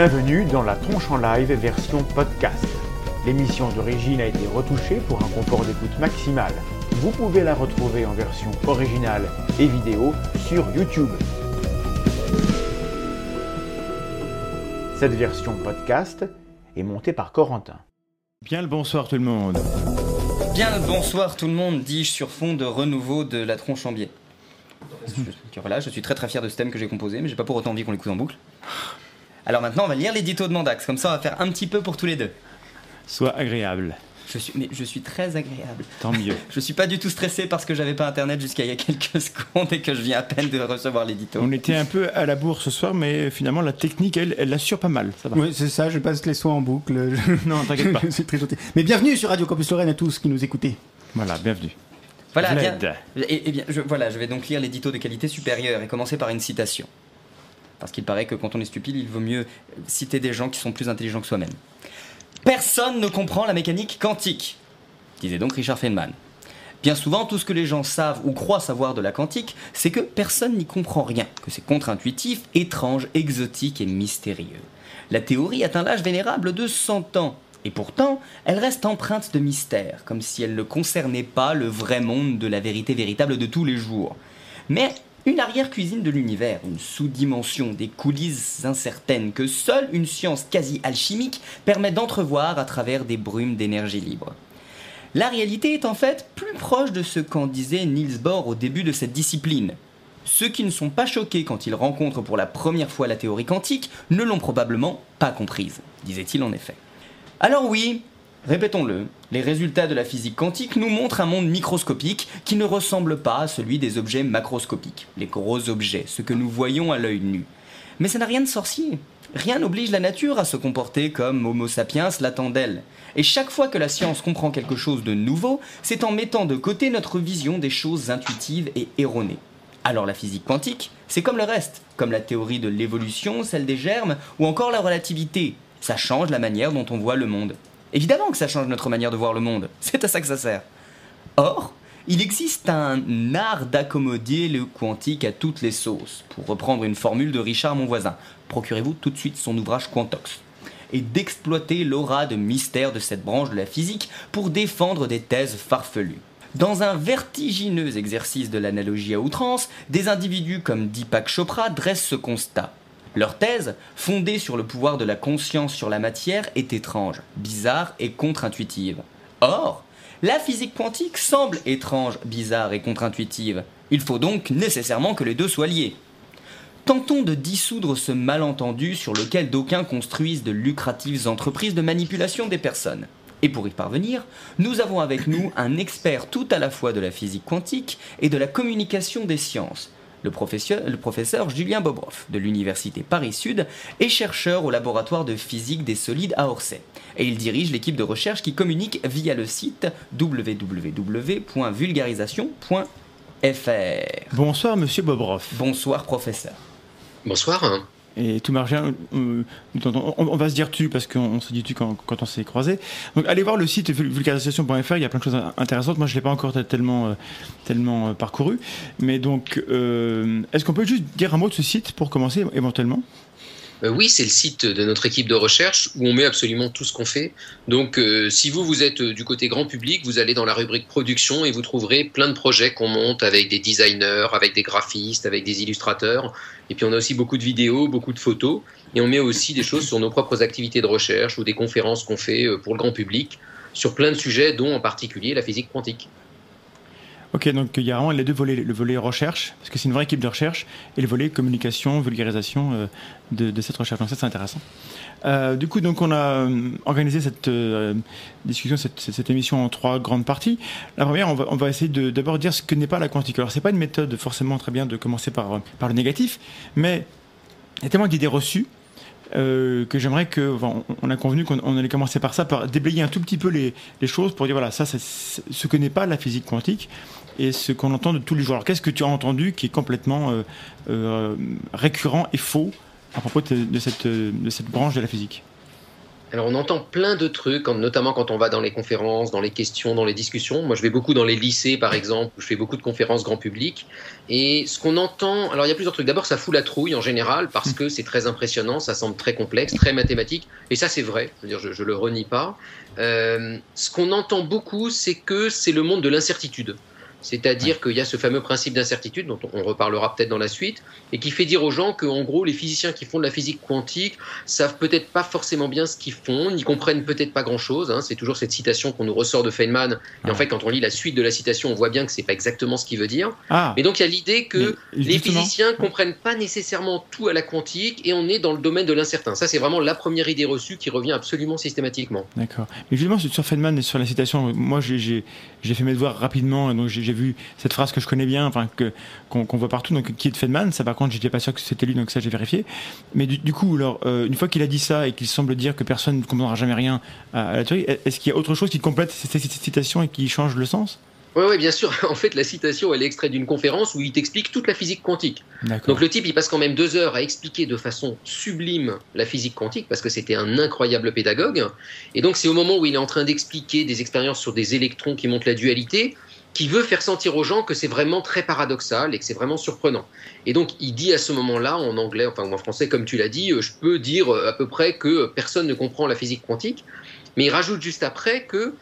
Bienvenue dans la tronche en live version podcast. L'émission d'origine a été retouchée pour un confort d'écoute maximal. Vous pouvez la retrouver en version originale et vidéo sur YouTube. Cette version podcast est montée par Corentin. Bien le bonsoir tout le monde. Bien le bonsoir tout le monde, dis-je sur fond de renouveau de la tronche en biais. Je, voilà, je suis très très fier de ce thème que j'ai composé, mais j'ai pas pour autant envie qu'on l'écoute en boucle. Alors maintenant, on va lire l'édito de Mandax, comme ça on va faire un petit peu pour tous les deux. Sois agréable. Je suis, mais je suis très agréable. Tant mieux. Je suis pas du tout stressé parce que j'avais pas internet jusqu'à il y a quelques secondes et que je viens à peine de recevoir l'édito. On était un peu à la bourre ce soir, mais finalement la technique, elle, elle assure pas mal. Ça va. Oui, c'est ça, je passe les soins en boucle. Je- Non, t'inquiète pas. C'est très gentil. Mais bienvenue sur Radio Campus Lorraine à tous qui nous écoutez. Voilà, bienvenue. Voilà, Je bien, et bien, je, voilà, je vais donc lire l'édito de qualité supérieure et commencer par une citation. Parce qu'il paraît que quand on est stupide, il vaut mieux citer des gens qui sont plus intelligents que soi-même. Personne ne comprend la mécanique quantique, disait donc Richard Feynman. Bien souvent, tout ce que les gens savent ou croient savoir de la quantique, c'est que personne n'y comprend rien, que c'est contre-intuitif, étrange, exotique et mystérieux. La théorie atteint l'âge vénérable de 100 ans, et pourtant, elle reste empreinte de mystère, comme si elle ne concernait pas le vrai monde de la vérité véritable de tous les jours. Mais une arrière-cuisine de l'univers, une sous-dimension des coulisses incertaines que seule une science quasi alchimique permet d'entrevoir à travers des brumes d'énergie libre. La réalité est en fait plus proche de ce qu'en disait Niels Bohr au début de cette discipline. Ceux qui ne sont pas choqués quand ils rencontrent pour la première fois la théorie quantique ne l'ont probablement pas comprise, disait-il en effet. Alors oui, répétons-le, les résultats de la physique quantique nous montrent un monde microscopique qui ne ressemble pas à celui des objets macroscopiques, les gros objets, ce que nous voyons à l'œil nu. Mais ça n'a rien de sorcier. Rien n'oblige la nature à se comporter comme Homo sapiens l'attend d'elle. Et chaque fois que la science comprend quelque chose de nouveau, c'est en mettant de côté notre vision des choses intuitives et erronées. Alors la physique quantique, c'est comme le reste, comme la théorie de l'évolution, celle des germes, ou encore la relativité. Ça change la manière dont on voit le monde. Évidemment que ça change notre manière de voir le monde, c'est à ça que ça sert. Or, il existe un art d'accommoder le quantique à toutes les sauces, pour reprendre une formule de Richard mon voisin. Procurez-vous tout de suite son ouvrage Quantox. Et d'exploiter l'aura de mystère de cette branche de la physique pour défendre des thèses farfelues. Dans un vertigineux exercice de l'analogie à outrance, des individus comme Deepak Chopra dressent ce constat. Leur thèse, fondée sur le pouvoir de la conscience sur la matière, est étrange, bizarre et contre-intuitive. Or, la physique quantique semble étrange, bizarre et contre-intuitive. Il faut donc nécessairement que les deux soient liés. Tentons de dissoudre ce malentendu sur lequel d'aucuns construisent de lucratives entreprises de manipulation des personnes. Et pour y parvenir, nous avons avec nous un expert tout à la fois de la physique quantique et de la communication des sciences, le professeur, le professeur Julien Bobroff de l'Université Paris-Sud et chercheur au laboratoire de physique des solides à Orsay. Et il dirige l'équipe de recherche qui communique via le site www.vulgarisation.fr. Bonsoir Monsieur Bobroff. Bonsoir professeur. Bonsoir. Et tout marche bien. euh, on, va se dire tu parce qu'on on se dit tu quand, on s'est croisé. Donc allez voir le site vul- vulgarisation.fr, il y a plein de choses intéressantes. Moi je ne l'ai pas encore tellement, euh, tellement euh, parcouru. Mais donc, euh, est-ce qu'on peut juste dire un mot de ce site pour commencer éventuellement? Euh, oui, c'est le site de notre équipe de recherche où on met absolument tout ce qu'on fait. Donc, euh, si vous, vous êtes euh, du côté grand public, vous allez dans la rubrique production et vous trouverez plein de projets qu'on monte avec des designers, avec des graphistes, avec des illustrateurs. Et puis, on a aussi beaucoup de vidéos, beaucoup de photos. Et on met aussi des choses sur nos propres activités de recherche ou des conférences qu'on fait pour le grand public sur plein de sujets, dont en particulier la physique quantique. Ok, donc il y a vraiment les deux volets, le volet recherche, parce que c'est une vraie équipe de recherche, et le volet communication, vulgarisation euh, de, cette recherche. Donc ça, c'est intéressant. Euh, du coup, donc on a euh, organisé cette discussion, cette, émission en trois grandes parties. La première, on va, on va essayer de d'abord dire ce que n'est pas la quantique. Alors, c'est pas une méthode forcément très bien de commencer par, le négatif, mais il y a tellement d'idées reçues euh, que j'aimerais que, enfin, a convenu qu'on on allait commencer par ça, par déblayer un tout petit peu les, choses pour dire voilà, ça, c'est ce que n'est pas la physique quantique et ce qu'on entend de tous les jours. Alors, qu'est-ce que tu as entendu qui est complètement euh, euh, récurrent et faux à propos de, cette, branche de la physique? Alors on entend plein de trucs, notamment quand on va dans les conférences, dans les questions, dans les discussions. Moi je vais beaucoup dans les lycées par exemple, où je fais beaucoup de conférences grand public. Et ce qu'on entend, alors il y a plusieurs trucs. D'abord ça fout la trouille en général parce que c'est très impressionnant, ça semble très complexe, très mathématique. Et ça c'est vrai, je, dire, le renie pas. Euh, ce qu'on entend beaucoup c'est que c'est le monde de l'incertitude. C'est-à-dire qu'il y a ce fameux principe d'incertitude dont on reparlera peut-être dans la suite, et qui fait dire aux gens que, en gros, les physiciens qui font de la physique quantique savent peut-être pas forcément bien ce qu'ils font, n'y comprennent peut-être pas grand-chose. hein. C'est toujours cette citation qu'on nous ressort de Feynman. Et en fait, quand on lit la suite de la citation, on voit bien que c'est pas exactement ce qu'il veut dire. Ah, Mais donc, il y a l'idée que mais les physiciens comprennent pas nécessairement tout à la quantique, et on est dans le domaine de l'incertain. Ça, c'est vraiment la première idée reçue qui revient absolument systématiquement. D'accord. Mais justement, sur Feynman et sur la citation, moi j'ai- j'ai fait mes devoirs rapidement, et donc j'ai vu cette phrase que je connais bien, enfin que qu'on voit partout, donc qui est de Feynman. Ça, par contre, j'étais pas sûr que c'était lui, donc ça j'ai vérifié. Mais du, coup, alors, euh, une fois qu'il a dit ça et qu'il semble dire que personne ne comprendra jamais rien à, la théorie, est-ce qu'il y a autre chose qui complète cette citation et qui change le sens? Oui, ouais, bien sûr. En fait, la citation, elle est extraite d'une conférence où il t'explique toute la physique quantique. Donc le type, il passe quand même deux heures à expliquer de façon sublime la physique quantique parce que c'était un incroyable pédagogue. Et donc c'est au moment où il est en train d'expliquer des expériences sur des électrons qui montrent la dualité qui veut faire sentir aux gens que c'est vraiment très paradoxal et que c'est vraiment surprenant. Et donc il dit à ce moment-là, en anglais, enfin ou en français comme tu l'as dit, euh, je peux dire euh, à peu près que personne ne comprend la physique quantique, mais il rajoute juste après que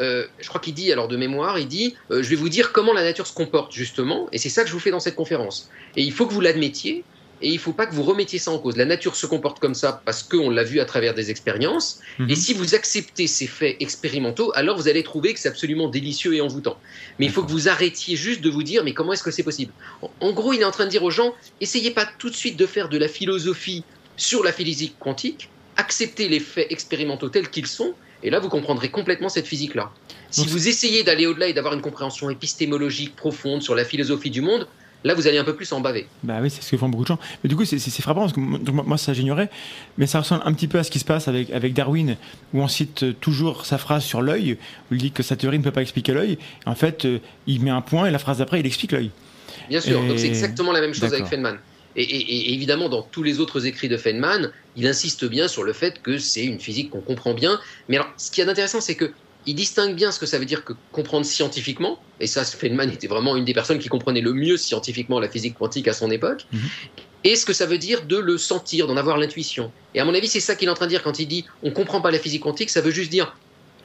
euh, je crois qu'il dit, alors de mémoire, il dit euh, Je vais vous dire comment la nature se comporte, justement, et c'est ça que je vous fais dans cette conférence. Et il faut que vous l'admettiez, et il ne faut pas que vous remettiez ça en cause. La nature se comporte comme ça parce qu'on l'a vu à travers des expériences, Mhm. et si vous acceptez ces faits expérimentaux, alors vous allez trouver que c'est absolument délicieux et envoûtant. Mais il faut que vous arrêtiez juste de vous dire Mais comment est-ce que c'est possible? En, en gros, il est en train de dire aux gens Essayez pas tout de suite de faire de la philosophie sur la physique quantique, acceptez les faits expérimentaux tels qu'ils sont, et là, vous comprendrez complètement cette physique-là. Si vous essayez d'aller au-delà et d'avoir une compréhension épistémologique profonde sur la philosophie du monde, là, vous allez un peu plus en baver. Bah oui, c'est ce que font beaucoup de gens. Mais du coup, c'est- frappant parce que moi, ça j'ignorais, mais ça ressemble un petit peu à ce qui se passe avec, avec Darwin, où on cite euh, toujours sa phrase sur l'œil, où il dit que sa théorie ne peut pas expliquer l'œil. En fait, euh, il met un point et la phrase d'après, il explique l'œil. Bien sûr, Et- donc c'est exactement la même chose avec. Feynman. Et, et- et évidemment, dans tous les autres écrits de Feynman, il insiste bien sur le fait que c'est une physique qu'on comprend bien. Mais alors, ce qui est intéressant, c'est que il distingue bien ce que ça veut dire que comprendre scientifiquement. Et ça, Feynman était vraiment une des personnes qui comprenait le mieux scientifiquement la physique quantique à son époque. Mhm. Et ce que ça veut dire de le sentir, d'en avoir l'intuition. Et à mon avis, c'est ça qu'il est en train de dire quand il dit on comprend pas la physique quantique. Ça veut juste dire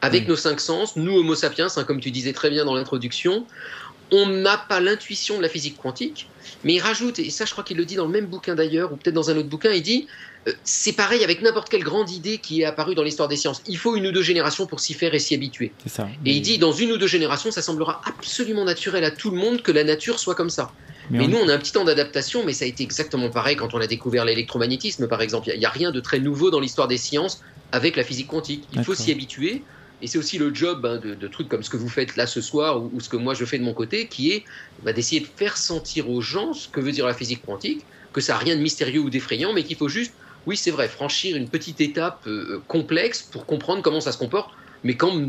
avec nos cinq sens, nous Homo sapiens, hein, comme tu disais très bien dans l'introduction, on n'a pas l'intuition de la physique quantique, mais il rajoute, et ça je crois qu'il le dit dans le même bouquin d'ailleurs, ou peut-être dans un autre bouquin, il dit, euh, c'est pareil avec n'importe quelle grande idée qui est apparue dans l'histoire des sciences. Il faut une ou deux générations pour s'y faire et s'y habituer. Ça. Et il dit, dans une ou deux générations, ça semblera absolument naturel à tout le monde que la nature soit comme ça. Mais, on- nous, on a un petit temps d'adaptation, mais ça a été exactement pareil quand on a découvert l'électromagnétisme, par exemple. Il n'y a, rien de très nouveau dans l'histoire des sciences avec la physique quantique. Il faut s'y habituer. Et c'est aussi le job hein, de, trucs comme ce que vous faites là ce soir ou, ce que moi je fais de mon côté, qui est bah, d'essayer de faire sentir aux gens ce que veut dire la physique quantique, que ça n'a rien de mystérieux ou d'effrayant, mais qu'il faut juste, oui c'est vrai, franchir une petite étape euh, complexe pour comprendre comment ça se comporte, mais comme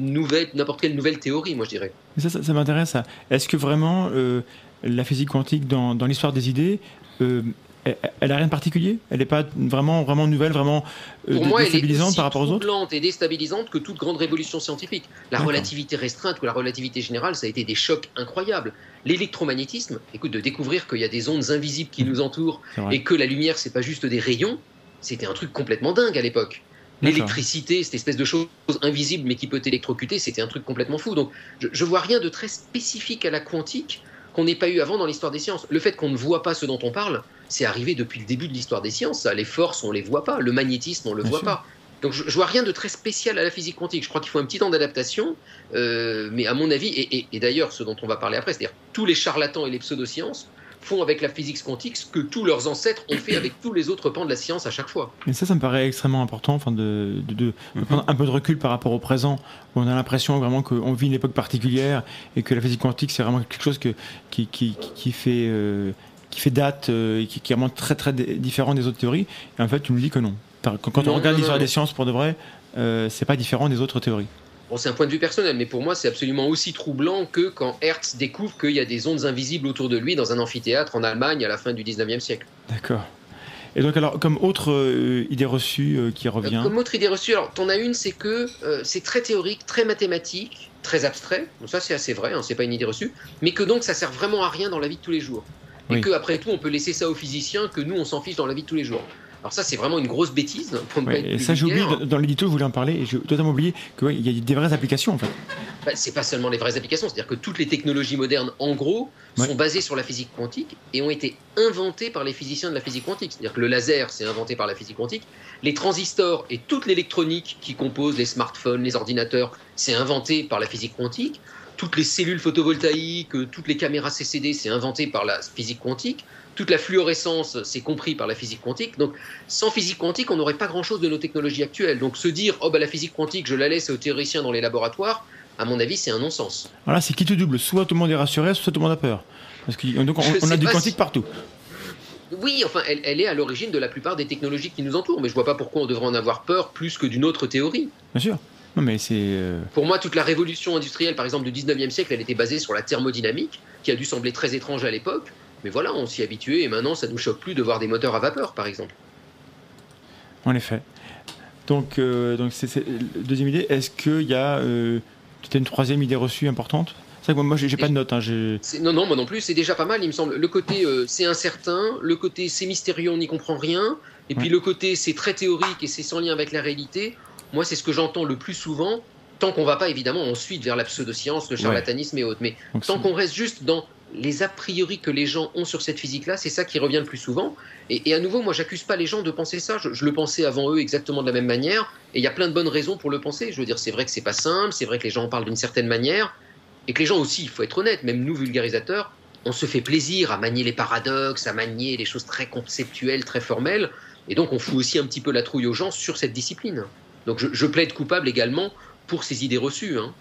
n'importe quelle nouvelle théorie, moi je dirais. Ça, ça, ça m'intéresse. Est-ce que vraiment euh, la physique quantique dans, l'histoire des idées, euh, elle, elle a rien de particulier? Elle n'est pas vraiment, vraiment nouvelle, vraiment euh, Pour moi, elle est déstabilisante par rapport aux autres? et déstabilisante que toute grande révolution scientifique. La relativité restreinte ou la relativité générale, ça a été des chocs incroyables. L'électromagnétisme, écoute, de découvrir qu'il y a des ondes invisibles qui Mhm. nous entourent et que la lumière, c'est pas juste des rayons, c'était un truc complètement dingue à l'époque. L'électricité, cette espèce de chose invisible mais qui peut t'électrocuter, c'était un truc complètement fou. Donc, je, je vois rien de très spécifique à la quantique qu'on n'ait pas eu avant dans l'histoire des sciences. Le fait qu'on ne voit pas ce dont on parle, c'est arrivé depuis le début de l'histoire des sciences. ça. Les forces, on les voit pas. Le magnétisme, on le Bien voit sûr. pas. Donc, je, je vois rien de très spécial à la physique quantique. Je crois qu'il faut un petit temps d'adaptation, euh, mais à mon avis, et, et- et d'ailleurs, ce dont on va parler après, c'est-à-dire tous les charlatans et les pseudosciences font avec la physique quantique ce que tous leurs ancêtres ont fait avec tous les autres pans de la science à chaque fois. Et ça, ça me paraît extrêmement important, enfin, de, de, de- de Mhm. prendre un peu de recul par rapport au présent, où on a l'impression vraiment qu'on vit une époque particulière et que la physique quantique, c'est vraiment quelque chose que, qui, qui, qui fait, euh, qui fait date euh, et qui, qui est vraiment très très différent des autres théories. Et en fait, tu nous dis que non. Quand, quand Non, on regarde l'histoire des sciences pour de vrai, euh, c'est pas différent des autres théories. Bon, c'est un point de vue personnel, mais pour moi, c'est absolument aussi troublant que quand Hertz découvre qu'il y a des ondes invisibles autour de lui dans un amphithéâtre en Allemagne à la fin du 19e siècle. D'accord. Et donc, alors, comme autre euh, idée reçue euh, qui revient. Comme autre idée reçue, alors, t'en as une, c'est que euh, c'est très théorique, très mathématique, très abstrait. Donc, ça, c'est assez vrai, hein, c'est pas une idée reçue. Mais que donc, ça sert vraiment à rien dans la vie de tous les jours. Oui. Et que, après tout, on peut laisser ça aux physiciens, que nous, on s'en fiche dans la vie de tous les jours. Alors, ça, c'est vraiment une grosse bêtise. Pour ne pas Ouais, être et ça, j'ai oublié, dans- l'édito, je voulais en parler, et j'ai totalement oublié qu'il y a des vraies applications, en fait. Bah, c'est pas seulement les vraies applications, c'est-à-dire que toutes les technologies modernes, en gros, Ouais. sont basées sur la physique quantique et ont été inventées par les physiciens de la physique quantique. C'est-à-dire que le laser, c'est inventé par la physique quantique. Les transistors et toute l'électronique qui compose les smartphones, les ordinateurs, c'est inventé par la physique quantique. Toutes les cellules photovoltaïques, euh, toutes les caméras CCD, c'est inventé par la physique quantique. Toute la fluorescence, c'est compris par la physique quantique. Donc, sans physique quantique, on n'aurait pas grand-chose de nos technologies actuelles. Donc, se dire, oh, bah, la physique quantique, je la laisse aux théoriciens dans les laboratoires, à mon avis, c'est un non-sens. Voilà, c'est qui tout double? Soit tout le monde est rassuré, soit tout le monde a peur. Parce que donc, on, a du quantique si- partout. Oui, enfin, elle, elle est à l'origine de la plupart des technologies qui nous entourent, mais je vois pas pourquoi on devrait en avoir peur plus que d'une autre théorie. Bien sûr. Non, mais c'est. euh, Pour moi, toute la révolution industrielle, par exemple, du 19e siècle, elle était basée sur la thermodynamique, qui a dû sembler très étrange à l'époque, mais voilà, on s'y habitué, et maintenant, ça nous choque plus de voir des moteurs à vapeur, par exemple. En effet. Donc, euh, donc c'est, c'est- deuxième idée, est-ce qu'il y a euh, une troisième idée reçue importante? C'est vrai que moi, j'ai, pas de notes. Hein, Non, non, moi non plus, c'est déjà pas mal, il me semble. Le côté euh, c'est incertain, le côté c'est mystérieux, on n'y comprend rien, et puis le côté c'est très théorique et c'est sans lien avec la réalité. Moi, c'est ce que j'entends le plus souvent, tant qu'on va pas évidemment ensuite vers la pseudoscience, le charlatanisme et autres. Mais tant qu'on reste juste dans les a priori que les gens ont sur cette physique-là, c'est ça qui revient le plus souvent. Et, et à nouveau, moi, j'accuse pas les gens de penser ça. Je, je le pensais avant eux exactement de la même manière. Et il y a plein de bonnes raisons pour le penser. Je veux dire, c'est vrai que c'est pas simple, c'est vrai que les gens en parlent d'une certaine manière, et que les gens aussi, il faut être honnête, même nous vulgarisateurs, on se fait plaisir à manier les paradoxes, à manier les choses très conceptuelles, très formelles, et donc on fout aussi un petit peu la trouille aux gens sur cette discipline. Donc je, plaide coupable également pour ces idées reçues. hein.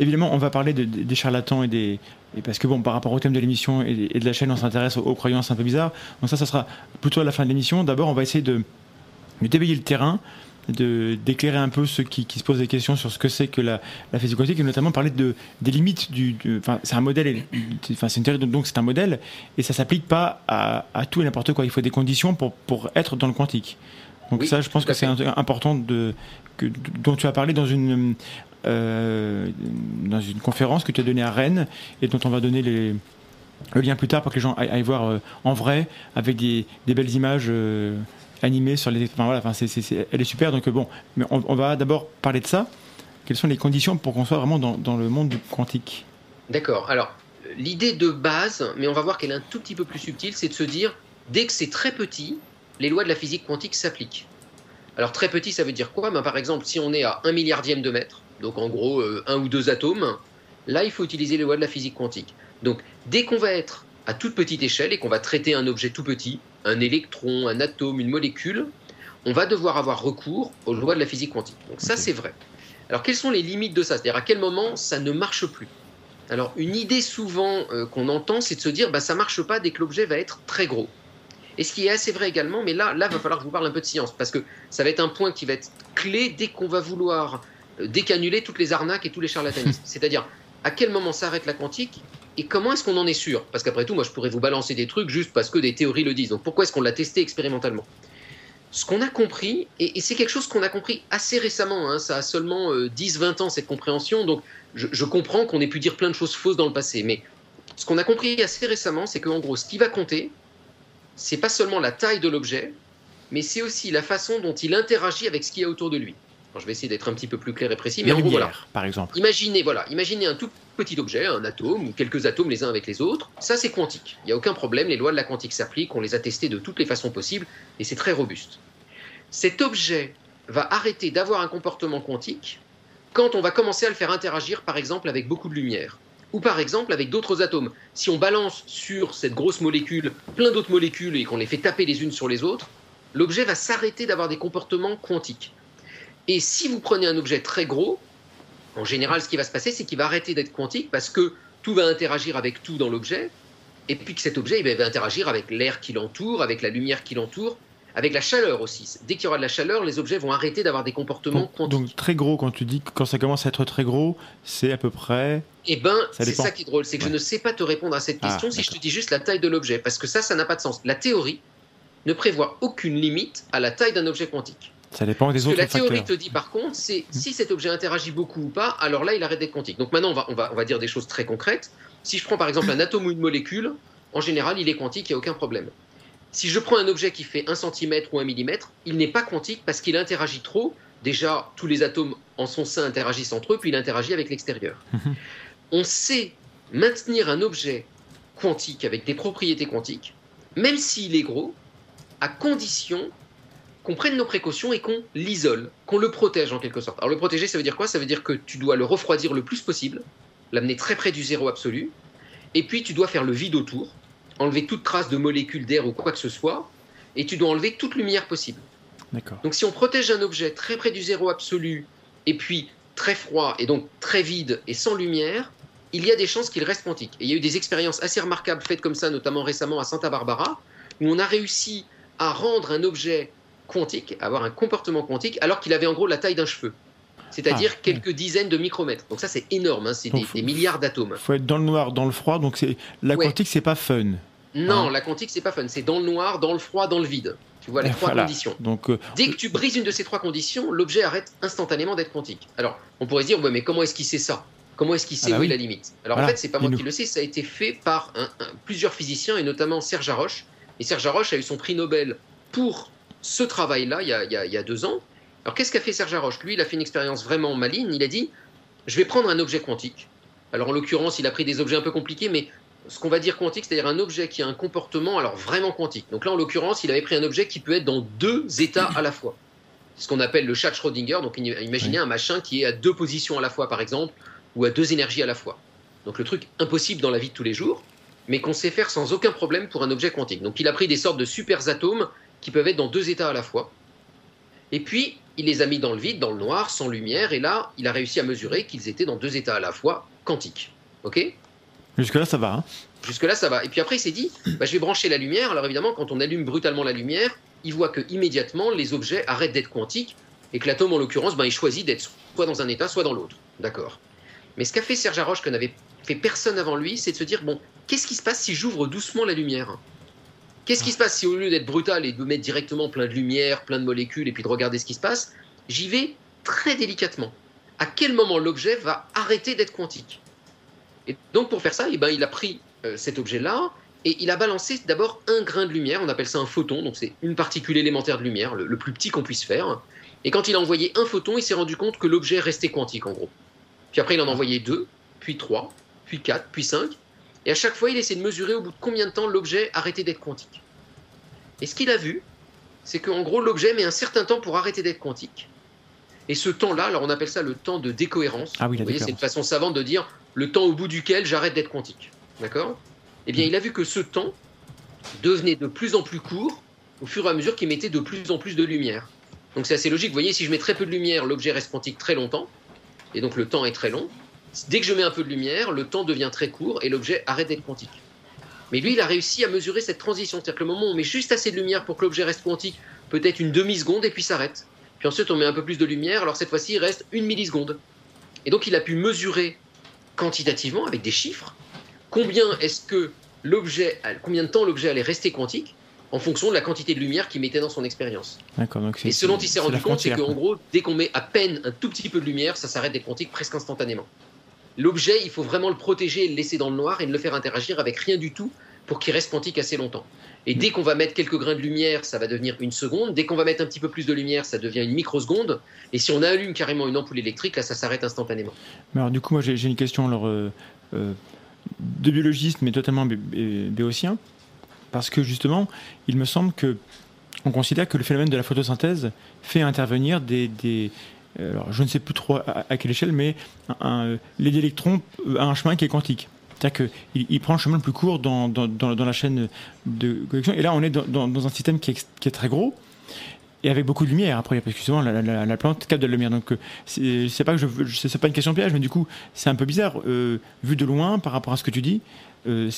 Évidemment, on va parler de- de- des charlatans et des. Parce que bon, par rapport au thème de l'émission et, de la chaîne, on s'intéresse aux, croyances un peu bizarres. Donc ça, ça sera plutôt à la fin de l'émission. D'abord, on va essayer de, de le terrain, d'éclairer un peu ceux qui, se posent des questions sur ce que c'est que la, physique quantique et notamment parler de des limites du. Enfin, c'est un modèle. Enfin, c'est une théorie donc c'est un modèle et ça s'applique pas à, tout et n'importe quoi. Il faut des conditions pour être dans le quantique. Donc Oui, ça, je pense que c'est important de que, dont tu as parlé dans une euh, dans une conférence que tu as donnée à Rennes et dont on va donner les, le lien plus tard pour que les gens aillent, aillent voir euh, en vrai avec des, des belles images euh, animées sur les. Enfin voilà, enfin, elle est super. Donc bon, mais on, on va d'abord parler de ça. Quelles sont les conditions pour qu'on soit vraiment dans, dans le monde du quantique? D'accord. Alors, l'idée de base, mais on va voir qu'elle est un tout petit peu plus subtile, c'est de se dire, dès que c'est très petit, les lois de la physique quantique s'appliquent. Alors, très petit, ça veut dire quoi? Ben, Par exemple, si on est à un milliardième de mètre, donc en gros euh, un ou deux atomes, là, il faut utiliser les lois de la physique quantique. Donc, dès qu'on va être à toute petite échelle et qu'on va traiter un objet tout petit, un électron, un atome, une molécule, on va devoir avoir recours aux lois de la physique quantique. Donc, ça, c'est vrai. Alors, quelles sont les limites de ça? C'est-à-dire à quel moment ça ne marche plus? Alors, une idée souvent euh, qu'on entend, c'est de se dire, bah, ça marche pas dès que l'objet va être très gros. Et ce qui est assez vrai également, mais là, là, va falloir que je vous parle un peu de science, parce que ça va être un point qui va être clé dès qu'on va vouloir euh, décanuler toutes les arnaques et tous les charlatanismes. C'est-à-dire, à quel moment s'arrête la quantique et comment est-ce qu'on en est sûr? Parce qu'après tout, moi, je pourrais vous balancer des trucs juste parce que des théories le disent. Donc, pourquoi est-ce qu'on l'a testé expérimentalement? Ce qu'on a compris, et, et c'est quelque chose qu'on a compris assez récemment, hein, ça a seulement 10-20 ans cette compréhension, donc je, je comprends qu'on ait pu dire plein de choses fausses dans le passé, mais ce qu'on a compris assez récemment, c'est qu'en gros, ce qui va compter, c'est pas seulement la taille de l'objet, mais c'est aussi la façon dont il interagit avec ce qu'il y a autour de lui. Alors, je vais essayer d'être un petit peu plus clair et précis, mais en gros, voilà. par exemple. Imaginez, voilà, imaginez un tout petit objet, un atome ou quelques atomes les uns avec les autres. Ça, c'est quantique. Il n'y a aucun problème. Les lois de la quantique s'appliquent. On les a testées de toutes les façons possibles et c'est très robuste. Cet objet va arrêter d'avoir un comportement quantique quand on va commencer à le faire interagir, par exemple, avec beaucoup de lumière ou par exemple avec d'autres atomes. Si on balance sur cette grosse molécule plein d'autres molécules et qu'on les fait taper les unes sur les autres, l'objet va s'arrêter d'avoir des comportements quantiques. Et si vous prenez un objet très gros, en général, ce qui va se passer, c'est qu'il va arrêter d'être quantique parce que tout va interagir avec tout dans l'objet, et puis que cet objet il va interagir avec l'air qui l'entoure, avec la lumière qui l'entoure, avec la chaleur aussi. Dès qu'il y aura de la chaleur, les objets vont arrêter d'avoir des comportements Donc, quantiques. donc, très gros, quand tu dis que quand ça commence à être très gros, c'est à peu près. Eh ben, c'est ça qui est drôle, c'est que je ne sais pas te répondre à cette Ah, question si je te dis juste la taille de l'objet, parce que ça, ça n'a pas de sens. La théorie ne prévoit aucune limite à la taille d'un objet quantique. Ça dépend des Ce que autres la théorie facteurs. te dit par contre, c'est si cet objet interagit beaucoup ou pas, alors là il arrête d'être quantique. Donc maintenant on va, on, va, on va dire des choses très concrètes. Si je prends par exemple un atome ou une molécule, en général il est quantique, il n'y a aucun problème. Si je prends un objet qui fait 1 cm ou 1 mm, il n'est pas quantique parce qu'il interagit trop. Déjà, tous les atomes en son sein interagissent entre eux, puis il interagit avec l'extérieur. On sait maintenir un objet quantique avec des propriétés quantiques, même s'il est gros, à condition qu'on prenne nos précautions et qu'on l'isole, qu'on le protège en quelque sorte. Alors le protéger, ça veut dire quoi? Ça veut dire que tu dois le refroidir le plus possible, l'amener très près du zéro absolu, et puis tu dois faire le vide autour, enlever toute trace de molécules d'air ou quoi que ce soit, et tu dois enlever toute lumière possible. D'accord. Donc si on protège un objet très près du zéro absolu, et puis très froid, et donc très vide et sans lumière, il y a des chances qu'il reste quantique. Et il y a eu des expériences assez remarquables faites comme ça, notamment récemment à Santa Barbara, où on a réussi à rendre un objet quantique, à avoir un comportement quantique, alors qu'il avait en gros la taille d'un cheveu. C'est-à dire Ah, quelques dizaines de micromètres. Donc ça c'est énorme, hein, c'est des, milliards d'atomes. faut être dans le noir, dans le froid, donc la Ouais. quantique, c'est pas fun. Non, Ah. la quantique c'est pas fun, c'est dans le noir, dans le froid, dans le vide. Tu vois les trois Voilà. conditions. Donc, euh, Dès que tu brises une de ces trois conditions, l'objet arrête instantanément d'être quantique. Alors, on pourrait se dire, ouais, mais comment est-ce qu'il sait ça? Comment est-ce qu'il sait Ah bah où est la limite? Alors Voilà, en fait, c'est pas moi qui le sais, ça a été fait par un- un- plusieurs physiciens et notamment Serge Haroche. Et Serge Haroche a eu son prix Nobel pour ce travail-là il, il y a deux ans. Alors qu'est-ce qu'a fait Serge Haroche Lui, il a fait une expérience vraiment maligne. Il a dit, je vais prendre un objet quantique. Alors en l'occurrence, il a pris des objets un peu compliqués, mais ce qu'on va dire quantique, c'est-à-dire un objet qui a un comportement alors vraiment quantique. Donc là, en l'occurrence, il avait pris un objet qui peut être dans deux états à la fois. C'est ce qu'on appelle le chat Schrödinger. Donc imaginez un machin qui est à deux positions à la fois, par exemple, ou à deux énergies à la fois. Donc le truc impossible dans la vie de tous les jours, mais qu'on sait faire sans aucun problème pour un objet quantique. Donc il a pris des sortes de super atomes qui peuvent être dans deux états à la fois. Et puis, il les a mis dans le vide, dans le noir, sans lumière, et là, il a réussi à mesurer qu'ils étaient dans deux états à la fois quantiques. Ok? Jusque-là, ça va. hein. Jusque-là, ça va. Et puis après, il s'est dit, bah, je vais brancher la lumière. Alors évidemment, quand on allume brutalement la lumière, il voit que immédiatement les objets arrêtent d'être quantiques et que l'atome, en l'occurrence, ben, il choisit d'être soit dans un état, soit dans l'autre. D'accord. Mais ce qu'a fait Serge Haroche, que n'avait fait personne avant lui, c'est de se dire, bon, qu'est-ce qui se passe si j'ouvre doucement la lumière? Qu'est-ce qui se passe si au lieu d'être brutal et de mettre directement plein de lumière, plein de molécules et puis de regarder ce qui se passe, j'y vais très délicatement? À quel moment l'objet va arrêter d'être quantique? Et donc pour faire ça, eh ben, il a pris euh, cet objet-là et il a balancé d'abord un grain de lumière, on appelle ça un photon, donc c'est une particule élémentaire de lumière, le, le plus petit qu'on puisse faire. Et quand il a envoyé un photon, il s'est rendu compte que l'objet restait quantique en gros. Puis après, il en a envoyé deux, puis trois, puis quatre, puis cinq. Et à chaque fois, il essaie de mesurer au bout de combien de temps l'objet arrêtait d'être quantique. Et ce qu'il a vu, c'est qu'en gros, l'objet met un certain temps pour arrêter d'être quantique. Et ce temps-là, alors on appelle ça le temps de décohérence. Ah oui, la Vous voyez, c'est une façon savante de dire le temps au bout duquel j'arrête d'être quantique. D'accord? Eh bien, il a vu que ce temps devenait de plus en plus court au fur et à mesure qu'il mettait de plus en plus de lumière. Donc c'est assez logique. Vous voyez, si je mets très peu de lumière, l'objet reste quantique très longtemps. Et donc le temps est très long. Dès que je mets un peu de lumière, le temps devient très court et l'objet arrête d'être quantique. Mais lui, il a réussi à mesurer cette transition. C'est-à-dire que le moment où on met juste assez de lumière pour que l'objet reste quantique, peut-être une demi-seconde et puis s'arrête. Puis ensuite, on met un peu plus de lumière, alors cette fois-ci, il reste une milliseconde. Et donc, il a pu mesurer quantitativement, avec des chiffres, combien est-ce que l'objet, combien de temps l'objet allait rester quantique en fonction de la quantité de lumière qu'il mettait dans son expérience. Et ce dont il s'est rendu compte, c'est qu'en gros, dès qu'on met à peine un tout petit peu de lumière, ça s'arrête d'être quantique presque instantanément. L'objet, il faut vraiment le protéger et le laisser dans le noir et ne le faire interagir avec rien du tout pour qu'il reste quantique assez longtemps. Et dès qu'on va mettre quelques grains de lumière, ça va devenir une seconde. Dès qu'on va mettre un petit peu plus de lumière, ça devient une microseconde. Et si on allume carrément une ampoule électrique, là, ça s'arrête instantanément. Mais alors, du coup, moi, j'ai une question alors, euh, euh, de biologiste, mais totalement bé- bé- béotien. Parce que justement, il me semble que on considère que le phénomène de la photosynthèse fait intervenir des. euh, alors, je ne sais plus trop à, à quelle échelle, mais un- les électrons a un chemin qui est quantique. C'est-à-dire qu'il il prend le chemin le plus court dans, dans, la chaîne de connexion. Et là, on est dans, un système qui est, très gros et avec beaucoup de lumière. Après parce que justement la, la- la plante capte de la lumière. Donc euh, c'est pas que je c'est pas une question piège mais du coup c'est un peu bizarre. Euh, vu de loin par rapport à ce que tu dis euh,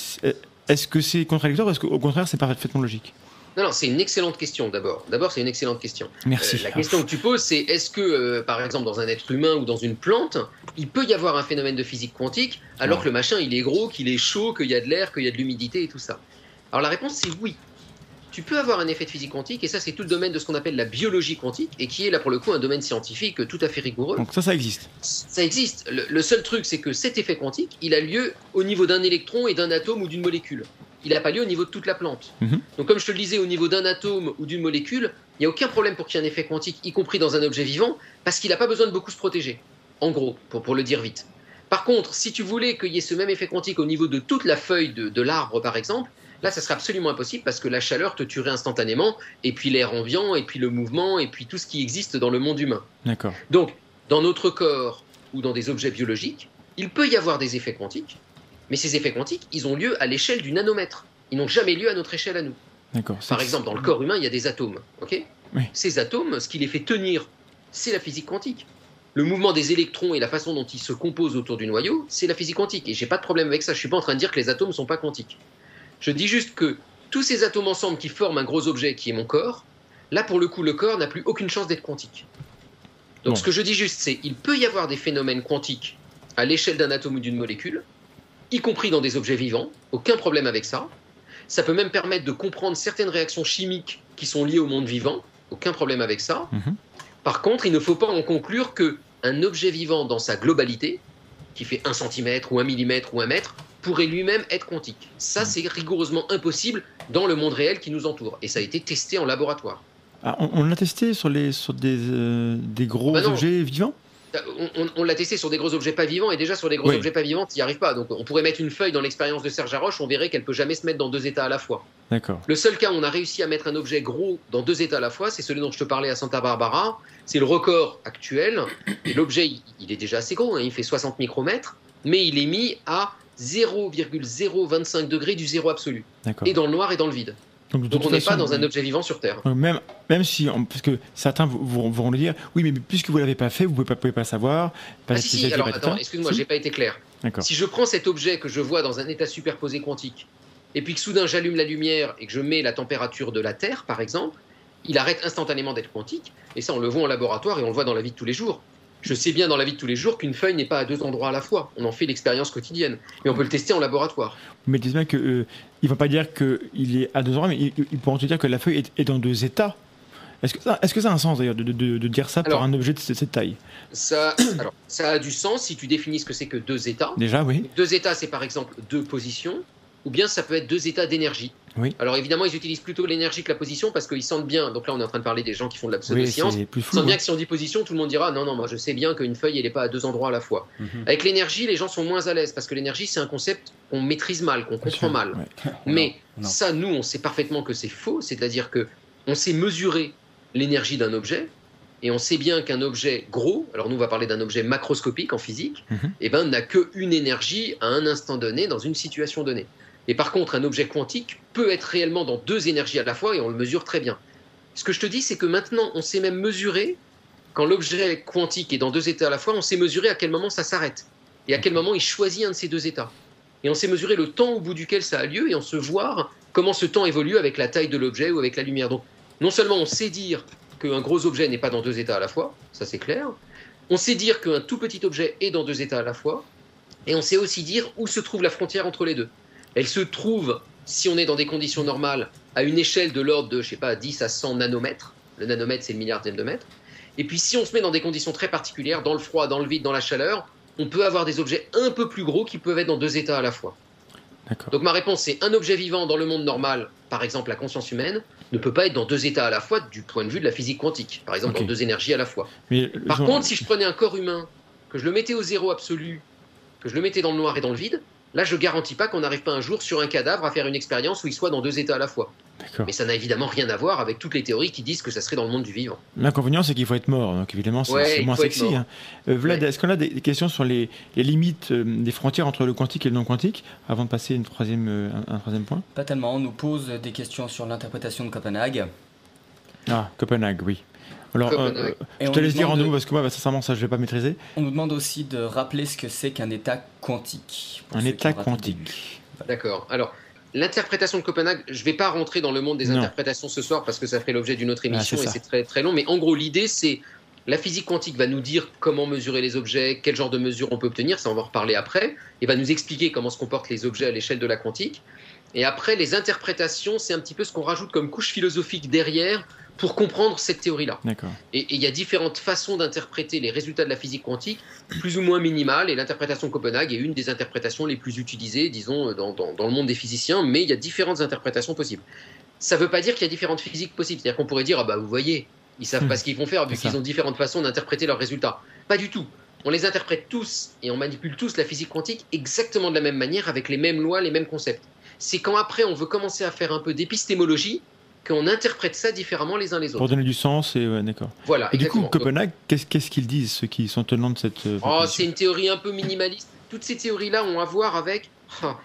est-ce que c'est contradictoire ou est-ce qu'au contraire c'est parfaitement logique? Non, non, c'est une excellente question d'abord. D'abord, c'est une excellente question. merci Euh, la question que tu poses, c'est est-ce que, euh, par exemple, dans un être humain ou dans une plante, il peut y avoir un phénomène de physique quantique alors Ouais. que le machin, il est gros, qu'il est chaud, qu'il y a de l'air, qu'il y a de l'humidité et tout ça? Alors la réponse, c'est oui. tu peux avoir un effet de physique quantique, et ça c'est tout le domaine de ce qu'on appelle la biologie quantique, et qui est là pour le coup un domaine scientifique tout à fait rigoureux. Donc ça, ça existe. Ça existe. Le, le seul truc, c'est que cet effet quantique, il a lieu au niveau d'un électron et d'un atome ou d'une molécule. Il n'a pas lieu au niveau de toute la plante. Mhm. Donc comme je te le disais, au niveau d'un atome ou d'une molécule, il n'y a aucun problème pour qu'il y ait un effet quantique, y compris dans un objet vivant, parce qu'il n'a pas besoin de beaucoup se protéger. En gros, pour, pour le dire vite. Par contre, si tu voulais qu'il y ait ce même effet quantique au niveau de toute la feuille de, de l'arbre, par exemple, là, ça serait absolument impossible parce que la chaleur te tuerait instantanément, et puis l'air ambiant, et puis le mouvement, et puis tout ce qui existe dans le monde humain. D'accord. Donc, dans notre corps ou dans des objets biologiques, il peut y avoir des effets quantiques, mais ces effets quantiques, ils ont lieu à l'échelle du nanomètre. Ils n'ont jamais lieu à notre échelle à nous. Par exemple, dans le corps humain, il y a des atomes. ok Oui. Ces atomes, ce qui les fait tenir, c'est la physique quantique. Le mouvement des électrons et la façon dont ils se composent autour du noyau, c'est la physique quantique. Et j'ai pas de problème avec ça. Je suis pas en train de dire que les atomes ne sont pas quantiques. Je dis juste que tous ces atomes ensemble qui forment un gros objet qui est mon corps, là pour le coup, le corps n'a plus aucune chance d'être quantique. Donc Bon. ce que je dis juste, c'est il peut y avoir des phénomènes quantiques à l'échelle d'un atome ou d'une molécule, y compris dans des objets vivants. Aucun problème avec ça. Ça peut même permettre de comprendre certaines réactions chimiques qui sont liées au monde vivant. Aucun problème avec ça. Mhm. Par contre, il ne faut pas en conclure que un objet vivant dans sa globalité, qui fait 1 cm ou 1 mm ou 1 mètre, pourrait lui-même être quantique. Ça, c'est rigoureusement impossible dans le monde réel qui nous entoure. Et ça a été testé en laboratoire. Ah, on, on l'a testé sur, les, sur des, euh, des gros Bah non. objets vivants? On, on- on l'a testé sur des gros objets pas vivants, et déjà sur des gros Oui. objets pas vivants, tu n'y arrives pas. Donc on pourrait mettre une feuille dans l'expérience de Serge Haroche, on verrait qu'elle peut jamais se mettre dans deux états à la fois. D'accord. Le seul cas où on a réussi à mettre un objet gros dans deux états à la fois, c'est celui dont je te parlais à Santa Barbara. C'est le record actuel. Et l'objet, il, il est déjà assez gros, hein, il fait 60 micromètres, mais il est mis à 0,025 degrés du zéro absolu. D'accord. Et dans le noir et dans le vide. Donc, on n'est pas dans un objet vivant sur Terre. donc même, même si, on- parce que certains vont, le dire, oui, mais puisque vous l'avez pas fait, vous pouvez pas, pouvez pas savoir. Pas Ah si, alors attends, ça. excuse-moi, Si j'ai pas été clair. Si je prends cet objet que je vois dans un état superposé quantique, et puis que soudain j'allume la lumière et que je mets la température de la Terre, par exemple, il arrête instantanément d'être quantique. Et ça, on le voit en laboratoire et on le voit dans la vie de tous les jours. Je sais bien dans la vie de tous les jours qu'une feuille n'est pas à deux endroits à la fois. On en fait l'expérience quotidienne. Mais on peut le tester en laboratoire. Mais dis bien que euh, il va pas dire qu'il est à deux endroits, mais ils, ils pourront te dire que la feuille est, est dans deux états. Est-ce que, ça- est-ce que ça a un sens d'ailleurs de, de- de- de dire ça Alors- pour un objet de cette, cette taille? Ça, alors, ça a du sens si tu définis ce que c'est que deux états. Déjà, oui. Deux états, c'est par exemple deux positions, ou bien ça peut être deux états d'énergie. Oui. Alors évidemment, ils utilisent plutôt l'énergie que la position parce qu'ils sentent bien. Donc là, on est en train de parler des gens qui font de la pseudo-science. Ils sentent bien que si on dit position, tout le monde dira non, non, moi je sais bien qu'une feuille, elle n'est pas à deux endroits à la fois. Mhm. Avec l'énergie, les gens sont moins à l'aise parce que l'énergie, c'est un concept qu'on maîtrise mal, qu'on comprend mal. ouais. Mais Non. ça, nous, on sait parfaitement que c'est faux, c'est-à-dire que on sait mesurer l'énergie d'un objet, et on sait bien qu'un objet gros, alors nous on va parler d'un objet macroscopique en physique, eh ben, n'a qu'une énergie à un instant donné dans une situation donnée. Et par contre, un objet quantique peut être réellement dans deux énergies à la fois et on le mesure très bien. Ce que je te dis, c'est que maintenant, on sait même mesurer, quand l'objet quantique est dans deux états à la fois, on sait mesurer à quel moment ça s'arrête et à quel moment il choisit un de ces deux états. Et on sait mesurer le temps au bout duquel ça a lieu et on sait voir comment ce temps évolue avec la taille de l'objet ou avec la lumière. Donc, non seulement on sait dire qu'un gros objet n'est pas dans deux états à la fois, ça c'est clair, on sait dire qu'un tout petit objet est dans deux états à la fois, et on sait aussi dire où se trouve la frontière entre les deux. Elle se trouve, si on est dans des conditions normales, à une échelle de l'ordre de, je sais pas, 10 à 100 nanomètres. Le nanomètre, c'est le milliardième de mètre. Et puis, si on se met dans des conditions très particulières, dans le froid, dans le vide, dans la chaleur, on peut avoir des objets un peu plus gros qui peuvent être dans deux états à la fois. Donc ma réponse c'est un objet vivant dans le monde normal, par exemple la conscience humaine, ne peut pas être dans deux états à la fois du point de vue de la physique quantique, par exemple Ok. dans deux énergies à la fois. Mais, Par genre, contre, si je prenais un corps humain, que je le mettais au zéro absolu, que je le mettais dans le noir et dans le vide, là je garantis pas qu'on n'arrive pas un jour sur un cadavre à faire une expérience où il soit dans deux états à la fois. Mais ça n'a évidemment rien à voir avec toutes les théories qui disent que ça serait dans le monde du vivant. L'inconvénient, c'est qu'il faut être mort. Donc, évidemment, c'est Ouais, moins sexy. hein. Euh, Vlad, Ouais. est-ce qu'on a des, questions sur les, les limites euh, des frontières entre le quantique et le non quantique avant de passer une troisième, euh, un, un troisième point? Pas tellement, on nous pose des questions sur l'interprétation de Copenhague. Ah, Copenhague, oui. Alors, euh, je te laisse dire en nous parce que moi, bah, sincèrement, ça, je vais pas maîtriser. On nous demande aussi de rappeler ce que c'est qu'un état quantique. Un état quantique. D'accord. Alors, l'interprétation de Copenhague, je ne vais pas rentrer dans le monde des Non. interprétations ce soir parce que ça ferait l'objet d'une autre émission c'est et c'est très, très long. Mais en gros, l'idée, c'est La physique quantique va nous dire comment mesurer les objets, quel genre de mesures on peut obtenir, ça on va en reparler après, et va nous expliquer comment se comportent les objets à l'échelle de la quantique. Et après, les interprétations, c'est un petit peu ce qu'on rajoute comme couche philosophique derrière pour comprendre cette théorie-là. Et il y a différentes façons d'interpréter les résultats de la physique quantique, plus ou moins minimales, et l'interprétation de Copenhague est une des interprétations les plus utilisées, disons, dans, dans- dans le monde des physiciens, mais il y a différentes interprétations possibles. Ça ne veut pas dire qu'il y a différentes physiques possibles. C'est-à-dire qu'on pourrait dire, ah bah vous voyez, ils savent pas Hmm. ce qu'ils vont faire vu qu'ils ont différentes façons d'interpréter leurs résultats. Pas du tout. On les interprète tous et on manipule tous la physique quantique exactement de la même manière, avec les mêmes lois, les mêmes concepts. C'est quand après on veut commencer à faire un peu d'épistémologie qu'on interprète ça différemment les uns les Pour autres. donner du sens, et ouais, d'accord. Voilà. Et du coup, Copenhague, qu'est-ce qu'ils disent, ceux qui sont tenants de cette. euh, Oh, c'est une théorie un peu minimaliste. Toutes ces théories-là ont à voir avec ah,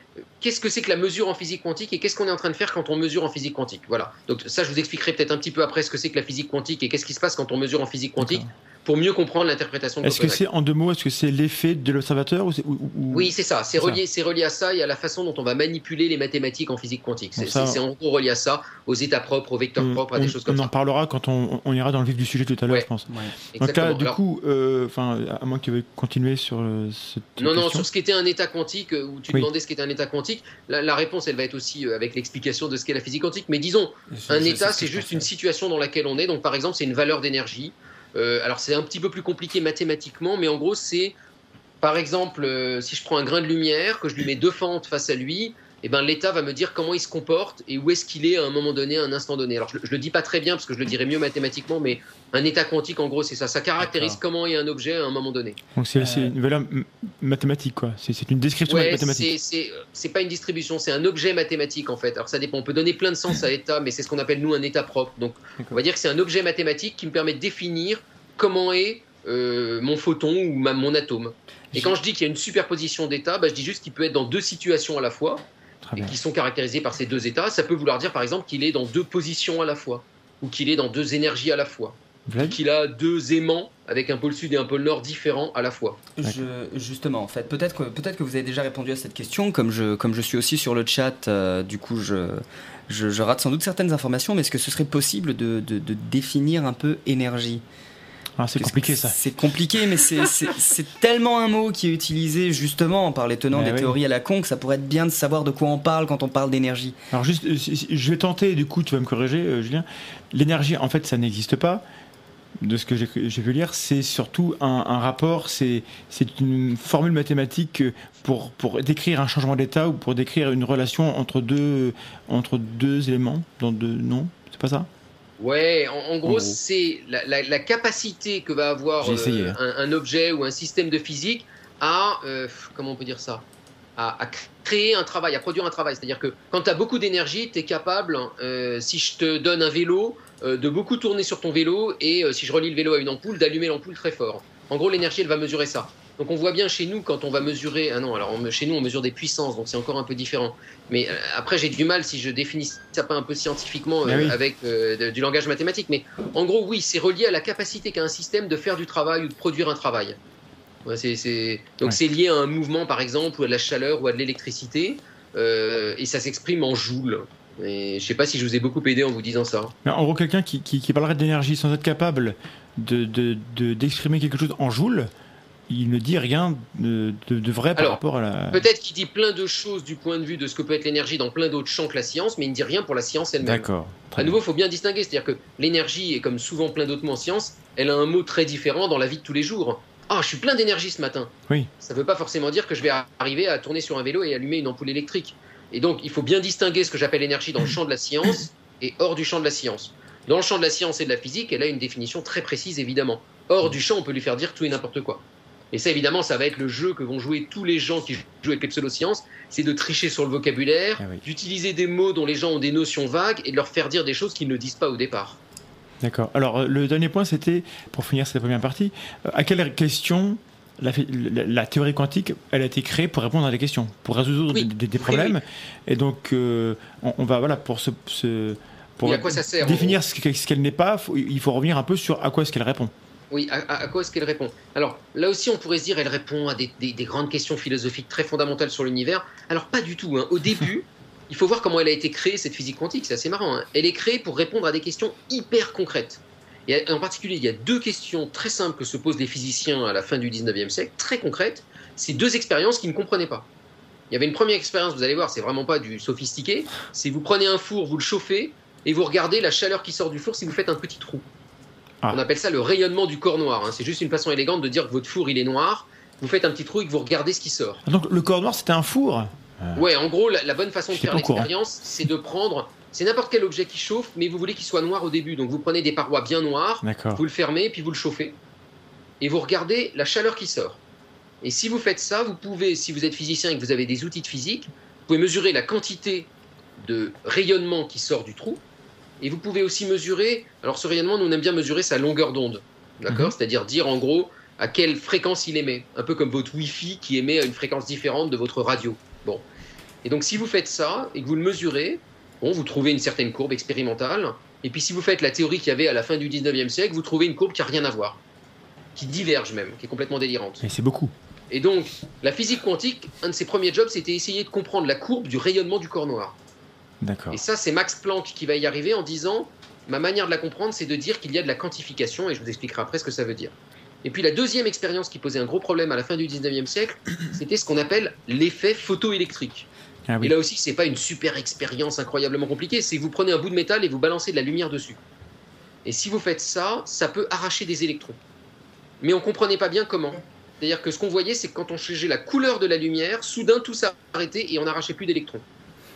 qu'est-ce que c'est que la mesure en physique quantique et qu'est-ce qu'on est en train de faire quand on mesure en physique quantique? Voilà. Donc ça, je vous expliquerai peut-être un petit peu après ce que c'est que la physique quantique et qu'est-ce qui se passe quand on mesure en physique quantique. Pour mieux comprendre l'interprétation de Est-ce que c'est, en deux mots, est-ce que c'est l'effet de l'observateur ou, c'est- ou- ou- Oui, c'est ça. C'est relié, c'est relié à ça et à la façon dont on va manipuler les mathématiques en physique quantique. C'est ça- en gros relié à ça, aux états propres, aux vecteurs on, propres, à des on- choses comme on ça. en parlera quand on, on ira dans le vif du sujet tout à l'heure, Ouais. je pense. Ouais. Donc là, Exactement. du Alors- coup, euh, enfin, à moins que tu veuilles continuer sur euh, cette Non, non, sur ce qu'était un état quantique, euh, où tu Oui. demandais ce qu'était un état quantique, la, la réponse, elle va être aussi euh, avec l'explication de ce qu'est la physique quantique. Mais disons, un état, c'est juste une situation dans laquelle on est. Donc, par exemple, c'est une valeur d'énergie. Euh, alors, c'est un petit peu plus compliqué mathématiquement, mais en gros, c'est, par exemple, euh, si je prends un grain de lumière, que je lui mets deux fentes face à lui, eh ben, l'état va me dire comment il se comporte et où est-ce qu'il est à un moment donné, à un instant donné. Alors, je, je le dis pas très bien parce que je le dirais mieux mathématiquement, mais un état quantique, en gros, c'est ça. Ça caractérise comment est un objet à un moment donné. Donc c'est, Euh, c'est une valeur mathématique, quoi. C'est, une description Ouais, mathématique. c'est- c'est pas une distribution, c'est un objet mathématique en fait. Alors ça dépend, on peut donner plein de sens à état, mais c'est ce qu'on appelle nous un état propre. Donc on va dire que c'est un objet mathématique qui me permet de définir comment est euh, mon photon ou ma- mon atome. Et quand je dis qu'il y a une superposition d'états, bah, je dis juste qu'il peut être dans deux situations à la fois et qui sont caractérisées par ces deux états. Ça peut vouloir dire par exemple qu'il est dans deux positions à la fois ou qu'il est dans deux énergies à la fois, Vlad qu'il a deux aimants avec un pôle sud et un pôle nord différents à la fois. Je, justement, en fait, peut-être que, peut-être que vous avez déjà répondu à cette question, comme je, comme je suis aussi sur le chat, euh, du coup, je, je, je rate sans doute certaines informations, mais est-ce que ce serait possible de, de, de définir un peu énergie? Ah, c'est compliqué ça. C'est compliqué, mais c'est- tellement un mot qui est utilisé justement par les tenants Mais des oui. théories à la con que ça pourrait être bien de savoir de quoi on parle quand on parle d'énergie. Alors juste, euh, je vais tenter, du coup tu vas me corriger, euh, Julien. L'énergie, en fait, ça n'existe pas. De ce que j'ai pu lire, c'est surtout un, un rapport, c'est une formule mathématique euh, pour, pour décrire un changement d'état ou pour décrire une relation entre deux, entre deux éléments. Dans deux, non, c'est pas ça? Ouais, en, en gros, c'est la, la- la capacité que va avoir euh, hein. un, un objet ou un système de physique à, euh, comment on peut dire ça, à, à créer un travail, à produire un travail. C'est-à-dire que quand tu as beaucoup d'énergie, tu es capable, euh, si je te donne un vélo, de beaucoup tourner sur ton vélo et si je relie le vélo à une ampoule, d'allumer l'ampoule très fort. En gros, l'énergie, elle va mesurer ça. Donc on voit bien chez nous quand on va mesurer. Ah non, alors on chez nous on mesure des puissances, donc c'est encore un peu différent. Mais euh, après j'ai du mal si je définis ça pas un peu scientifiquement euh, oui. avec euh, de- du langage mathématique. Mais en gros oui, c'est relié à la capacité qu'a un système de faire du travail ou de produire un travail. Ouais, Donc Ouais. c'est lié à un mouvement par exemple ou à de la chaleur ou à de l'électricité euh, et ça s'exprime en joules. Et je sais pas si je vous ai beaucoup aidé en vous disant ça. En gros, quelqu'un qui, qui, qui parlerait d'énergie sans être capable de- de- de- d'exprimer quelque chose en joule, il ne dit rien de, de- de vrai par rapport à la. Peut-être qu'il dit plein de choses du point de vue de ce que peut être l'énergie dans plein d'autres champs que la science, mais il ne dit rien pour la science elle-même. D'accord. À nouveau, il faut bien distinguer, c'est-à-dire que l'énergie, et comme souvent plein d'autres mots en science, elle a un mot très différent dans la vie de tous les jours. Ah, je suis plein d'énergie ce matin. Oui. Ça ne veut pas forcément dire que je vais arriver à tourner sur un vélo et allumer une ampoule électrique. Et donc, il faut bien distinguer ce que j'appelle l'énergie dans le champ de la science et hors du champ de la science. Dans le champ de la science et de la physique, elle a une définition très précise, évidemment. Hors du champ, on peut lui faire dire tout et n'importe quoi. Et ça, évidemment, ça va être le jeu que vont jouer tous les gens qui jouent avec les pseudosciences, c'est de tricher sur le vocabulaire, Ah oui. d'utiliser des mots dont les gens ont des notions vagues et de leur faire dire des choses qu'ils ne disent pas au départ. D'accord. Alors, euh, le dernier point, c'était, pour finir cette première partie, euh, à quelle question la, fi- la- la théorie quantique, elle a été créée pour répondre à des questions, pour résoudre Oui. des, des- des Oui, problèmes. Et donc, euh, on, on va, voilà, pour se- pour Oui, à quoi ça sert, en définir ce qu'e- ce qu'elle n'est pas, faut- il faut revenir un peu sur à quoi est-ce qu'elle répond. Oui, à, à- à quoi est-ce qu'elle répond? Alors là aussi, on pourrait se dire, elle répond à des, des- des grandes questions philosophiques très fondamentales sur l'univers. Alors pas du tout. hein. Au début, il faut voir comment elle a été créée, cette physique quantique. C'est assez marrant. hein. Elle est créée pour répondre à des questions hyper concrètes. Et en particulier, il y a deux questions très simples que se posent les physiciens à la fin du 19e siècle, très concrètes. C'est deux expériences qu'ils ne comprenaient pas. Il y avait une première expérience, vous allez voir, c'est vraiment pas du sophistiqué. C'est vous prenez un four, vous le chauffez, et vous regardez la chaleur qui sort du four si vous faites un petit trou. Ah. On appelle ça le rayonnement du corps noir. hein. C'est juste une façon élégante de dire que votre four il est noir. Vous faites un petit trou et que vous regardez ce qui sort. Donc le corps noir, c'était un four. Ouais, en gros, la, la bonne façon de faire l'expérience, c'est de prendre. C'est n'importe quel objet qui chauffe, mais vous voulez qu'il soit noir au début. Donc vous prenez des parois bien noires, vous le fermez, puis vous le chauffez. Et vous regardez la chaleur qui sort. Et si vous faites ça, vous pouvez, si vous êtes physicien et que vous avez des outils de physique, vous pouvez mesurer la quantité de rayonnement qui sort du trou. Et vous pouvez aussi mesurer. Alors ce rayonnement, nous on aime bien mesurer sa longueur d'onde. D'accord Mhm. C'est-à-dire dire en gros à quelle fréquence il émet. Un peu comme votre Wi-Fi qui émet à une fréquence différente de votre radio. Bon. Et donc si vous faites ça et que vous le mesurez, bon, vous trouvez une certaine courbe expérimentale. Et puis si vous faites la théorie qu'il y avait à la fin du 19e siècle, vous trouvez une courbe qui n'a rien à voir. Qui diverge même, qui est complètement délirante. Et c'est beaucoup. Et donc, la physique quantique, un de ses premiers jobs, c'était essayer de comprendre la courbe du rayonnement du corps noir. Et ça, c'est Max Planck qui va y arriver en disant ma manière de la comprendre, c'est de dire qu'il y a de la quantification, et je vous expliquerai après ce que ça veut dire. Et puis la deuxième expérience qui posait un gros problème à la fin du 19e siècle, c'était ce qu'on appelle l'effet photoélectrique. Ah Et là aussi, c'est pas une super expérience incroyablement compliquée, c'est que vous prenez un bout de métal et vous balancez de la lumière dessus. Et si vous faites ça, ça peut arracher des électrons. Mais on comprenait pas bien comment. C'est-à-dire que ce qu'on voyait, c'est que quand on changeait la couleur de la lumière, soudain tout s'arrêtait et on n'arrachait plus d'électrons.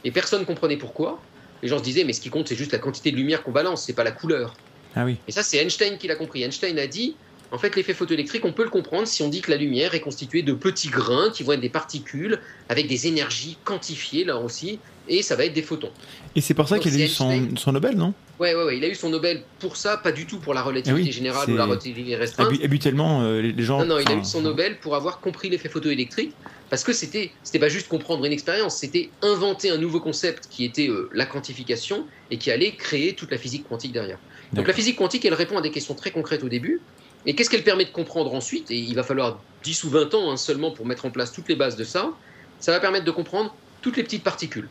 Et personne comprenait pourquoi. Les gens se disaient, mais ce qui compte, c'est juste la quantité de lumière qu'on balance, c'est pas la couleur. Ah oui. Et ça, c'est Einstein qui l'a compris. Einstein a dit, en fait, l'effet photoélectrique, on peut le comprendre si on dit que la lumière est constituée de petits grains qui vont être des particules avec des énergies quantifiées, là aussi, et ça va être des photons. Et c'est pour ça qu'il a eu son, Nobel, non? Ouais, ouais, ouais. Il a eu son Nobel pour ça, pas du tout pour la relativité Eh oui, générale ou la relativité restreinte. Habi- Habituellement, euh, les, gens. Non, non, il a eu son Nobel pour avoir compris l'effet photoélectrique, parce que c'était c'était pas juste comprendre une expérience, c'était inventer un nouveau concept qui était euh, la quantification et qui allait créer toute la physique quantique derrière. Donc la physique quantique, elle répond à des questions très concrètes au début, et qu'est-ce qu'elle permet de comprendre ensuite? Et il va falloir 10 ou 20 ans hein, seulement pour mettre en place toutes les bases de ça. Ça va permettre de comprendre toutes les petites particules.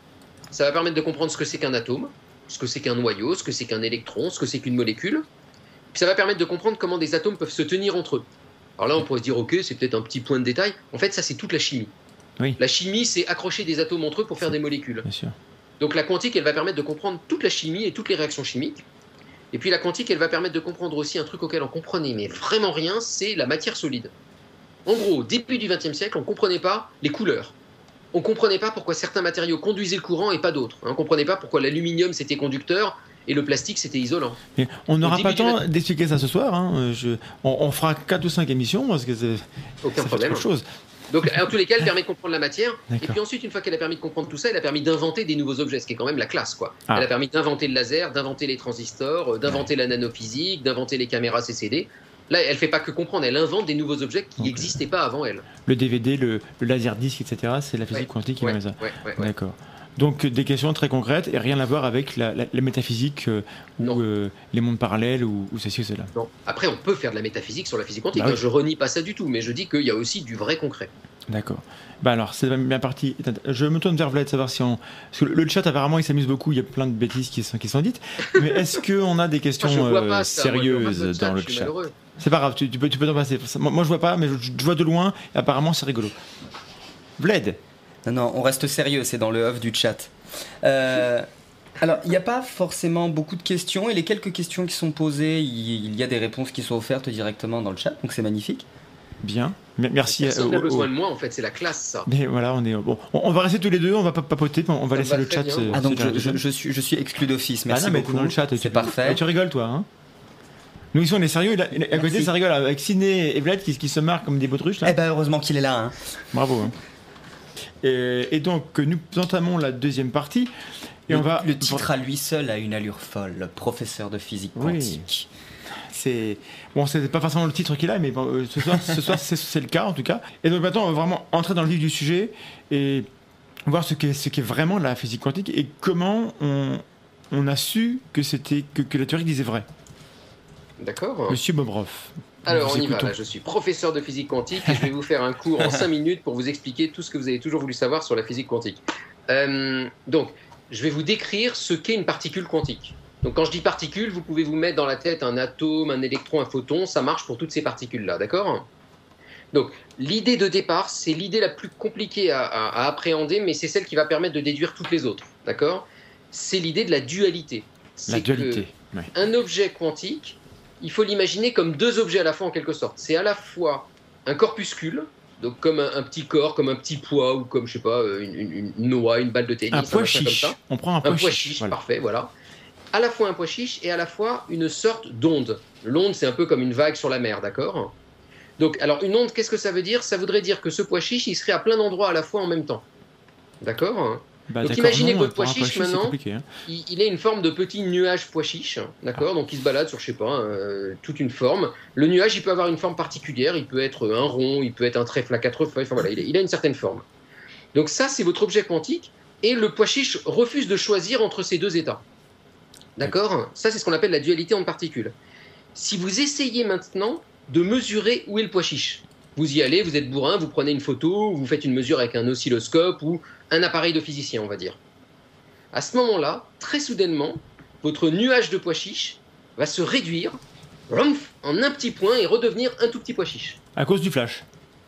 Ça va permettre de comprendre ce que c'est qu'un atome, ce que c'est qu'un noyau, ce que c'est qu'un électron, ce que c'est qu'une molécule. Puis ça va permettre de comprendre comment des atomes peuvent se tenir entre eux. Alors là, on pourrait se dire, ok, c'est peut-être un petit point de détail. En fait, ça, c'est toute la chimie. Oui. La chimie, c'est accrocher des atomes entre eux pour faire des molécules. Bien sûr. Donc la quantique, elle va permettre de comprendre toute la chimie et toutes les réactions chimiques. Et puis la quantique, elle va permettre de comprendre aussi un truc auquel on comprenait mais vraiment rien, c'est la matière solide. En gros, au début du XXe siècle, on ne comprenait pas les couleurs. On ne comprenait pas pourquoi certains matériaux conduisaient le courant et pas d'autres. On ne comprenait pas pourquoi l'aluminium c'était conducteur et le plastique c'était isolant. On n'aura pas temps d'expliquer ça ce soir. hein. Je, on, on fera 4 ou 5 émissions parce que c'est- Aucun ça problème. choses. Donc, en tous les cas, elle permet de comprendre la matière. Et puis ensuite, une fois qu'elle a permis de comprendre tout ça, elle a permis d'inventer des nouveaux objets, ce qui est quand même la classe, quoi. Ah. Elle a permis d'inventer le laser, d'inventer les transistors, euh, d'inventer la nanophysique, d'inventer les caméras CCD. Là, elle fait pas que comprendre, elle invente des nouveaux objets qui n'existaient pas avant elle. Le DVD, le, le laser disque, etc. C'est la physique Ouais. quantique qui Ouais, met ça. D'accord. Donc des questions très concrètes et rien à voir avec la, la- la métaphysique euh, ou euh, les mondes parallèles ou, ou ceci ou cela. Non. Après, on peut faire de la métaphysique sur la physique quantique. Bah oui. hein, Je renie pas ça du tout, mais je dis qu'il y a aussi du vrai concret. D'accord. Bah alors, c'est bien parti. Je me tourne vers Vlad, savoir si on. Parce que le chat, apparemment, il s'amuse beaucoup. Il y a plein de bêtises qui sont, qui sont dites. Mais est-ce qu'on a des questions Moi, euh, ça. Sérieuses dans le chat? C'est pas grave, tu, tu peux tu peux t'en passer. Moi, moi, je vois pas, mais je, je vois de loin. Et apparemment, c'est rigolo. Vlad, Non, non, on reste sérieux, c'est dans le off du chat. Euh, alors, il n'y a pas forcément beaucoup de questions, et les quelques questions qui sont posées, il y a des réponses qui sont offertes directement dans le chat, donc c'est magnifique. bien. M- Merci. Personne euh, n'a au- besoin de moi, en fait, c'est la classe, ça. Mais voilà, on est bon. On, on va rester tous les deux. On va pas papoter. On va Ça laisser va le chat. Ah, donc je, suis, je suis exclu d'office, Ah merci non, mais t'es beaucoup. dans le chat. C'est parfait. Tu rigoles, toi. Hein nous ici on est sérieux. à côté Merci. ça rigole avec Ciné et Vlad qui, qui se marrent comme des bautruches là. Eh ben, heureusement qu'il est là. hein. Bravo. hein. Et, et donc nous entamons la deuxième partie et le, on va. le titre à lui seul a une allure folle, professeur de physique Oui. quantique. C'est bon, c'est pas forcément le titre qu'il a, mais bon, euh, ce soir, ce soir c'est, c'est le cas en tout cas. Et donc maintenant on va vraiment entrer dans le vif du sujet et voir ce qu'est ce qu'est vraiment la physique quantique et comment on, on a su que c'était que, que la théorie disait vrai. D'accord Monsieur Bobrov. Alors, on y va. Là, je suis professeur de physique quantique et je vais vous faire un cours en 5 minutes pour vous expliquer tout ce que vous avez toujours voulu savoir sur la physique quantique. Euh, donc, je vais vous décrire ce qu'est une particule quantique. Donc quand je dis particules, vous pouvez vous mettre dans la tête un atome, un électron, un photon, ça marche pour toutes ces particules-là, d'accord? Donc l'idée de départ, c'est l'idée la plus compliquée à, à- à appréhender, mais c'est celle qui va permettre de déduire toutes les autres, d'accord? C'est l'idée de la dualité. La que dualité. un objet quantique, il faut l'imaginer comme deux objets à la fois en quelque sorte. C'est à la fois un corpuscule, donc comme un, un petit corps, comme un petit poids ou comme je sais pas une, une- une noix, une balle de tennis, Un pois comme ça. On prend un Un pois, pois chiche. chiche, voilà. parfait, voilà. À la fois un pois chiche et à la fois une sorte d'onde. L'onde, c'est un peu comme une vague sur la mer, d'accord? Donc, alors une onde, qu'est-ce que ça veut dire? Ça voudrait dire que ce pois chiche, il serait à plein d'endroits à la fois en même temps. D'accord? Bah, Donc imaginez non, votre pois chiche maintenant. hein. il, il est une forme de petit nuage pois chiche, d'accord Donc il se balade sur, je sais pas, euh, toute une forme. Le nuage, il peut avoir une forme particulière, il peut être un rond, il peut être un trèfle à quatre feuilles, enfin voilà, il, il a une certaine forme. Donc ça, c'est votre objet quantique, et le pois chiche refuse de choisir entre ces deux états. D'accord? Ça, c'est ce qu'on appelle la dualité en particules. Si vous essayez maintenant de mesurer où est le pois chiche, vous y allez, vous êtes bourrin, vous prenez une photo, vous faites une mesure avec un oscilloscope ou un appareil de physicien, on va dire. À ce moment-là, très soudainement, votre nuage de pois chiche va se réduire romph, en un petit point et redevenir un tout petit pois chiche. À cause du flash.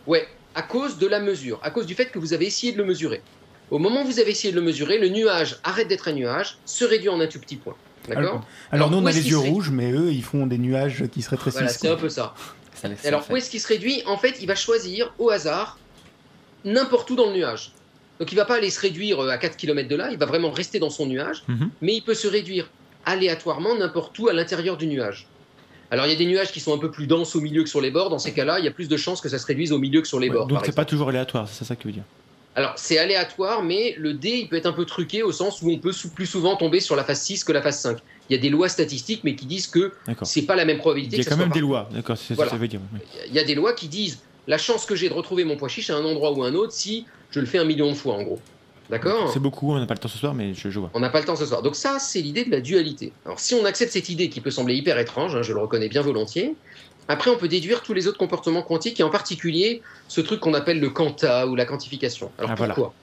Ouais, à cause de la mesure, à cause du fait que vous avez essayé de le mesurer. Au moment où vous avez essayé de le mesurer, le nuage arrête d'être un nuage, se réduit en un tout petit point. D'accord? Alors, Alors, nous, on a les yeux rouges, mais eux, ils font des nuages qui se rétrécissent. Voilà, c'est un peu ça. Alors, où est-ce qu'il se réduit En fait, il va choisir au hasard n'importe où dans le nuage. Donc, il va pas aller se réduire euh, à 4 km de là, il va vraiment rester dans son nuage, Mhm. mais il peut se réduire aléatoirement n'importe où à l'intérieur du nuage. Alors, il y a des nuages qui sont un peu plus denses au milieu que sur les bords. Dans ces cas-là, il y a plus de chances que ça se réduise au milieu que sur les Ouais, bords. donc c'est pas toujours aléatoire, c'est ça que tu veux dire. Alors, c'est aléatoire, mais le dé, il peut être un peu truqué au sens où on peut sou- plus souvent tomber sur la phase 6 que la phase 5. Il y a des lois statistiques, mais qui disent que c'est pas la même probabilité. Il y a que quand même des lois, d'accord, c'est Voilà. ça que ça veut dire. ouais. il y a des lois qui disent la chance que j'ai de retrouver mon pois chiche à un endroit ou à un autre si je le fais un million de fois en gros. D'accord C'est beaucoup, on n'a pas le temps ce soir, mais je, je vois. On n'a pas le temps ce soir. Donc ça, c'est l'idée de la dualité. Alors si on accepte cette idée qui peut sembler hyper étrange, hein, je le reconnais bien volontiers, après on peut déduire tous les autres comportements quantiques et en particulier ce truc qu'on appelle le quanta ou la quantification. Alors Ah, voilà. pourquoi?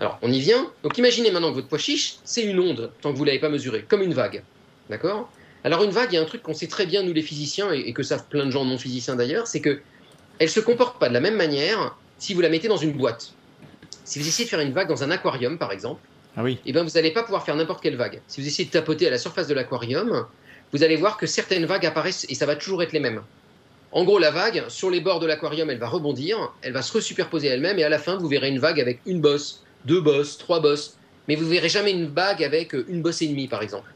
Alors on y vient. Donc imaginez maintenant que votre pois chiche, c'est une onde, tant que vous l'avez pas mesuré, comme une vague. D'accord? Alors une vague, il y a un truc qu'on sait très bien nous les physiciens et, et que savent plein de gens non physiciens d'ailleurs, c'est que elle se comporte pas de la même manière si vous la mettez dans une boîte. Si vous essayez de faire une vague dans un aquarium par exemple, Ah oui, eh ben, vous n'allez pas pouvoir faire n'importe quelle vague. Si vous essayez de tapoter à la surface de l'aquarium, vous allez voir que certaines vagues apparaissent et ça va toujours être les mêmes. En gros, la vague, sur les bords de l'aquarium, elle va rebondir, elle va se resuperposer elle-même et à la fin, vous verrez une vague avec une bosse, deux bosses, trois bosses. Mais vous verrez jamais une vague avec une bosse et demie, par exemple.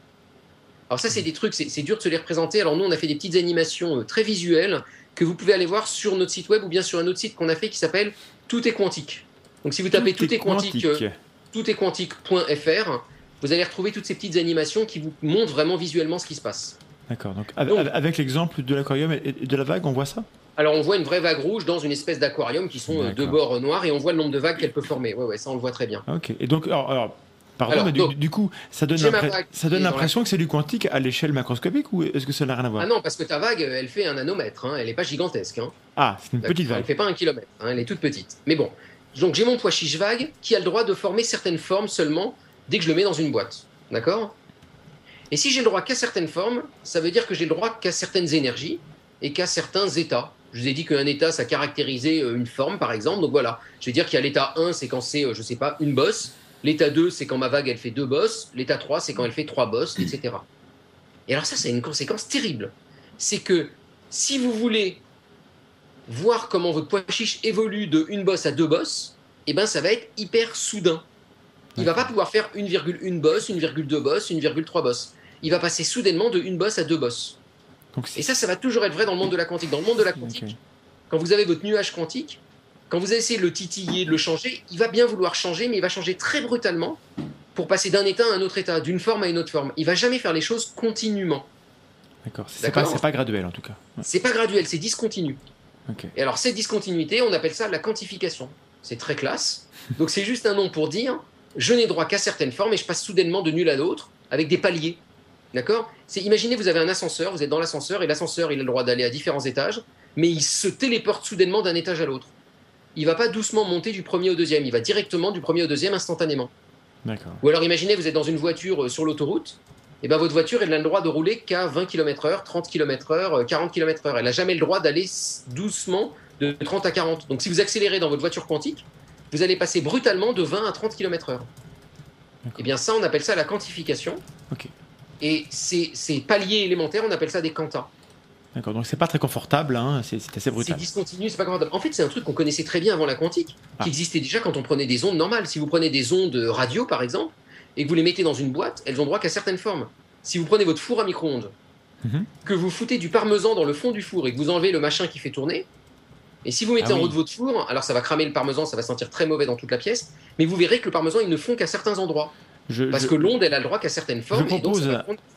Alors ça, c'est des trucs, c'est dur de se les représenter. Alors nous, on a fait des petites animations euh, très visuelles que vous pouvez aller voir sur notre site web ou bien sur un autre site qu'on a fait qui s'appelle Tout est quantique. Donc si vous tapez Tout, est quantique, euh, toutetquantique.fr, vous allez retrouver toutes ces petites animations qui vous montrent vraiment visuellement ce qui se passe. D'accord. Donc, av- Donc- av- avec l'exemple de l'aquarium et de la vague, on voit ça? Alors on voit une vraie vague rouge dans une espèce d'aquarium qui sont euh, deux bords euh, noirs et on voit le nombre de vagues qu'elle peut former. Ouais, ouais, ça on le voit très bien. Ok. Et donc, alors, alors, pardon, Alors, mais du, donc, du coup, ça donne ça l'impression que c'est du quantique à l'échelle macroscopique ou est-ce que ça n'a rien à voir? Ah non, parce que ta vague, elle fait un nanomètre, hein, elle n'est pas gigantesque. Hein. Ah, c'est une petite vague. Elle fait pas un kilomètre, hein, elle est toute petite. Mais bon, donc j'ai mon pois chiche vague qui a le droit de former certaines formes seulement dès que je le mets dans une boîte. D'accord? Et si j'ai le droit qu'à certaines formes, ça veut dire que j'ai le droit qu'à certaines énergies et qu'à certains états. Je vous ai dit qu'un état, ça caractérisait euh, une forme, par exemple. Donc voilà, je vais dire qu'il y a l'état 1, c'est quand c'est, euh, je sais pas, une bosse. L'état 2, c'est quand ma vague, elle fait deux bosses. L'état 3, c'est quand elle fait trois bosses, etc. Et alors ça, c'est une conséquence terrible. C'est que si vous voulez voir comment votre pois chiche évolue de une bosse à deux bosses, eh ben ça va être hyper soudain. Il va pas pouvoir faire 1,1 bosse, 1,2 bosse, 1,3 bosse. Il va passer soudainement de une bosse à deux bosses. Donc, Et ça, ça va toujours être vrai dans le monde de la quantique. Dans le monde de la quantique, quand vous avez votre nuage quantique, quand vous essayez de le titiller, de le changer, il va bien vouloir changer, mais il va changer très brutalement pour passer d'un état à un autre état, d'une forme à une autre forme. Il va jamais faire les choses continuellement. D'accord. C'est pas, pas graduel en tout cas. Ouais. C'est pas graduel, c'est discontinu. Ok. Et alors, cette discontinuité, on appelle ça la quantification. C'est très classe. Donc, c'est juste un nom pour dire je n'ai droit qu'à certaines formes et je passe soudainement de nul à l'autre avec des paliers. D'accord? C'est Imaginez, vous avez un ascenseur, vous êtes dans l'ascenseur et l'ascenseur, il a le droit d'aller à différents étages, mais il se téléporte soudainement d'un étage à l'autre. Il va pas doucement monter du premier au deuxième, il va directement du premier au deuxième instantanément. D'accord. Ou alors imaginez, vous êtes dans une voiture euh, sur l'autoroute, eh ben, votre voiture, elle n'a le droit de rouler qu'à 20 km/h, 30 km/h, 40 km/h. Elle n'a jamais le droit d'aller doucement de 30 à 40. Donc si vous accélérez dans votre voiture quantique, vous allez passer brutalement de 20 à 30 km/h. Eh bien ça, on appelle ça la quantification. Et ces, ces paliers élémentaires, on appelle ça des quantas. D'accord, donc c'est pas très confortable, hein, c'est c'est assez C'est brutal. discontinu, c'est pas confortable. En fait, c'est un truc qu'on connaissait très bien avant la quantique, Ah. qui existait déjà quand on prenait des ondes normales. Si vous prenez des ondes radio, par exemple, et que vous les mettez dans une boîte, elles ont droit qu'à certaines formes. Si vous prenez votre four à micro-ondes, Mhm. que vous foutez du parmesan dans le fond du four et que vous enlevez le machin qui fait tourner, et si vous mettez Ah en oui. haut de votre four, alors ça va cramer le parmesan, ça va sentir très mauvais dans toute la pièce, mais vous verrez que le parmesan, il ne fond qu'à certains endroits. Je, Parce je- que l'onde, elle a le droit qu'à certaines formes. donc propose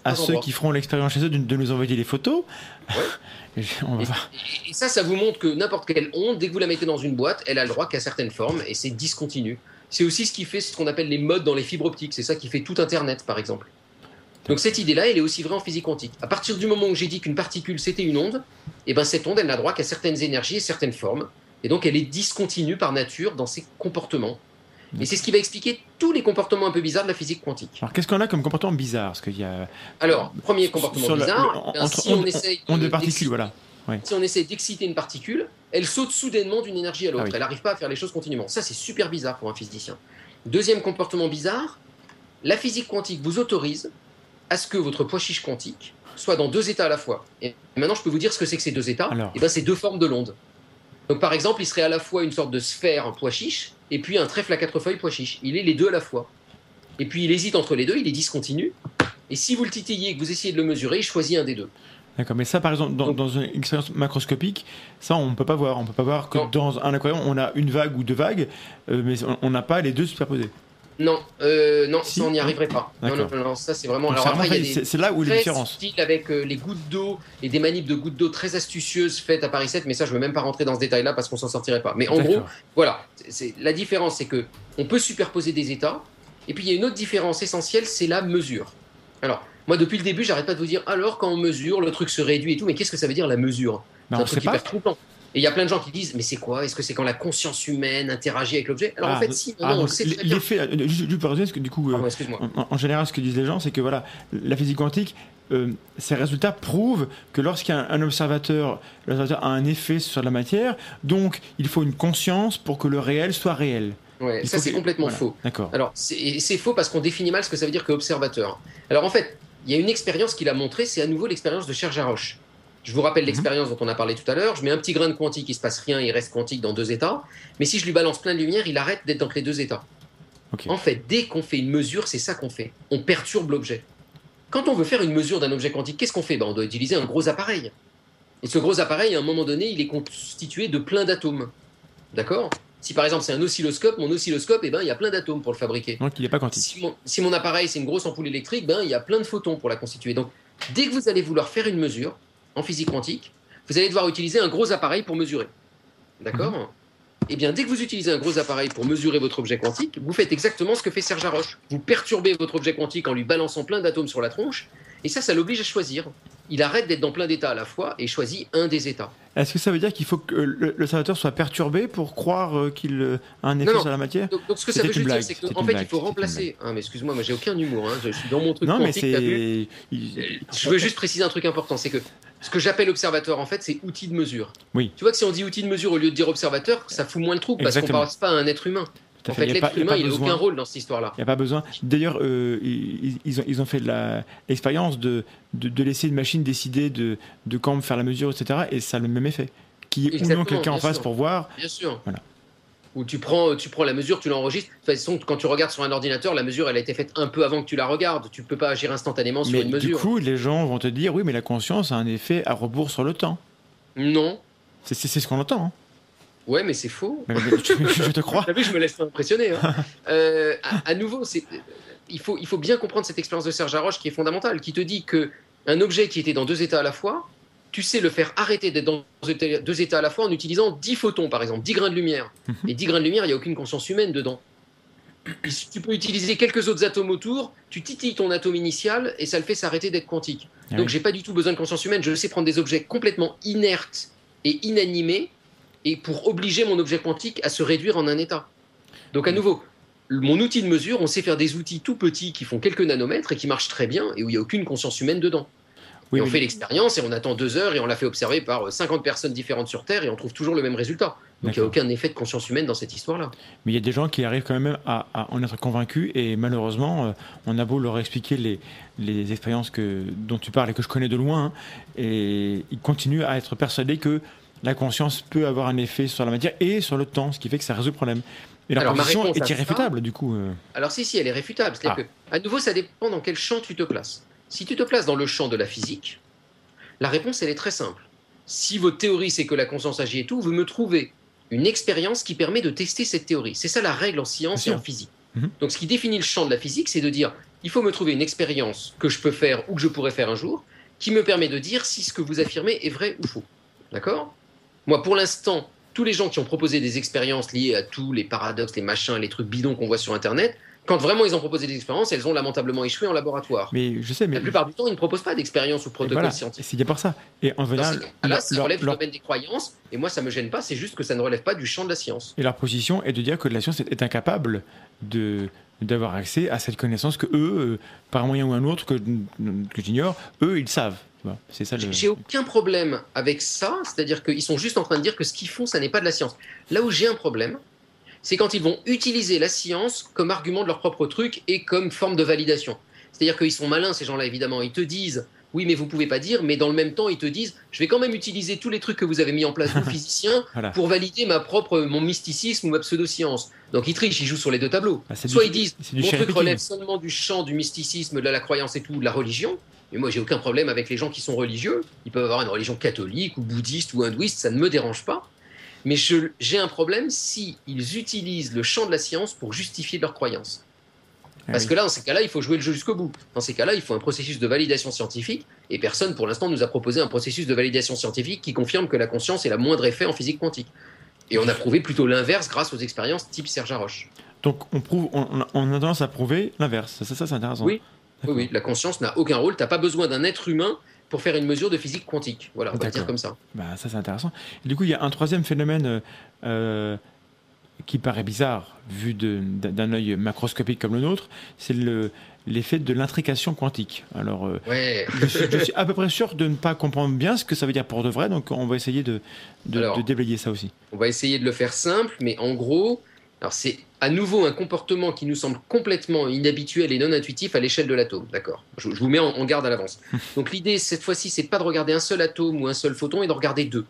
à ceux endroits. qui feront l'expérience chez eux de, de nous envoyer les photos. Et je- on va Et, voir. et- et ça, ça vous montre que n'importe quelle onde, dès que vous la mettez dans une boîte, elle a le droit qu'à certaines formes et c'est discontinu. C'est aussi ce qui fait ce qu'on appelle les modes dans les fibres optiques. C'est ça qui fait tout Internet, par exemple. Donc cette idée-là, elle est aussi vraie en physique quantique. À partir du moment où j'ai dit qu'une particule c'était une onde, et ben cette onde, elle n'a droit qu'à certaines énergies et certaines formes. Et donc elle est discontinue par nature dans ses comportements. Et c'est ce qui va expliquer tous les comportements un peu bizarres de la physique quantique. Alors qu'est-ce qu'on a comme comportement bizarre? Parce qu'il y a Alors, premier comportement bizarre, le- ben, entre si on essaye ondes de particules, voilà. si on essaie d'exciter une particule, elle saute soudainement d'une énergie à l'autre. Ah oui. Elle n'arrive pas à faire les choses continuellement. Ça, c'est super bizarre pour un physicien. Deuxième comportement bizarre, la physique quantique vous autorise à ce que votre poids chiche quantique soit dans deux états à la fois. Et maintenant, je peux vous dire ce que c'est que ces deux états. Alors. Et ben, c'est deux formes de l'onde. Donc, par exemple, il serait à la fois une sorte de sphère, poids chiche, et puis un trèfle à quatre feuilles poids chiche. Il est les deux à la fois. Et puis, il hésite entre les deux, il est discontinu. Et si vous le titillez et que vous essayez de le mesurer, il choisit un des deux. D'accord, mais ça, par exemple, dans, Donc- dans une expérience macroscopique, ça, on ne peut pas voir. On peut pas voir que Non. dans un aquarium, on a une vague ou deux vagues, euh, mais on n'a pas les deux superposés. Non, euh, non, Si. ça on n'y arriverait pas. Non, non, non, ça c'est vraiment. Alors après, il y a des c'est là où est la très différence. avec euh, les gouttes d'eau et des manips de gouttes d'eau très astucieuses faites à Paris 7, mais ça je veux même pas rentrer dans ce détail-là parce qu'on s'en sortirait pas. Mais en gros, voilà, c'est- la différence, c'est que on peut superposer des états. Et puis il y a une autre différence essentielle, c'est la mesure. Alors moi depuis le début, j'arrête pas de vous dire alors quand on mesure, le truc se réduit et tout, mais qu'est-ce que ça veut dire la mesure? Ben, C'est un truc hyper troublant. Et il y a plein de gens qui disent mais c'est quoi? Est-ce que c'est quand la conscience humaine interagit avec l'objet? Alors Ah, en fait donc- si, ah, non, bien. L'effet, euh, pour résumer, parce que du coup, euh, Pardon, en, en général, ce que disent les gens, c'est que voilà, la physique quantique, euh, ces résultats prouvent que lorsqu'il y a un, un observateur, l'observateur a un effet sur la matière, donc il faut une conscience pour que le réel soit réel. Ouais, ça c'est que- complètement voilà. faux. D'accord. Alors, c'est c'est faux parce qu'on définit mal ce que ça veut dire que observateur. Alors, en fait, il y a une expérience qu'il a montrée, c'est à nouveau l'expérience de Cherjaroche. Je vous rappelle l'expérience dont on a parlé tout à l'heure. Je mets un petit grain de quantique, il se passe rien, il reste quantique dans deux états. Mais si je lui balance plein de lumière, il arrête d'être dans les deux états. En fait, dès qu'on fait une mesure, c'est ça qu'on fait. On perturbe l'objet. Quand on veut faire une mesure d'un objet quantique, qu'est-ce qu'on fait? Ben, On doit utiliser un gros appareil. Et ce gros appareil, à un moment donné, il est constitué de plein d'atomes. D'accord? Si par exemple c'est un oscilloscope, mon oscilloscope, eh ben, il y a plein d'atomes pour le fabriquer. Donc il n'est pas quantique. Si mon, si mon appareil c'est une grosse ampoule électrique, ben, il y a plein de photons pour la constituer. Donc dès que vous allez vouloir faire une mesure en physique quantique, vous allez devoir utiliser un gros appareil pour mesurer. D'accord Eh bien, dès que vous utilisez un gros appareil pour mesurer votre objet quantique, vous faites exactement ce que fait Serge Haroche. Vous perturbez votre objet quantique en lui balançant plein d'atomes sur la tronche, et ça, ça l'oblige à choisir. Il arrête d'être dans plein d'états à la fois et choisit un des états. Est-ce que ça veut dire qu'il faut que euh, le- l'observateur soit perturbé pour croire euh, qu'il euh, a un effet non. sur la matière Donc, donc ce que ça veut juste dire, c'est qu'en fait, blague, il faut remplacer. Ah, mais excuse-moi, moi j'ai aucun humour. hein. Je suis dans mon truc Non, mais c'est. il- Je veux juste préciser un truc important, c'est que ce que j'appelle observateur, en fait, c'est outil de mesure. Oui. Tu vois que si on dit outil de mesure au lieu de dire observateur, ça fout moins le trou parce qu'on Exactement. passe pas à un être humain. Tout En fait, l'être humain, il n'a aucun rôle dans cette histoire-là. Il n'y a pas besoin. D'ailleurs, euh, ils, ils ont, ils ont fait l'expérience de, de, de laisser une machine décider de, de quand faire la mesure, etc. Et ça a le même effet. Qu'il y ait ou non quelqu'un en face sûr. pour voir. Bien sûr. Voilà. Ou tu prends, tu prends la mesure, tu l'enregistres. De toute façon, quand tu regardes sur un ordinateur, la mesure, elle a été faite un peu avant que tu la regardes. Tu peux pas agir instantanément sur Mais une du mesure. coup, les gens vont te dire oui, mais la conscience a un effet à rebours sur le temps. Non. C'est ce qu'on entend. hein. Ouais, mais c'est faux. Mais- mais je, je te crois. T'as vu, je me laisse pas impressionner. hein. Euh, à, à nouveau, il, faut, il faut bien comprendre cette expérience de Serge Haroche qui est fondamentale, qui te dit que un objet qui était dans deux états à la fois, tu sais le faire arrêter d'être dans deux états- deux états à la fois en utilisant 10 photons, par exemple, 10 grains de lumière. Et 10 grains de lumière, il n'y a aucune conscience humaine dedans. Et si tu peux utiliser quelques autres atomes autour, tu titilles ton atome initial et ça le fait s'arrêter d'être quantique. Ah Donc oui. j'ai pas du tout besoin de conscience humaine, je sais prendre des objets complètement inertes et inanimés et pour obliger mon objet quantique à se réduire en un état. Donc à nouveau, mon outil de mesure, on sait faire des outils tout petits qui font quelques nanomètres et qui marchent très bien et où il n'y a aucune conscience humaine dedans. Oui, et on fait l'expérience et on attend deux heures et on l'a fait observer par euh, 50 personnes différentes sur Terre et on trouve toujours le même résultat. Donc il n'y a aucun effet de conscience humaine dans cette histoire-là. Mais il y a des gens qui arrivent quand même à, à en être convaincus et malheureusement, euh, on a beau leur expliquer les, les expériences que, dont tu parles et que je connais de loin, hein, et ils continuent à être persuadés que la conscience peut avoir un effet sur la matière et sur le temps, ce qui fait que ça résout le problème. Et leur Alors, position à est ça- irréfutable, du coup. euh. Alors si, si, elle est réfutable. C'est-à-dire que, à nouveau, ça dépend dans quel champ tu te places. Si tu te places dans le champ de la physique, la réponse, elle est très simple. Si votre théorie, c'est que la conscience agit et tout, vous me trouvez une expérience qui permet de tester cette théorie. C'est ça la règle en science et en physique. Mhm. Donc ce qui définit le champ de la physique, c'est de dire, il faut me trouver une expérience que je peux faire ou que je pourrais faire un jour, qui me permet de dire si ce que vous affirmez est vrai ou faux. D'accord? Moi, pour l'instant, tous les gens qui ont proposé des expériences liées à tous les paradoxes, les machins, les trucs bidons qu'on voit sur Internet, quand vraiment ils ont proposé des expériences, elles ont lamentablement échoué en laboratoire. Mais je sais, mais. La plupart du temps, ils ne proposent pas d'expérience ou protocole voilà, scientifique. c'est bien pour ça. Et en général, leur- ça leur- relève du leur- domaine des croyances, et moi, ça me gêne pas, c'est juste que ça ne relève pas du champ de la science. Et leur position est de dire que la science est, est incapable de d'avoir accès à cette connaissance que eux, euh, par un moyen ou un autre que, que j'ignore, eux, ils savent. C'est ça le. J'ai aucun problème avec ça, c'est-à-dire qu'ils sont juste en train de dire que ce qu'ils font, ça n'est pas de la science. Là où j'ai un problème, c'est quand ils vont utiliser la science comme argument de leur propre truc et comme forme de validation. C'est-à-dire qu'ils sont malins, ces gens-là, évidemment. Ils te disent, oui, mais vous pouvez pas dire, mais dans le même temps, ils te disent, je vais quand même utiliser tous les trucs que vous avez mis en place, vous, physiciens, Voilà. pour valider ma propre, mon mysticisme ou ma pseudo-science. Donc ils trichent, ils jouent sur les deux tableaux. Ah, du- Soit ils disent, mon truc relève seulement du champ du mysticisme, de la croyance et tout, de la religion. Mais moi, j'ai aucun problème avec les gens qui sont religieux. Ils peuvent avoir une religion catholique ou bouddhiste ou hindouiste, ça ne me dérange pas. Mais j'ai un problème si ils utilisent le champ de la science pour justifier leurs croyances. Ah Parce que là, dans ces cas-là, il faut jouer le jeu jusqu'au bout. Dans ces cas-là, il faut un processus de validation scientifique. Et personne, pour l'instant, nous a proposé un processus de validation scientifique qui confirme que la conscience est la moindre effet en physique quantique. Et on a prouvé plutôt l'inverse grâce aux expériences type Serge Haroche. Donc on, prouve, on, on a- on a tendance à prouver l'inverse. Ça, ça, c'est intéressant. Oui. Oui, la conscience n'a aucun rôle. T'as pas besoin d'un être humain pour faire une mesure de physique quantique. Voilà, on va dire comme ça. Bah, ça, c'est intéressant. Et du coup, il y a un troisième phénomène euh, euh, qui paraît bizarre, vu d'un œil macroscopique comme le nôtre, c'est le- l'effet de l'intrication quantique. Alors, euh, Ouais. je, suis, je suis à peu près sûr de ne pas comprendre bien ce que ça veut dire pour de vrai, donc on va essayer de, de, Alors. de déblayer ça aussi. On va essayer de le faire simple, mais en gros, alors c'est à nouveau un comportement qui nous semble complètement inhabituel et non intuitif à l'échelle de l'atome. D'accord? Je, je vous mets en, en garde à l'avance. Donc l'idée, cette fois-ci, c'est pas de regarder un seul atome ou un seul photon et de regarder deux.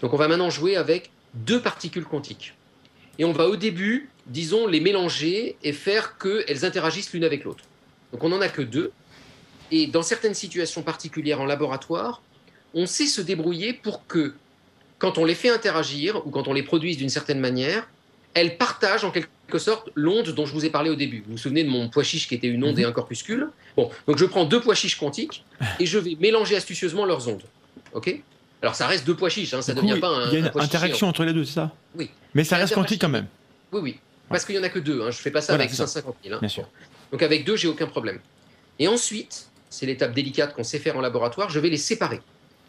Donc on va maintenant jouer avec deux particules quantiques. Et on va au début, disons, les mélanger et faire qu'elles interagissent l'une avec l'autre. Donc on n'en a que deux. Et dans certaines situations particulières en laboratoire, on sait se débrouiller pour que quand on les fait interagir ou quand on les produise d'une certaine manière, elles partagent en quelque sorte l'onde dont je vous ai parlé au début. Vous vous souvenez de mon pois chiche qui était une onde Mhm. et un corpuscule? Bon, donc je prends deux pois chiches quantiques et je vais mélanger astucieusement leurs ondes. Ok? Alors ça reste deux pois chiches, hein, ça ne devient pas un. il y a un une chiche interaction entre les deux, c'est ça? Oui. Mais ça reste quantique quand même. Oui, oui. Parce qu'il n'y en a que deux. Hein. Je fais pas ça Voilà, avec c'est ça. 150 000. hein. bien sûr. Donc avec deux, j'ai aucun problème. Et ensuite, c'est l'étape délicate qu'on sait faire en laboratoire, je vais les séparer.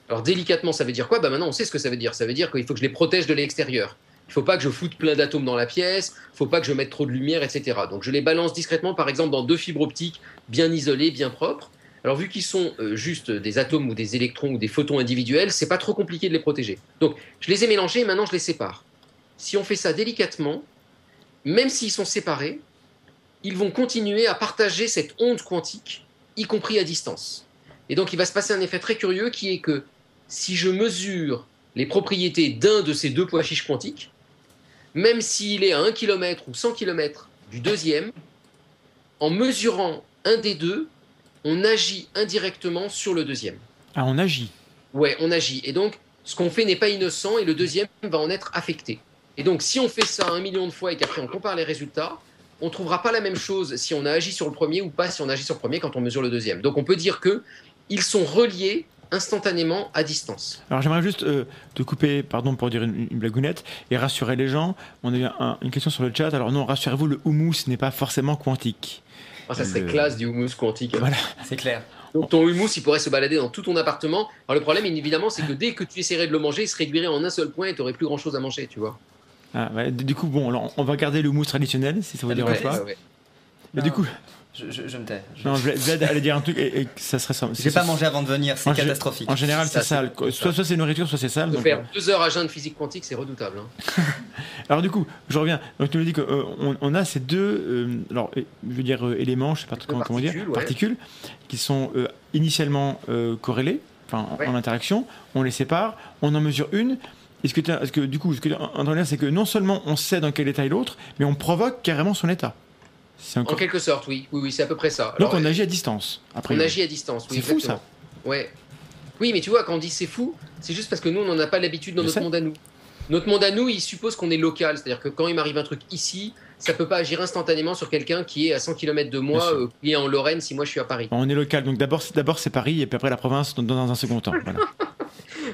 Alors délicatement, ça veut dire quoi? Bah Maintenant, on sait ce que ça veut dire. Ça veut dire qu'il faut que je les protège de l'extérieur. Il ne faut pas que je foute plein d'atomes dans la pièce, il ne faut pas que je mette trop de lumière, etc. Donc je les balance discrètement, par exemple, dans deux fibres optiques bien isolées, bien propres. Alors vu qu'ils sont euh, juste des atomes ou des électrons ou des photons individuels, c'est pas trop compliqué de les protéger. Donc je les ai mélangés et maintenant je les sépare. Si on fait ça délicatement, même s'ils sont séparés, ils vont continuer à partager cette onde quantique, y compris à distance. Et donc il va se passer un effet très curieux qui est que si je mesure les propriétés d'un de ces deux pois chiches quantiques, même s'il est à 1 km ou 100 km du deuxième, en mesurant un des deux, on agit indirectement sur le deuxième. Ah, on agit. Ouais, on agit. Et donc, ce qu'on fait n'est pas innocent et le deuxième va en être affecté. Et donc, si on fait ça un million de fois et qu'après on compare les résultats, on ne trouvera pas la même chose si on a agi sur le premier ou pas si on agit sur le premier quand on mesure le deuxième. Donc, on peut dire que ils sont reliés instantanément à distance. Alors j'aimerais juste euh, te couper, pardon pour dire une, une blagounette, et rassurer les gens. On a eu un- une question sur le chat. Alors non, rassurez-vous, le houmous n'est pas forcément quantique. Ah, ça serait Le- classe du humus quantique. Voilà. C'est clair. Donc ton humus, il pourrait se balader dans tout ton appartement. Alors le problème, évidemment, c'est que dès que tu essaierais de le manger, il se réduirait en un seul point et tu n'aurais plus grand-chose à manger, tu vois. Ah, du coup, bon, alors, on va garder le mousse traditionnel, si ça vous Ah, dérange pas. Ouais, ouais. Mais Non. du coup, Je, je- je me tais. Je- non, Vlad allait dire un truc et, et que ça serait ça. J'ai pas mangé avant de venir, c'est catastrophique. En général, c'est sale. c'est- Soit, soit c'est nourriture, soit c'est sale. De donc, faire euh, deux heures à jeun de physique quantique, c'est redoutable. hein. Alors du coup, je reviens. Donc tu nous dis qu'on on, on a ces deux, euh, alors euh, je veux dire euh, éléments, je sais pas comment, comment dire, particules, ouais. particules, qui sont euh, initialement euh, corrélées, enfin en- Ouais. en interaction. On les sépare, on en mesure une. Est-ce que, tu as- est-ce que du coup, ce que tu c'est que non seulement on sait dans quel état est l'autre, mais on provoque carrément son état. En quelque sorte, oui. Oui, oui, c'est à peu près ça. Donc on agit à distance. Après, on agit à distance, oui, C'est fou, exactement. Ouais. Oui, mais tu vois, quand on dit c'est fou, c'est juste parce que nous, on n'en a pas l'habitude dans Je notre sais. monde à nous. Notre monde à nous, il suppose qu'on est local. C'est-à-dire que quand il m'arrive un truc ici, ça peut pas agir instantanément sur quelqu'un qui est à 100 km de moi, euh, qui est en Lorraine si moi je suis à Paris. On est local, donc d'abord c'est d'abord c'est Paris et puis après la province dans, dans un second temps. Voilà.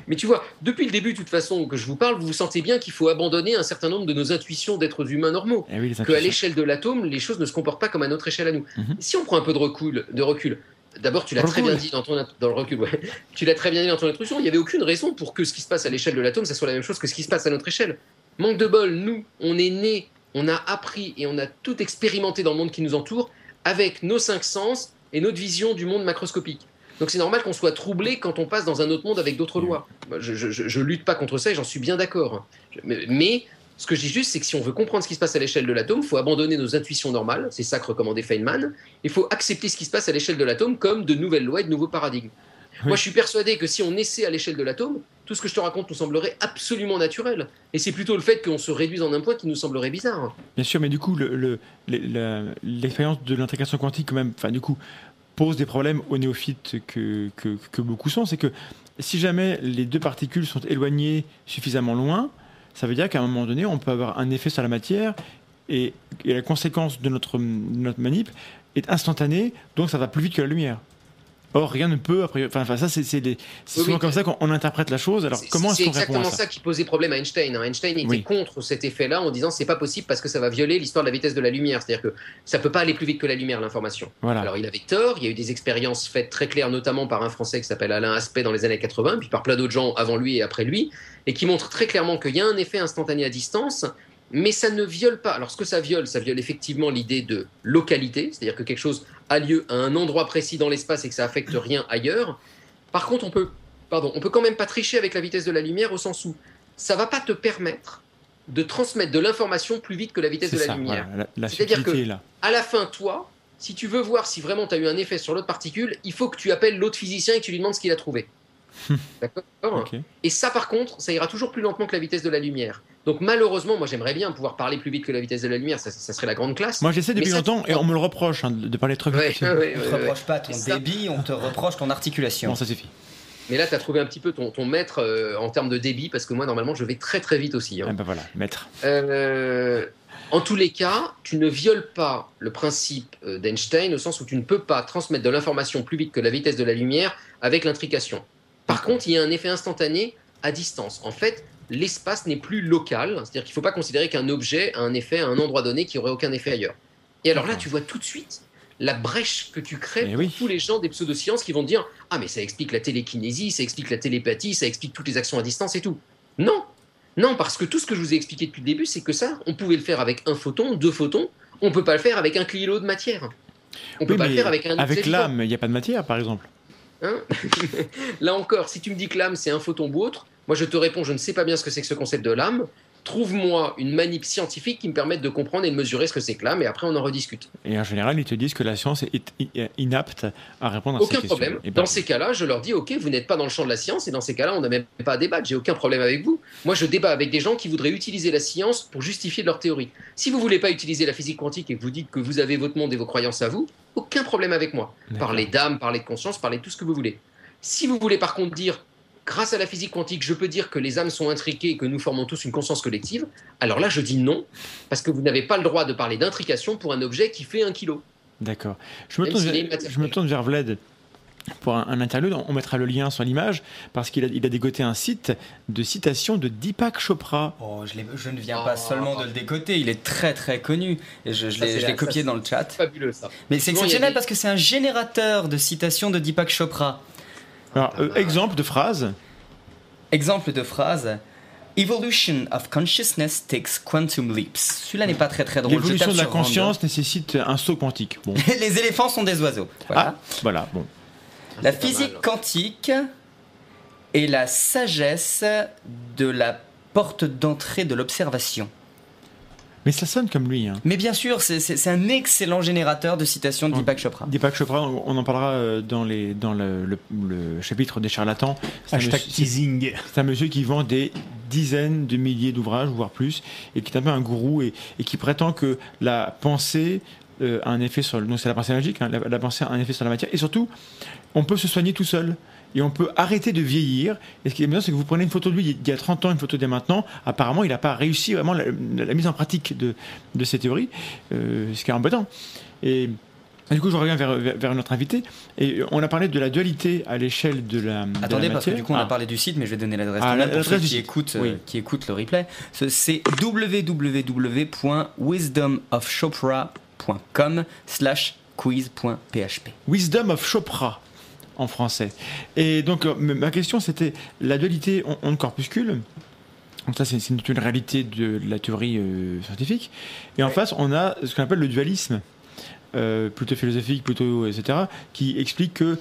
Mais tu vois, depuis le début, de toute façon, que je vous parle, vous vous sentez bien qu'il faut abandonner un certain nombre de nos intuitions d'êtres humains normaux. Et oui, Qu'à l'échelle de l'atome, les choses ne se comportent pas comme à notre échelle à nous. Mhm. Si on prend un peu de recul, de recul d'abord, tu l'as très bien dit dans, ton, dans le recul, ouais. tu l'as très bien dit dans ton introduction, il n'y avait aucune raison pour que ce qui se passe à l'échelle de l'atome, ça soit la même chose que ce qui se passe à notre échelle. Manque de bol, nous, on est nés, on a appris et on a tout expérimenté dans le monde qui nous entoure avec nos cinq sens et notre vision du monde macroscopique. Donc c'est normal qu'on soit troublé quand on passe dans un autre monde avec d'autres lois. Moi, Je, je, lutte pas contre ça et j'en suis bien d'accord. Mais, mais ce que je dis juste, c'est que si on veut comprendre ce qui se passe à l'échelle de l'atome, il faut abandonner nos intuitions normales, c'est ça que recommandait Feynman. Il faut accepter ce qui se passe à l'échelle de l'atome comme de nouvelles lois et de nouveaux paradigmes. Oui. Moi, je suis persuadé que si on essaie à l'échelle de l'atome, tout ce que je te raconte nous semblerait absolument naturel. Et c'est plutôt le fait qu'on se réduise en un point qui nous semblerait bizarre. Bien sûr, mais du coup, le- le- l'expérience de l'intégration quantique, quand même, enfin, du coup, pose des problèmes aux néophytes que, beaucoup sont. C'est que si jamais les deux particules sont éloignées suffisamment loin, ça veut dire qu'à un moment donné, on peut avoir un effet sur la matière et, la conséquence de notre manip est instantanée, donc ça va plus vite que la lumière. Or, rien ne peut, après, enfin, ça, c'est c'est les- c'est Oui, souvent oui. comme ça qu'on on interprète la chose. Alors, C'est- comment C'est est-ce qu'on répond exactement ça. ça qui posait problème à Einstein. hein. Einstein était Oui. contre cet effet-là en disant c'est pas possible parce que ça va violer l'histoire de la vitesse de la lumière. C'est-à-dire que ça peut pas aller plus vite que la lumière, l'information. Voilà. Alors il avait tort, il y a eu des expériences faites très claires, notamment par un Français qui s'appelle Alain Aspect dans les années 80, puis par plein d'autres gens avant lui et après lui, et qui montrent très clairement qu'il y a un effet instantané à distance, mais ça ne viole pas. Alors ce que ça viole, ça viole effectivement l'idée de localité, c'est-à-dire que quelque chose a lieu à un endroit précis dans l'espace et que ça affecte rien ailleurs. Par contre, on peut, pardon, on peut quand même pas tricher avec la vitesse de la lumière au sens où ça va pas te permettre de transmettre de l'information plus vite que la vitesse de la ça, lumière voilà, la, la C'est-à-dire que- là. à la fin, toi, si tu veux voir si vraiment tu as eu un effet sur l'autre particule, il faut que tu appelles l'autre physicien et que tu lui demandes ce qu'il a trouvé. D'accord? Et ça, par contre, ça ira toujours plus lentement que la vitesse de la lumière. Donc, malheureusement, moi, j'aimerais bien pouvoir parler plus vite que la vitesse de la lumière. Ça, ça serait la grande classe. Moi, j'essaie depuis longtemps et on me le reproche hein, de parler trop vite. Ouais, ouais, ouais, On te ouais, ouais. reproche pas ton ça- débit, on te reproche ton articulation. Bon, ça suffit. Mais là, tu as trouvé un petit peu ton, ton maître euh, en termes de débit, parce que moi, normalement, je vais très très vite aussi. hein. Ah ben voilà, maître. Euh, en tous les cas, tu ne violes pas le principe euh, d'Einstein au sens où tu ne peux pas transmettre de l'information plus vite que la vitesse de la lumière avec l'intrication. Par contre, il y a un effet instantané à distance. En fait, l'espace n'est plus local, c'est-à-dire qu'il ne faut pas considérer qu'un objet a un effet à un endroit donné qui aurait aucun effet ailleurs. Et alors là, tu vois tout de suite la brèche que tu crées pour oui. tous les gens des pseudosciences qui vont te dire Ah, mais ça explique la télékinésie, ça explique la télépathie, ça explique toutes les actions à distance et tout. Non, non, parce que tout ce que je vous ai expliqué depuis le début, c'est que ça, on pouvait le faire avec un photon, deux photons, on peut pas le faire avec un kilo de matière. On peut Oui, pas le faire avec un Avec l'âme, il n'y a pas de matière, par exemple. Hein? Là encore, si tu me dis que l'âme c'est un photon ou autre, moi je te réponds, je ne sais pas bien ce que c'est que ce concept de l'âme. Trouve-moi une manip scientifique qui me permette de comprendre et de mesurer ce que c'est que l'âme, et après on en rediscute. Et en général, ils te disent que la science est inapte à répondre à Aucun ces questions. problème. Et ben, Dans ces cas-là, je leur dis, ok, vous n'êtes pas dans le champ de la science, et dans ces cas-là, on n'a même pas à débattre. J'ai aucun problème avec vous. Moi, je débat avec des gens qui voudraient utiliser la science pour justifier leur théorie. Si vous voulez pas utiliser la physique quantique et que vous dites que vous avez votre monde et vos croyances à vous, aucun problème avec moi. Parlez d'âme, parlez de conscience, parlez de tout ce que vous voulez. Si vous voulez par contre dire, grâce à la physique quantique, je peux dire que les âmes sont intriquées et que nous formons tous une conscience collective, alors là je dis non, parce que vous n'avez pas le droit de parler d'intrication pour un objet qui fait un kilo. D'accord. Je me, tourne vers, immatériel. je me tourne vers Vlad pour un, un interlude. On mettra le lien sur l'image parce qu'il a, il a dégoté un site de citation de Deepak Chopra. Oh, je, ne viens Oh. pas seulement de le décoter, il est très très connu. Et je, l'ai copié ça, dans le chat. Fabuleux ça. Mais c'est exceptionnel des- parce que c'est un générateur de citations de Deepak Chopra. Alors, euh, exemple de phrase. Exemple de phrase Evolution of consciousness takes quantum leaps. Celui-là n'est pas très très drôle. L'évolution de la random. conscience nécessite un saut quantique. Bon. Les éléphants sont des oiseaux. Voilà. Ah, voilà, bon. La physique mal. quantique est la sagesse de la porte d'entrée de l'observation. Mais ça sonne comme lui. Hein. Mais bien sûr, c'est- un excellent générateur de citations de Deepak Chopra. Deepak Chopra, on en parlera euh, dans, les, dans le, le- le chapitre des charlatans. C'est un Hashtag monsieur- teasing. C'est un monsieur qui vend des dizaines de milliers d'ouvrages, voire plus, et qui est un peu un gourou et, et qui prétend que la pensée euh, a un effet sur le. Donc c'est la pensée magique, hein, la, la pensée a un effet sur la matière, et surtout, on peut se soigner tout seul. Et on peut arrêter de vieillir. Et ce qui est bien, c'est que vous prenez une photo de lui il y a 30 ans, une photo de maintenant. Apparemment, il n'a pas réussi vraiment la, la mise en pratique de, de ces théories, euh, ce qui est embêtant. Et du coup, je reviens vers, vers, vers notre invité. Et on a parlé de la dualité à l'échelle de la. de la Attendez, parce que du coup, on a Ah. parlé du site, mais je vais donner l'adresse Ah, pour ceux du qui écoutent, euh, qui écoutent le replay. Ce- C'est www.wisdomofchopra.com slash quiz.php. Wisdom of Chopra en français. Et donc, euh, ma question, c'était la dualité on- onde-corpuscule. Ça, c'est une, réalité de la théorie euh, scientifique. Et en face, on a ce qu'on appelle le dualisme, euh, plutôt philosophique, plutôt etc., qui explique que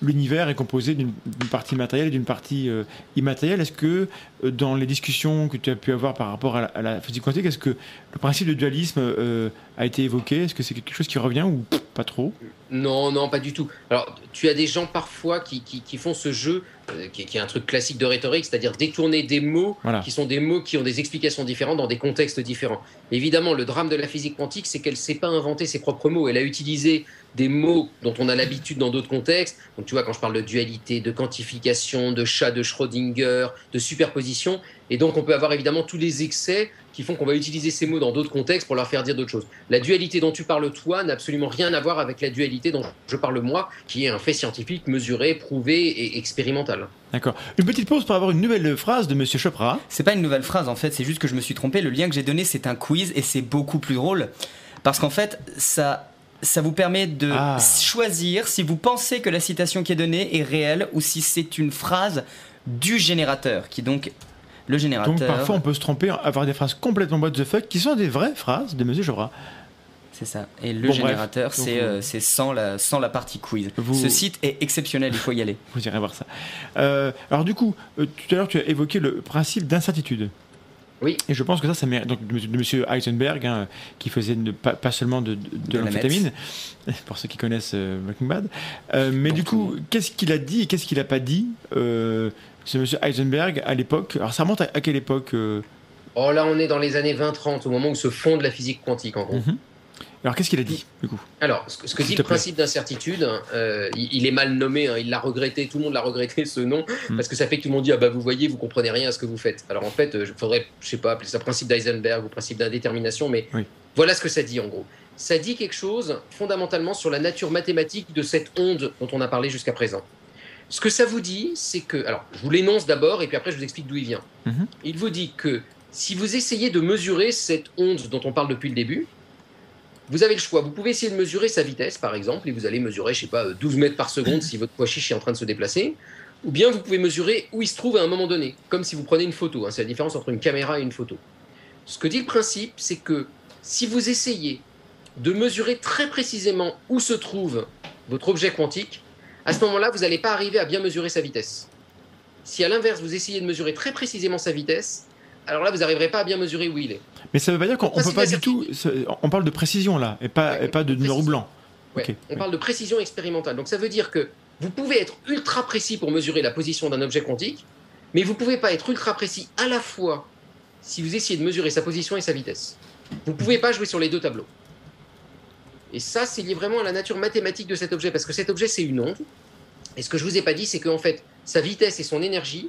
l'univers est composé d'une partie matérielle et d'une partie immatérielle. Est-ce que dans les discussions que tu as pu avoir par rapport à la, à la physique quantique, est-ce que le principe de dualisme euh, a été évoqué? Est-ce que c'est quelque chose qui revient ou pff, pas trop? Non, non, pas du tout. Alors, tu as des gens parfois qui, qui, qui font ce jeu, euh, qui, qui est un truc classique de rhétorique, c'est-à-dire détourner des mots Voilà. qui sont des mots qui ont des explications différentes dans des contextes différents. Évidemment, le drame de la physique quantique, c'est qu'elle ne sait pas inventer ses propres mots. Elle a utilisé des mots dont on a l'habitude dans d'autres contextes. Donc, tu vois, quand je parle de dualité, de quantification, de chat de Schrödinger, de superposition, et donc on peut avoir évidemment tous les excès qui font qu'on va utiliser ces mots dans d'autres contextes pour leur faire dire d'autres choses. La dualité dont tu parles toi n'a absolument rien à voir avec la dualité dont je parle moi, qui est un fait scientifique mesuré, prouvé et expérimental. D'accord. Une petite pause pour avoir une nouvelle phrase de Monsieur Chopra. C'est pas une nouvelle phrase en fait, c'est juste que je me suis trompé. Le lien que j'ai donné, c'est un quiz et c'est beaucoup plus drôle. Parce qu'en fait, ça, ça vous permet de Ah. choisir si vous pensez que la citation qui est donnée est réelle ou si c'est une phrase du générateur, qui donc. Le générateur. Donc parfois on peut se tromper, avoir des phrases complètement what the fuck qui sont des vraies phrases de Monsieur Chopra. C'est ça. Et le Bon, générateur, c'est euh, sans, la, sans la partie quiz. Vous- Ce site est exceptionnel, il faut y aller. Vous irez voir ça. Euh, alors du coup, euh, tout à l'heure tu as évoqué le principe d'incertitude. Oui. Et je pense que ça, ça mérite. Donc de Monsieur- de Monsieur Heisenberg, hein, qui faisait ne- pas, pas seulement de, de, de la l'amphétamine, pour ceux qui connaissent euh, Breaking Bad. Euh, mais du coup, qu'est-ce qu'il a dit et qu'est-ce qu'il a pas dit, euh, ce Monsieur Heisenberg à l'époque? Alors ça remonte à, à quelle époque euh, Oh là, on est dans les années 20-30, au moment où se fonde la physique quantique, en gros. Mhm. Alors qu'est-ce qu'il a dit du coup Alors, ce que, ce que S'il dit le principe d'incertitude, euh, il, il est mal nommé, hein, il l'a regretté, tout le monde l'a regretté ce nom, Mm. parce que ça fait que tout le monde dit Ah bah vous voyez, vous comprenez rien à ce que vous faites. Alors en fait, il faudrait, je sais pas, appeler ça principe d'Eisenberg ou principe d'indétermination, mais Oui. voilà ce que ça dit en gros. Ça dit quelque chose fondamentalement sur la nature mathématique de cette onde dont on a parlé jusqu'à présent. Ce que ça vous dit, c'est que. Alors, je vous l'énonce d'abord, et puis après je vous explique d'où il vient. Mhm. Il vous dit que si vous essayez de mesurer cette onde dont on parle depuis le début, vous avez le choix. Vous pouvez essayer de mesurer sa vitesse, par exemple, et vous allez mesurer, je sais pas, euh, 12 mètres par seconde si votre pois chiche est en train de se déplacer. Ou bien vous pouvez mesurer où il se trouve à un moment donné, comme si vous prenez une photo. hein. C'est la différence entre une caméra et une photo. Ce que dit le principe, c'est que si vous essayez de mesurer très précisément où se trouve votre objet quantique, à ce moment-là, vous n'allez pas arriver à bien mesurer sa vitesse. Si à l'inverse, vous essayez de mesurer très précisément sa vitesse, alors là, vous n'arriverez pas à bien mesurer où il est. Mais ça veut pas dire qu'on on Principe peut pas du tout. On parle de précision là, et pas, Ouais, et pas de précision. blanc. Ouais, on parle de précision expérimentale. Donc ça veut dire que vous pouvez être ultra précis pour mesurer la position d'un objet quantique, mais vous ne pouvez pas être ultra précis à la fois si vous essayez de mesurer sa position et sa vitesse. Vous ne pouvez pas jouer sur les deux tableaux. Et ça, c'est lié vraiment à la nature mathématique de cet objet, parce que cet objet, c'est une onde. Et ce que je vous ai pas dit, c'est qu'en fait, sa vitesse et son énergie,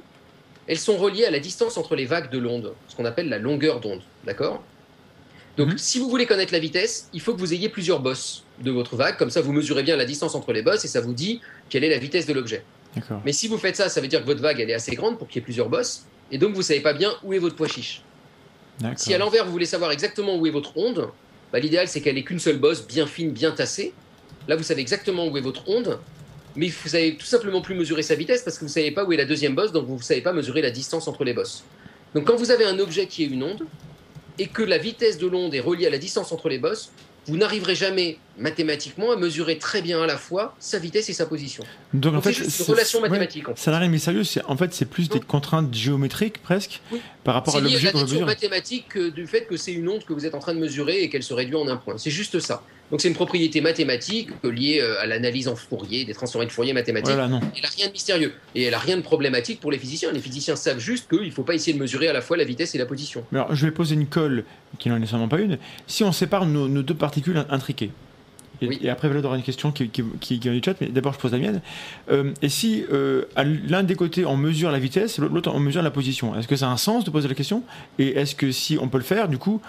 elles sont reliées à la distance entre les vagues de l'onde, ce qu'on appelle la longueur d'onde. D'accord? Donc, Mhm. si vous voulez connaître la vitesse, il faut que vous ayez plusieurs bosses de votre vague, comme ça vous mesurez bien la distance entre les bosses et ça vous dit quelle est la vitesse de l'objet. Mais si vous faites ça, ça veut dire que votre vague elle est assez grande pour qu'il y ait plusieurs bosses, et donc vous savez pas bien où est votre pois chiche. Si à l'envers vous voulez savoir exactement où est votre onde, bah, l'idéal c'est qu'elle ait qu'une seule bosse, bien fine, bien tassée. Là vous savez exactement où est votre onde, mais vous savez tout simplement plus mesurer sa vitesse parce que vous savez pas où est la deuxième bosse, donc vous ne savez pas mesurer la distance entre les bosses. Donc quand vous avez un objet qui est une onde, et que la vitesse de l'onde est reliée à la distance entre les bosses, vous n'arriverez jamais mathématiquement à mesurer très bien à la fois sa vitesse et sa position. Donc, en fait, c'est c'est- une relation ouais, mathématique. en fait. ça n'a rien de mystérieux, c'est en fait c'est plus des contraintes géométriques presque Oui. par rapport à C'est l'objet qu'on veut nature mesurer. mathématique que- du fait que c'est une onde que vous êtes en train de mesurer et qu'elle se réduit en un point. C'est juste ça. Donc c'est une propriété mathématique liée euh, à l'analyse en Fourier, des transformés de Fourier mathématiques. Voilà, non. Elle n'a rien de mystérieux. Et elle n'a rien de problématique pour les physiciens. Les physiciens savent juste qu'il ne faut pas essayer de mesurer à la fois la vitesse et la position. Mais alors, je vais poser une colle qui n'en est nécessairement pas une. Si on sépare nos, nos deux particules in- intriquées, et, Oui. et après Valode aura une question qui, qui, qui, qui est dans le chat, mais d'abord je pose la mienne. Euh, et si euh, à l'un des côtés on mesure la vitesse, l'autre on mesure la position, est-ce que ça a un sens de poser la question? Et est-ce que si on peut le faire, du coup,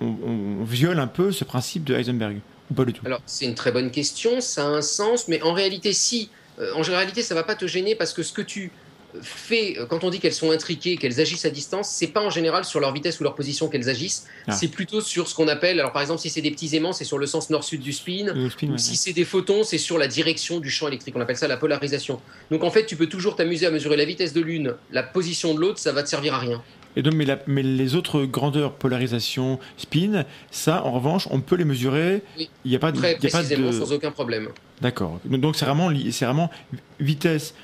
on, on- on viole un peu ce principe de Heisenberg Ou pas du tout? Alors c'est une très bonne question, ça a un sens, mais en réalité si, euh, en réalité ça va pas te gêner parce que ce que tu fais euh, quand on dit qu'elles sont intriquées, qu'elles agissent à distance, c'est pas en général sur leur vitesse ou leur position qu'elles agissent, Ah. c'est plutôt sur ce qu'on appelle, alors par exemple si c'est des petits aimants, c'est sur le sens nord-sud du spin, Le spin, Ou ouais, si c'est des photons, c'est sur la direction du champ électrique. On appelle ça la polarisation. Donc en fait, tu peux toujours t'amuser à mesurer la vitesse de l'une, la position de l'autre, ça va te servir à rien. Et donc, mais, la- mais les autres grandeurs, polarisation, spin, ça, en revanche, on peut les mesurer. Oui. Il n'y a pas de. Très il y a pas précisément, de... sans aucun problème. D'accord. Donc c'est vraiment, vraiment vitesse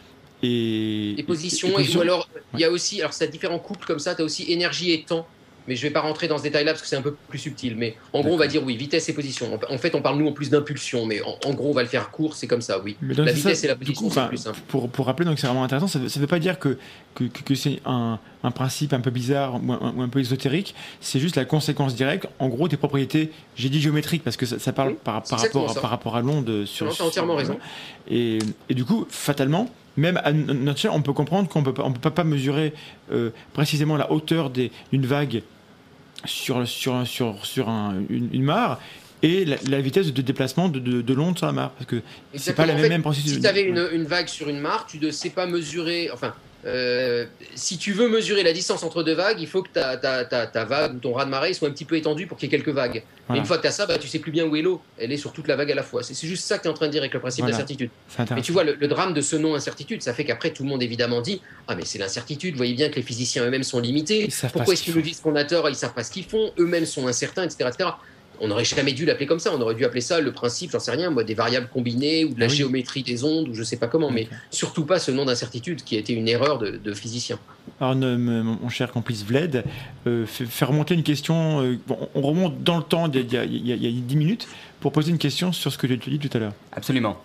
et, Et position, et et, position. ou alors il y a aussi, alors c'est différents couples comme ça, tu as aussi énergie et temps. Mais je vais pas rentrer dans ce détail-là parce que c'est un peu plus subtil. Mais en gros, on va dire oui, vitesse et position. En- fait, on parle nous en plus d'impulsion, mais en, en gros, on va le faire court, c'est comme ça, oui. Mais donc, La vitesse ça, et la position, c'est plus simple. Pour, pour rappeler, donc c'est vraiment intéressant. Ça ne veut pas dire que, que, que- que c'est un, un principe un peu bizarre ou un, ou un peu ésotérique. C'est juste la conséquence directe. En gros, des propriétés, j'ai dit géométriques parce que ça, ça parle Oui, par, rapport, à- ça. par rapport à l'onde sur. Non, t'as entièrement sur- raison. Et, et du coup, fatalement, même à notre échelle, on peut comprendre qu'on on peut pas, mesurer euh, précisément la hauteur d'une vague sur, sur, sur, sur un- une, une mare et la, la vitesse de déplacement de, de, de l'onde sur la mare. Parce que c'est pas la même, même processus. Si tu avais une, une vague sur une mare, tu ne sais pas mesurer. Enfin, euh, si tu veux mesurer la distance entre deux vagues, il faut que ta, ta, ta, ta vague ou ton raz de marée soit un petit peu étendu pour qu'il y ait quelques vagues. Mais Voilà. une fois que tu as ça, bah, tu sais plus bien où est l'eau. Elle est sur toute la vague à la fois. C'est juste ça que tu es en train de dire avec le principe Voilà. d'incertitude. Mais tu vois, le, le drame de ce nom incertitude, ça fait qu'après, tout le monde évidemment dit Ah, mais c'est l'incertitude. Vous voyez bien que les physiciens eux-mêmes sont limités. Pourquoi ce est-ce qu'ils qu'ils nous disent qu'on a tort Ils savent pas ce qu'ils font? Eux-mêmes sont incertains, etc. etc. On n'aurait jamais dû l'appeler comme ça. On aurait dû appeler ça le principe, j'en sais rien, moi, des variables combinées ou de la Ah oui. géométrie des ondes ou je sais pas comment. Mais surtout pas ce nom d'incertitude qui a été une erreur de, de physicien. Alors, ne- me- mon cher complice Vled, euh, fait remonter une question. euh, bon, on remonte dans le temps d'il y, a- il y a- il y a 10 minutes pour poser une question sur ce que tu as dit tout à l'heure. Absolument.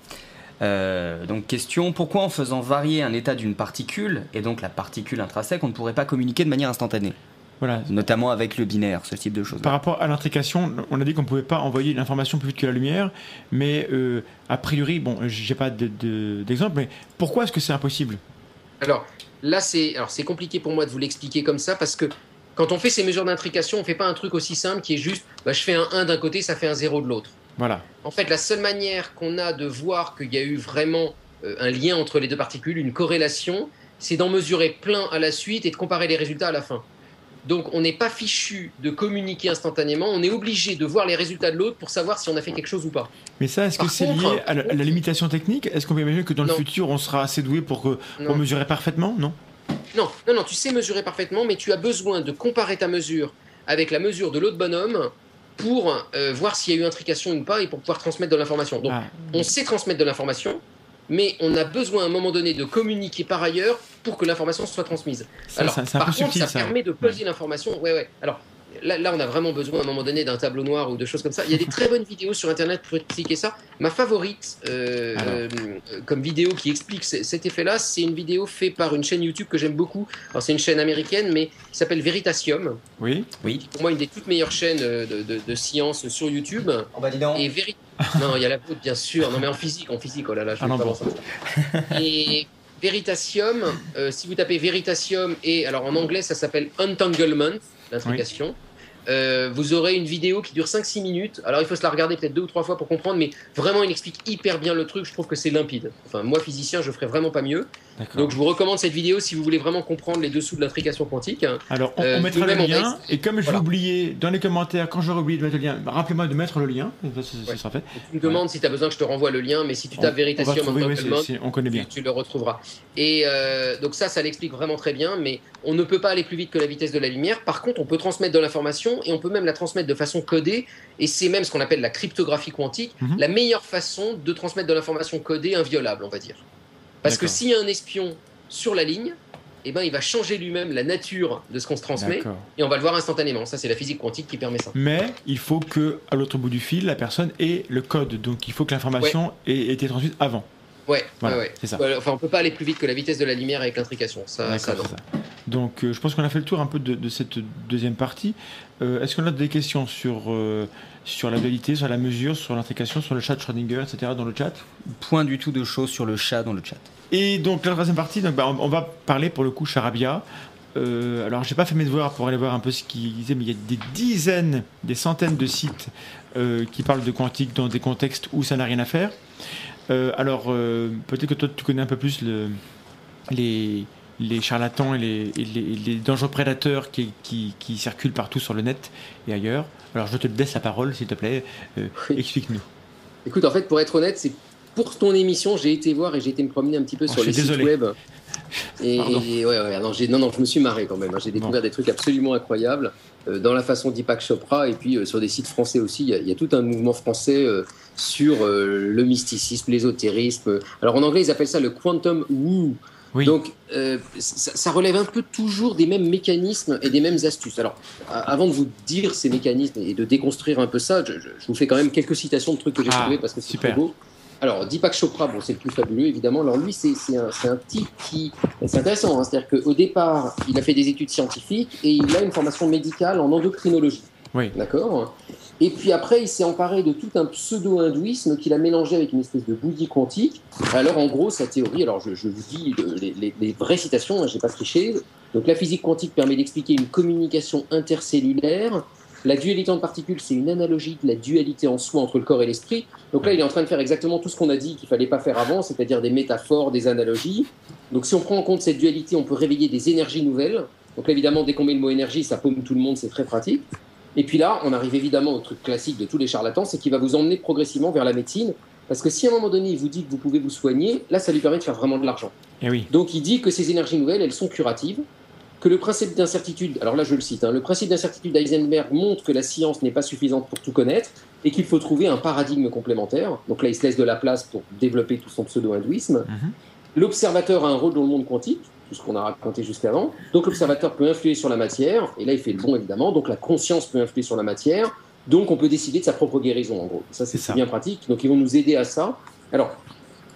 Euh, donc question, pourquoi en faisant varier un état d'une particule, et donc la particule intrinsèque, on ne pourrait pas communiquer de manière instantanée? Voilà. Notamment avec le binaire, ce type de choses. Par rapport à l'intrication, on a dit qu'on ne pouvait pas envoyer l'information plus vite que la lumière, mais euh, a priori, bon, j'ai pas de- de- d'exemple, mais pourquoi est-ce que c'est impossible? Alors là, c'est alors c'est compliqué pour moi de vous l'expliquer comme ça parce que quand on fait ces mesures d'intrication, on fait pas un truc aussi simple qui est juste bah, je fais un 1 d'un côté, ça fait un 0 de l'autre. Voilà. En fait, la seule manière qu'on a de voir qu'il y a eu vraiment euh, un lien entre les deux particules, une corrélation, c'est d'en mesurer plein à la suite et de comparer les résultats à la fin. Donc on n'est pas fichu de communiquer instantanément, on est obligé de voir les résultats de l'autre pour savoir si on a fait quelque chose ou pas. Mais ça, est-ce que c'est lié à la, limitation technique? Est-ce qu'on peut imaginer que dans le futur, on sera assez doué pour, que, pour Non. mesurer parfaitement? Non. Non, non, non, tu sais mesurer parfaitement, mais tu as besoin de comparer ta mesure avec la mesure de l'autre bonhomme pour euh, voir s'il y a eu intrication ou pas et pour pouvoir transmettre de l'information. Donc Ah, on sait transmettre de l'information, mais on a besoin à un moment donné de communiquer par ailleurs pour que l'information soit transmise. ça, Alors, ça- par contre, subtil, ça, permet de peser l'information. Ouais, ouais. Alors, là, là, on a vraiment besoin à un moment donné d'un tableau noir ou de choses comme ça. Il y a des très bonnes vidéos sur Internet pour expliquer ça. Ma favorite euh, euh, comme vidéo qui explique cet effet-là, c'est une vidéo faite par une chaîne YouTube que j'aime beaucoup. Alors, c'est une chaîne américaine, mais qui s'appelle Veritasium. Oui Oui. Pour moi, une des toutes meilleures chaînes euh, de, de, de science sur YouTube. Oh bah dis donc. Et Veri- non, il y a la vôtre, bien sûr. Non, mais en physique, en physique, oh là là, je Ah non, pas bon. ça. Et Veritasium, euh, si vous tapez Veritasium, et alors en anglais, ça s'appelle Entanglement, l'intrication. euh, vous aurez une vidéo qui dure 5-6 minutes. Alors il faut se la regarder peut-être deux ou trois fois pour comprendre, mais vraiment il explique hyper bien le truc. Je trouve que c'est limpide. Enfin, moi physicien, je ferais vraiment pas mieux. Donc je vous recommande cette vidéo si vous voulez vraiment comprendre les dessous de l'intrication quantique. Alors, on, Euh, on mettra le on lien. Et comme je Voilà. l'ai oublié dans les commentaires, quand j'aurai oublié de mettre le lien, bah, rappelez-moi de mettre le lien. Ça, ça- sera fait. Tu me demandes si tu as besoin que je te renvoie le lien, mais si tu On- tapes on Veritasium trouver, c'est- on connaît bien. tu, tu le retrouveras. Et euh, donc ça, ça l'explique vraiment très bien, mais on ne peut pas aller plus vite que la vitesse de la lumière. Par contre, on peut transmettre de l'information et on peut même la transmettre de façon codée. Et c'est même ce qu'on appelle la cryptographie quantique, Mhm. la meilleure façon de transmettre de l'information codée inviolable, on va dire. Parce que s'il y a un espion sur la ligne, eh ben, il va changer lui-même la nature de ce qu'on se transmet et on va le voir instantanément. Ça, c'est la physique quantique qui permet ça. Mais il faut que à l'autre bout du fil, la personne ait le code. Donc il faut que l'information ait été transmise avant. Ouais, Voilà, ouais, ouais. c'est ça. Enfin, on peut pas aller plus vite que la vitesse de la lumière avec l'intrication. Ça, ça, D'accord, non. c'est ça. Donc euh, je pense qu'on a fait le tour un peu de, de cette deuxième partie. Euh, Est-ce qu'on a des questions sur, euh, sur la dualité, sur la mesure, sur l'intrication, sur le chat Schrödinger, etc. dans le chat Point du tout de choses sur le chat dans le chat. Et donc la troisième partie, donc, bah, on, on va parler pour le coup charabia. Euh, alors j'ai pas fait mes devoirs pour aller voir un peu ce qu'il disait, mais il y a des dizaines, des centaines de sites euh, qui parlent de quantique dans des contextes où ça n'a rien à faire. Euh, alors euh, peut-être que toi tu connais un peu plus le, les, les charlatans et les, et les- et les dangereux prédateurs qui, qui- qui circulent partout sur le net et ailleurs. Alors je te laisse la parole s'il te plaît, Euh, Oui. explique-nous. Écoute, en fait, pour être honnête, c'est pour ton émission, j'ai été voir et j'ai été me promener un petit peu Oh, sur les sites web. Et, et- ouais, ouais, non, non, non, je me suis marré quand même. hein. J'ai découvert des trucs absolument incroyables euh, dans la façon d'Ipak Chopra et puis euh, sur des sites français aussi. Il y a, il y a tout un mouvement français euh, sur le mysticisme, l'ésotérisme. Alors en anglais, ils appellent ça le quantum woo. Oui. Donc, euh, ça, ça relève un peu toujours des mêmes mécanismes et des mêmes astuces. Alors, avant de vous dire ces mécanismes et de déconstruire un peu ça, je, vous fais quand même quelques citations de trucs que j'ai Ah, trouvés parce que c'est super. très beau. Alors, Deepak Chopra, bon, c'est le plus fabuleux, évidemment. Alors, lui, c'est c'est un, c'est un type qui. C'est intéressant, hein, c'est-à-dire qu'au départ, il a fait des études scientifiques et il a une formation médicale en endocrinologie. Oui. D'accord? Et puis après, il s'est emparé de tout un pseudo-hindouisme qu'il a mélangé avec une espèce de bouddhie quantique. Alors, en gros, sa théorie, alors je, je vous dis le- les, vraies citations, hein, je n'ai pas triché. Donc, la physique quantique permet d'expliquer une communication intercellulaire. La dualité en particules, c'est une analogie de la dualité en soi entre le corps et l'esprit. Donc là, il est en train de faire exactement tout ce qu'on a dit qu'il fallait pas faire avant, c'est-à-dire des métaphores, des analogies. Donc si on prend en compte cette dualité, on peut réveiller des énergies nouvelles. Donc évidemment, dès qu'on met le mot énergie, ça paume tout le monde, c'est très pratique. Et puis là, on arrive évidemment au truc classique de tous les charlatans, c'est qu'il va vous emmener progressivement vers la médecine. Parce que si à un moment donné, il vous dit que vous pouvez vous soigner, là, ça lui permet de faire vraiment de l'argent. Et oui. Donc il dit que ces énergies nouvelles, elles sont curatives, que le principe d'incertitude, alors là je le cite, hein, le principe d'incertitude d'Eisenberg montre que la science n'est pas suffisante pour tout connaître et qu'il faut trouver un paradigme complémentaire. Donc là il se laisse de la place pour développer tout son pseudo-hindouisme. Mhm. L'observateur a un rôle dans le monde quantique, tout ce qu'on a raconté jusqu'avant. Donc l'observateur peut influer sur la matière, et là il fait le bon évidemment, donc la conscience peut influer sur la matière, donc on peut décider de sa propre guérison en gros. Ça c'est bien pratique, donc ils vont nous aider à ça. Alors,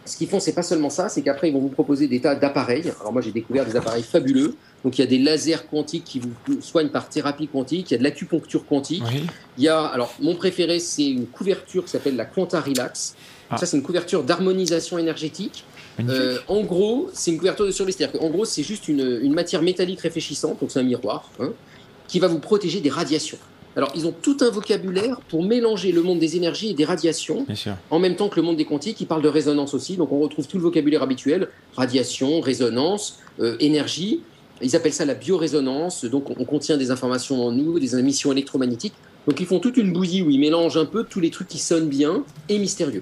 ce qu'ils font, c'est pas seulement ça, c'est qu'après, ils vont vous proposer des tas d'appareils. Alors, moi, j'ai découvert des appareils fabuleux. Donc, il y a des lasers quantiques qui vous soignent par thérapie quantique. Il y a de l'acupuncture quantique. Oui. Il y a, alors, mon préféré, c'est une couverture qui s'appelle la Quanta Relax. Ah. Ça, c'est une couverture d'harmonisation énergétique. Euh, en gros, c'est une couverture de survie. C'est-à-dire qu'en gros, c'est juste une, une matière métallique réfléchissante, donc c'est un miroir, hein, qui va vous protéger des radiations. Alors, ils ont tout un vocabulaire pour mélanger le monde des énergies et des radiations en même temps que le monde des quantiques, il parle de résonance aussi. Donc on retrouve tout le vocabulaire habituel radiation, résonance, euh, énergie. Ils appellent ça la biorésonance. Donc on contient des informations en nous, des émissions électromagnétiques. Donc ils font toute une bouillie où ils mélangent un peu tous les trucs qui sonnent bien et mystérieux.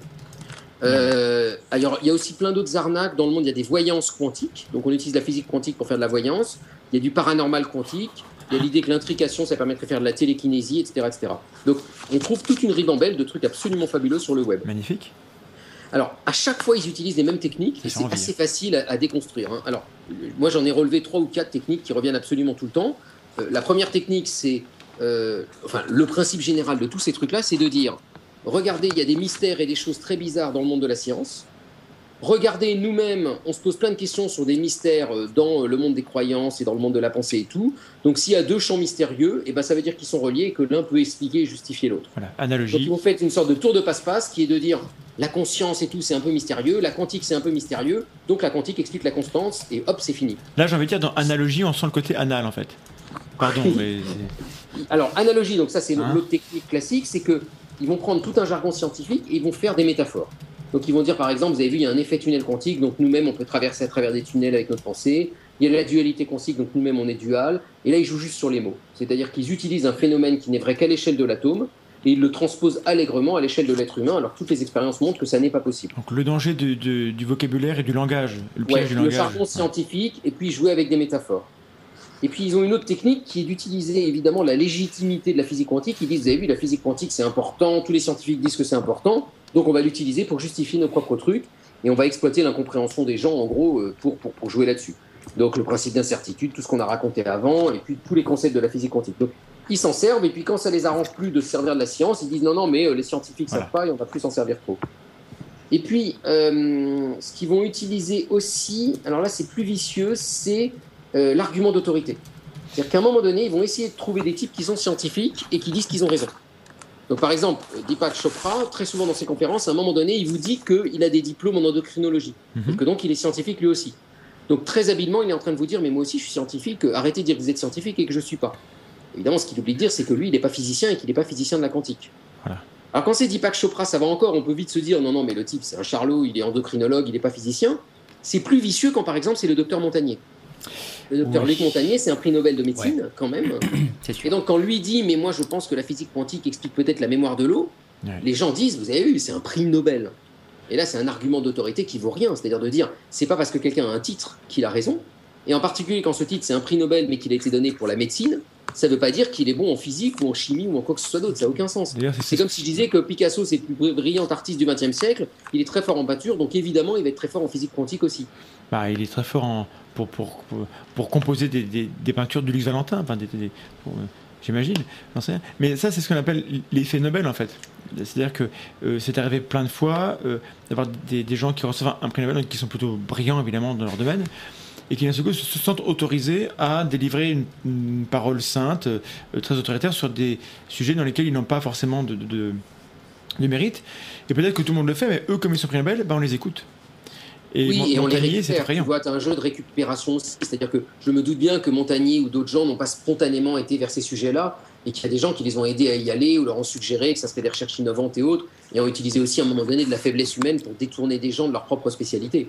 Euh, alors, il y a aussi plein d'autres arnaques dans le monde. Il y a des voyances quantiques. Donc, on utilise la physique quantique pour faire de la voyance. Il y a du paranormal quantique. Il y a l'idée que l'intrication, ça permettrait de faire de la télékinésie, etc., etc. Donc, on trouve toute une ribambelle de trucs absolument fabuleux sur le web. Magnifique. Alors, à chaque fois, ils utilisent les mêmes techniques et c'est assez facile à, à déconstruire. hein. Alors, moi, j'en ai relevé trois ou quatre techniques qui reviennent absolument tout le temps. Euh, la première technique, c'est. euh, enfin, le principe général de tous ces trucs-là, c'est de dire regardez, il y a des mystères et des choses très bizarres dans le monde de la science. Regardez, nous-mêmes, on se pose plein de questions sur des mystères euh, dans euh, le monde des croyances et dans le monde de la pensée et tout. Donc, s'il y a deux champs mystérieux, eh ben, ça veut dire qu'ils sont reliés et que l'un peut expliquer et justifier l'autre. Voilà. Donc Analogie. vous faites une sorte de tour de passe-passe qui est de dire la conscience et tout c'est un peu mystérieux, la quantique c'est un peu mystérieux, donc la quantique explique la constance et hop c'est fini. Là, j'ai envie de dire, dans analogie, on sent le côté anal en fait. Pardon, mais. Alors analogie, donc ça c'est Hein l'autre technique classique, c'est que ils vont prendre tout un jargon scientifique et ils vont faire des métaphores. Donc ils vont dire par exemple, vous avez vu, il y a un effet tunnel quantique, donc nous-mêmes on peut traverser à travers des tunnels avec notre pensée. Il y a la dualité quantique, donc nous-mêmes on est dual. Et là ils jouent juste sur les mots. C'est-à-dire qu'ils utilisent un phénomène qui n'est vrai qu'à l'échelle de l'atome et ils le transposent allègrement à l'échelle de l'être humain, alors toutes les expériences montrent que ça n'est pas possible. Donc le danger du, du- du vocabulaire et du langage, le Ouais, piège du le langage. jargon scientifique et puis jouer avec des métaphores. Et puis ils ont une autre technique qui est d'utiliser évidemment la légitimité de la physique quantique. Ils disent, vous avez vu, la physique quantique c'est important, tous les scientifiques disent que c'est important, donc on va l'utiliser pour justifier nos propres trucs et on va exploiter l'incompréhension des gens en gros euh, pour, pour, pour jouer là-dessus. Donc le principe d'incertitude, tout ce qu'on a raconté avant, et puis tous les concepts de la physique quantique. Donc ils s'en servent, et puis quand ça les arrange plus de se servir de la science, ils disent non, non, mais euh, les scientifiques Voilà. savent pas et on va plus s'en servir trop. Et puis, euh, ce qu'ils vont utiliser aussi, alors là c'est plus vicieux, c'est euh, l'argument d'autorité. C'est-à-dire qu'à un moment donné, ils vont essayer de trouver des types qui sont scientifiques et qui disent qu'ils ont raison. Donc par exemple, Deepak Chopra, très souvent dans ses conférences, à un moment donné, il vous dit qu'il a des diplômes en endocrinologie, Mhm. que donc il est scientifique lui aussi. Donc très habilement, il est en train de vous dire, mais moi aussi je suis scientifique, euh, arrêtez de dire que vous êtes scientifique et que je ne suis pas. Évidemment, ce qu'il oublie de dire, c'est que lui, il n'est pas physicien et qu'il n'est pas physicien de la quantique. Voilà. Alors quand c'est Deepak Chopra, ça va encore, on peut vite se dire, non, non, mais le type, c'est un charlot, il est endocrinologue, il n'est pas physicien. C'est plus vicieux quand, par exemple, c'est le docteur Montagnier. Le docteur Oui. Luc Montagnier, c'est un prix Nobel de médecine, quand même. Sûr. Et donc, quand lui dit, mais moi, je pense que la physique quantique explique peut-être la mémoire de l'eau, Ouais. les gens disent, vous avez vu, c'est un prix Nobel. Et là, c'est un argument d'autorité qui vaut rien. C'est-à-dire de dire, c'est pas parce que quelqu'un a un titre qu'il a raison. Et en particulier, quand ce titre, c'est un prix Nobel, mais qu'il a été donné pour la médecine, ça veut pas dire qu'il est bon en physique ou en chimie ou en quoi que ce soit d'autre. Ça n'a aucun sens. C'est comme si je disais que Picasso, c'est le plus brillant artiste du XXe siècle. Il est très fort en peinture, donc évidemment, il va être très fort en physique quantique aussi. Bah, il est très fort pour, composer des, peintures de Luc Valentin, euh, j'imagine. Mais ça, c'est ce qu'on appelle l'effet Nobel, en fait. C'est-à-dire que euh, c'est arrivé plein de fois euh, d'avoir des, gens qui reçoivent un prix Nobel, qui sont plutôt brillants, évidemment, dans leur domaine, et qui, d'un seul coup, se, se sentent autorisés à délivrer une, parole sainte, très autoritaire, sur des sujets dans lesquels ils n'ont pas forcément de mérite. Et peut-être que tout le monde le fait, mais eux, comme ils sont prix Nobel, bah, on les écoute. Et, oui, et on les récupère. Tu vois, tu as un jeu de récupération aussi. C'est-à-dire que je me doute bien que Montagnier ou d'autres gens n'ont pas spontanément été vers ces sujets-là et qu'il y a des gens qui les ont aidés à y aller ou leur ont suggéré que ça serait des recherches innovantes et autres et ont utilisé aussi à un moment donné de la faiblesse humaine pour détourner des gens de leur propre spécialité.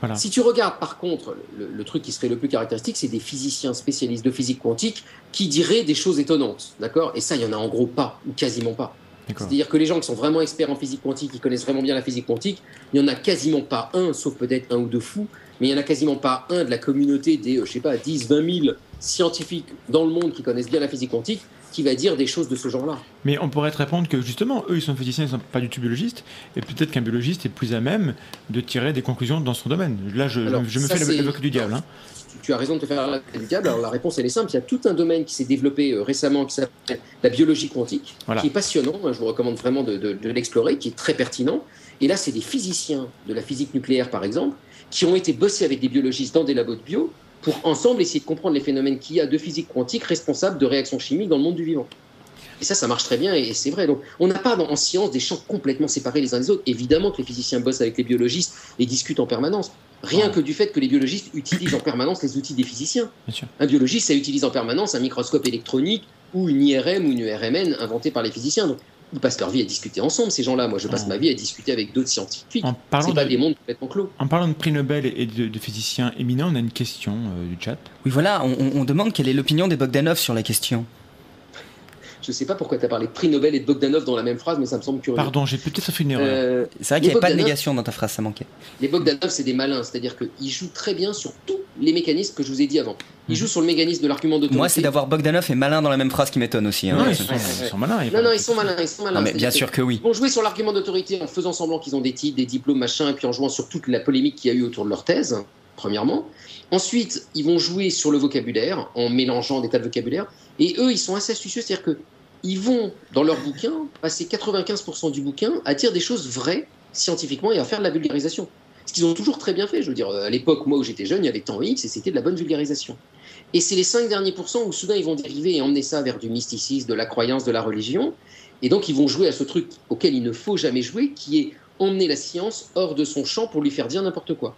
Voilà. Si tu regardes par contre le, le truc qui serait le plus caractéristique, c'est des physiciens spécialistes de physique quantique qui diraient des choses étonnantes, d'accord? Et ça, il y en a en gros pas ou quasiment pas. C'est-à-dire que les gens qui sont vraiment experts en physique quantique, qui connaissent vraiment bien la physique quantique, il n'y en a quasiment pas un, sauf peut-être un ou deux fous, mais il n'y en a quasiment pas un de la communauté des, euh, je sais pas, 10, 20 000 scientifiques dans le monde qui connaissent bien la physique quantique, qui va dire des choses de ce genre-là. Mais on pourrait te répondre que justement, eux, ils sont physiciens, ils ne sont pas du tout biologistes, et peut-être qu'un biologiste est plus à même de tirer des conclusions dans son domaine. Là, je, Alors, je me fais l'avocat du diable. Hein. Tu, as raison de te faire l'avocat du diable. Alors la réponse, elle est simple. Il y a tout un domaine qui s'est développé euh, récemment qui s'appelle la biologie quantique, Voilà. qui est passionnant. Je vous recommande vraiment de, de- de l'explorer, qui est très pertinent. Et là, c'est des physiciens de la physique nucléaire, par exemple, qui ont été bossés avec des biologistes dans des labos de bio pour ensemble essayer de comprendre les phénomènes qu'il y a de physique quantique responsables de réactions chimiques dans le monde du vivant. Et ça, ça marche très bien et c'est vrai. Donc, on n'a pas dans- en science des champs complètement séparés les uns des autres. Évidemment que les physiciens bossent avec les biologistes et discutent en permanence. Rien Ouais. que du fait que les biologistes utilisent en permanence les outils des physiciens. Bien sûr. Un biologiste, ça utilise en permanence un microscope électronique ou une IRM ou une URMN inventée par les physiciens. Donc, ils passent leur vie à discuter ensemble, ces gens-là. Moi, je passe ma vie à discuter avec d'autres scientifiques. En parlant, pas de, des mondes complètement clos. en parlant de prix Nobel et de, de physiciens éminents, on a une question euh, du chat. Oui, voilà, on, on- on demande quelle est l'opinion des Bogdanov sur la question. Je sais pas pourquoi tu as parlé de prix Nobel et de Bogdanov dans la même phrase, mais ça me semble curieux. Pardon, j'ai peut-être fait une erreur. Euh, C'est vrai Les qu'il n'y avait pas de Bogdanov- négation dans ta phrase, ça manquait. les Bogdanov, c'est des malins, c'est-à-dire qu'ils jouent très bien sur tous les mécanismes que je vous ai dit avant. Ils Mhm. jouent sur le mécanisme de l'argument d'autorité. Moi, c'est d'avoir Bogdanov et malin dans la même phrase qui m'étonne aussi. hein. non, ils sont, ouais, ils ouais. sont malins. Non, non, ils sont malins, ils sont malins. Non, mais C'est-à-dire bien que- sûr que oui. Ils vont jouer sur l'argument d'autorité en faisant semblant qu'ils ont des titres, des diplômes, machin, et puis en jouant sur toute la polémique qu'il y a eu autour de leur thèse, premièrement. Ensuite, ils vont jouer sur le vocabulaire en mélangeant des tas de vocabulaire. Et eux, ils sont assez astucieux, c'est-à-dire que ils vont, dans leur bouquin, passer 95% du bouquin à dire des choses vraies scientifiquement et à faire de la vulgarisation. Ce qu'ils ont toujours très bien fait. Je veux dire, à l'époque, moi où j'étais jeune, il y avait temps X et c'était de la bonne vulgarisation. Et c'est les 5 derniers pourcents où soudain ils vont dériver et emmener ça vers du mysticisme, de la croyance, de la religion. Et donc ils vont jouer à ce truc auquel il ne faut jamais jouer, qui est emmener la science hors de son champ pour lui faire dire n'importe quoi.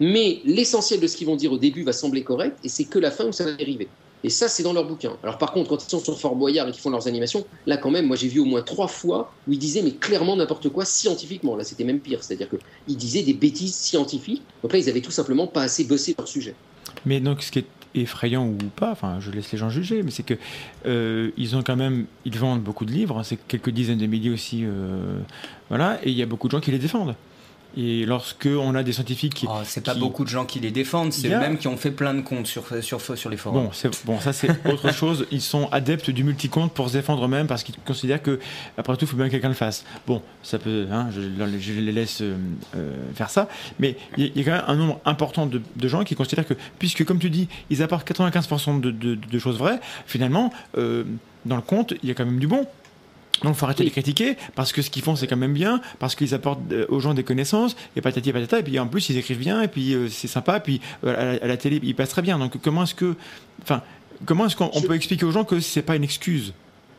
Mais l'essentiel de ce qu'ils vont dire au début va sembler correct, et c'est que la fin où ça va dériver. Et ça, c'est dans leur bouquin. Alors par contre, quand ils sont sur Fort Boyard et qu'ils font leurs animations, là quand même, moi j'ai vu au moins trois fois où ils disaient mais clairement n'importe quoi scientifiquement. Là, c'était même pire. C'est-à-dire qu'ils disaient des bêtises scientifiques. Donc là, ils avaient tout simplement pas assez bossé leur sujet. Mais donc, ce qui est effrayant ou pas, enfin, je laisse les gens juger, mais c'est que euh, ils ont quand même, ils vendent beaucoup de livres, c'est quelques dizaines de milliers aussi, euh, voilà, et il y a beaucoup de gens qui les défendent. Et lorsque on a des scientifiques qui. Oh, c'est pas qui- beaucoup de gens qui les défendent, c'est eux-mêmes qui ont fait plein de comptes sur, sur, sur les forums. Bon, ça c'est autre chose. Ils sont adeptes du multicompte pour se défendre eux-mêmes parce qu'ils considèrent que, après tout, il faut bien que quelqu'un le fasse. Bon, ça peut, hein, je, je les laisse euh, euh, faire ça. Mais il y, a- il y a quand même un nombre important de, de gens qui considèrent que, puisque, comme tu dis, ils apportent 95% de, de- de choses vraies, finalement, euh, dans le compte, il y a quand même du bon. Donc, il faut arrêter de les critiquer parce que ce qu'ils font, c'est quand même bien, parce qu'ils apportent euh, aux gens des connaissances, et patati et patata, et puis en plus, ils écrivent bien, et puis euh, c'est sympa, et puis euh, à, la, à la télé, ils passent très bien. Donc, comment est-ce que. Enfin, comment est-ce qu'on peut expliquer aux gens que c'est pas une excuse?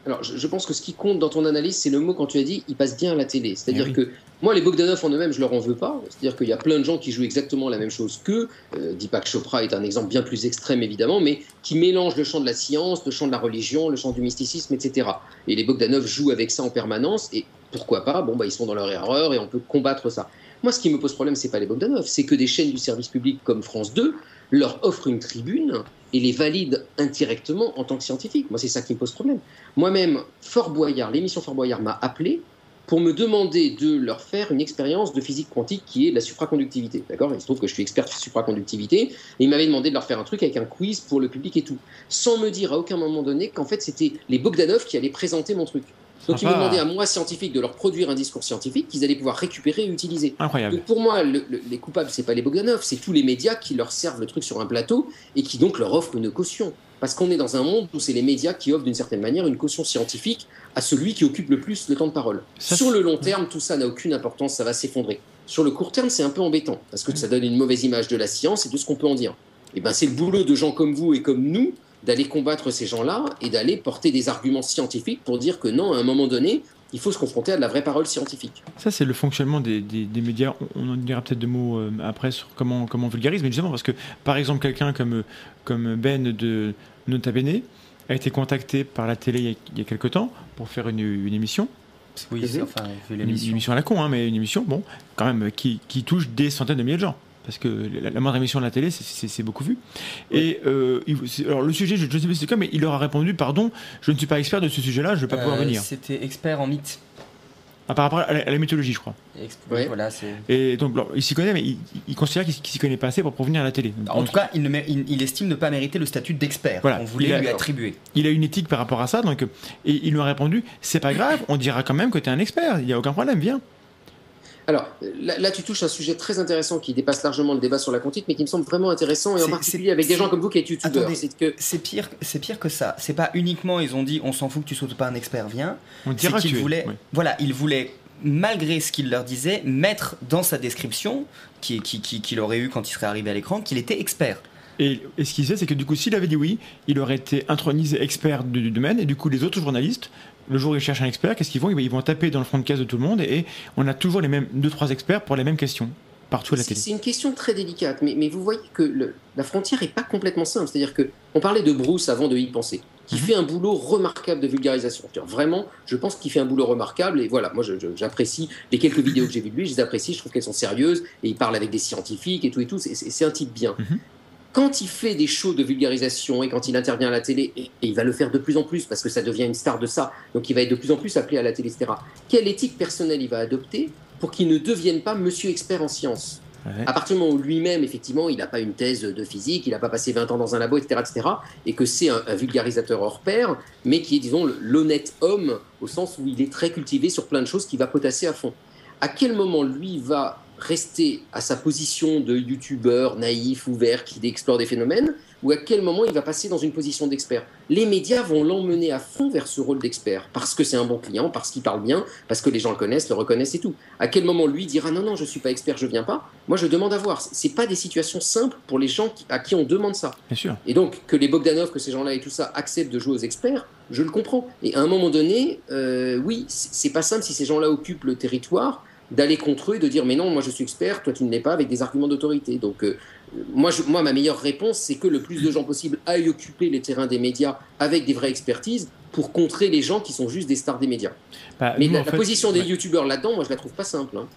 Alors, je, je pense que ce qui compte dans ton analyse, c'est le mot quand tu as dit, il passe bien à la télé. C'est-à-dire Eh oui. que moi, les Bogdanov en eux-mêmes, je leur en veux pas. C'est-à-dire qu'il y a plein de gens qui jouent exactement la même chose qu'eux. Euh, Deepak Chopra est un exemple bien plus extrême, évidemment, mais qui mélange le champ de la science, le champ de la religion, le champ du mysticisme, etc. Et les Bogdanov jouent avec ça en permanence, et pourquoi pas Bon, bah, ils sont dans leur erreur, et on peut combattre ça. Moi, ce qui me pose problème, c'est pas les Bogdanov, c'est que des chaînes du service public comme France 2 leur offrent une tribune et les valident indirectement en tant que scientifiques. Moi, c'est ça qui me pose problème. Moi-même, Fort Boyard, l'émission Fort Boyard m'a appelé pour me demander de leur faire une expérience de physique quantique qui est la supraconductivité. D'accord? Il se trouve que je suis expert de supraconductivité et il m'avait demandé de leur faire un truc avec un quiz pour le public et tout, sans me dire à aucun moment donné qu'en fait c'était les Bogdanov qui allaient présenter mon truc. Donc ils me Sympa. demandaient à moi, scientifique, de leur produire un discours scientifique qu'ils allaient pouvoir récupérer et utiliser. Incroyable. Donc pour moi, le- le- les coupables, c'est pas les Bogdanov, c'est tous les médias qui leur servent le truc sur un plateau et qui donc leur offrent une caution. Parce qu'on est dans un monde où c'est les médias qui offrent d'une certaine manière une caution scientifique à celui qui occupe le plus le temps de parole. Ça, sur le long terme, tout ça n'a aucune importance, ça va s'effondrer. Sur le court terme, c'est un peu embêtant parce que ça donne une mauvaise image de la science et de ce qu'on peut en dire. Et ben c'est le boulot de gens comme vous et comme nous d'aller combattre ces gens-là et d'aller porter des arguments scientifiques pour dire que non, à un moment donné, il faut se confronter à de la vraie parole scientifique. Ça, c'est le fonctionnement des, des- des médias. On, en dira peut-être deux mots euh, après sur comment, comment on vulgarise, mais justement parce que, par exemple, quelqu'un comme, comme Ben de Nota Bene a été contacté par la télé il y a, il y a quelque temps pour faire une, une émission. Oui, c'est- enfin, Une, l'émission. une émission à la con, hein, mais une émission, bon, quand même, qui, qui touche des centaines de milliers de gens. Parce que la, la moindre émission de la télé, c'est- beaucoup vu. Et euh, il- alors le sujet, je ne sais pas si c'est quoi, mais il leur a répondu Pardon, je ne suis pas expert de ce sujet-là, je ne vais pas pouvoir Euh, venir. C'était expert en mythe. Ah, par rapport à la, à la mythologie, je crois. Ouais. Voilà. Et donc, alors, il s'y connaît, mais il, il considère qu'il qu'il s'y connaît pas assez pour, pour venir à la télé. En tout cas, il, ne mé- il- il estime ne pas mériter le statut d'expert. Voilà. On voulait a- lui attribuer. il a une éthique par rapport à ça, donc, et il lui a répondu C'est pas grave, on dira quand même que tu es un expert, il n'y a aucun problème, viens. Alors là, là, tu touches un sujet très intéressant qui dépasse largement le débat sur la quantique, mais qui me semble vraiment intéressant, et en C'est- particulier avec des gens comme vous qui êtes youtubeurs. C'est que C'est pire, c'est pire que ça. C'est pas uniquement ils ont dit on s'en fout que tu sois pas un expert, viens. On dira que qu'il tu es. voulait, Oui. voilà, il voulait malgré ce qu'il leur disait mettre dans sa description qui- qui- qui- qu'il aurait eu quand il serait arrivé à l'écran qu'il était expert. Et, et ce qu'il sait, c'est que du coup, s'il avait dit oui, il aurait été intronisé expert du, du domaine, et du coup, les autres journalistes, le jour où ils cherchent un expert, qu'est-ce qu'ils font? Ils vont taper dans le front de case de tout le monde, et, on a toujours les mêmes deux trois experts pour les mêmes questions, partout à la c'est télé. c'est une question très délicate, mais, mais vous voyez que le- la frontière est pas complètement simple. C'est-à-dire que on parlait de Bruce avant de y penser, qui Mhm. fait un boulot remarquable de vulgarisation. Vraiment, je pense qu'il fait un boulot remarquable, et voilà, moi j'apprécie les quelques vidéos que j'ai vues de lui, je les apprécie, je trouve qu'elles sont sérieuses, et il parle avec des scientifiques et tout et tout. C'est un type bien. Mhm. Quand il fait des shows de vulgarisation et quand il intervient à la télé, et, et il va le faire de plus en plus parce que ça devient une star de ça, donc il va être de plus en plus appelé à la télé, etc. Quelle éthique personnelle il va adopter pour qu'il ne devienne pas monsieur expert en sciences? Ouais. À partir du moment où lui-même, effectivement, il n'a pas une thèse de physique, il n'a pas passé 20 ans dans un labo, etc., etc., et que c'est un, un vulgarisateur hors pair, mais qui est, disons, l'honnête homme, au sens où il est très cultivé sur plein de choses qu'il va potasser à fond. À quel moment, lui, va rester à sa position de youtubeur naïf, ouvert, qui explore des phénomènes, ou à quel moment il va passer dans une position d'expert? Les médias vont l'emmener à fond vers ce rôle d'expert, parce que c'est un bon client, parce qu'il parle bien, parce que les gens le connaissent, le reconnaissent et tout. À quel moment lui dira non, non, je suis pas expert, je viens pas? Moi, je demande à voir. C'est pas des situations simples pour les gens à qui on demande ça. Bien sûr. Et donc, que les Bogdanov, que ces gens-là et tout ça acceptent de jouer aux experts, je le comprends. Et à un moment donné, euh, oui, c'est pas simple si ces gens-là occupent le territoire d'aller contre eux et de dire mais non, moi je suis expert, toi tu ne l'es pas, avec des arguments d'autorité. Donc euh, moi, je- moi, ma meilleure réponse, c'est que le plus de gens possible aillent occuper les terrains des médias avec des vraies expertises pour contrer les gens qui sont juste des stars des médias. Bah, Mais nous, la, en la fait, position des ouais. youtubeurs là-dedans, moi je la trouve pas simple. hein.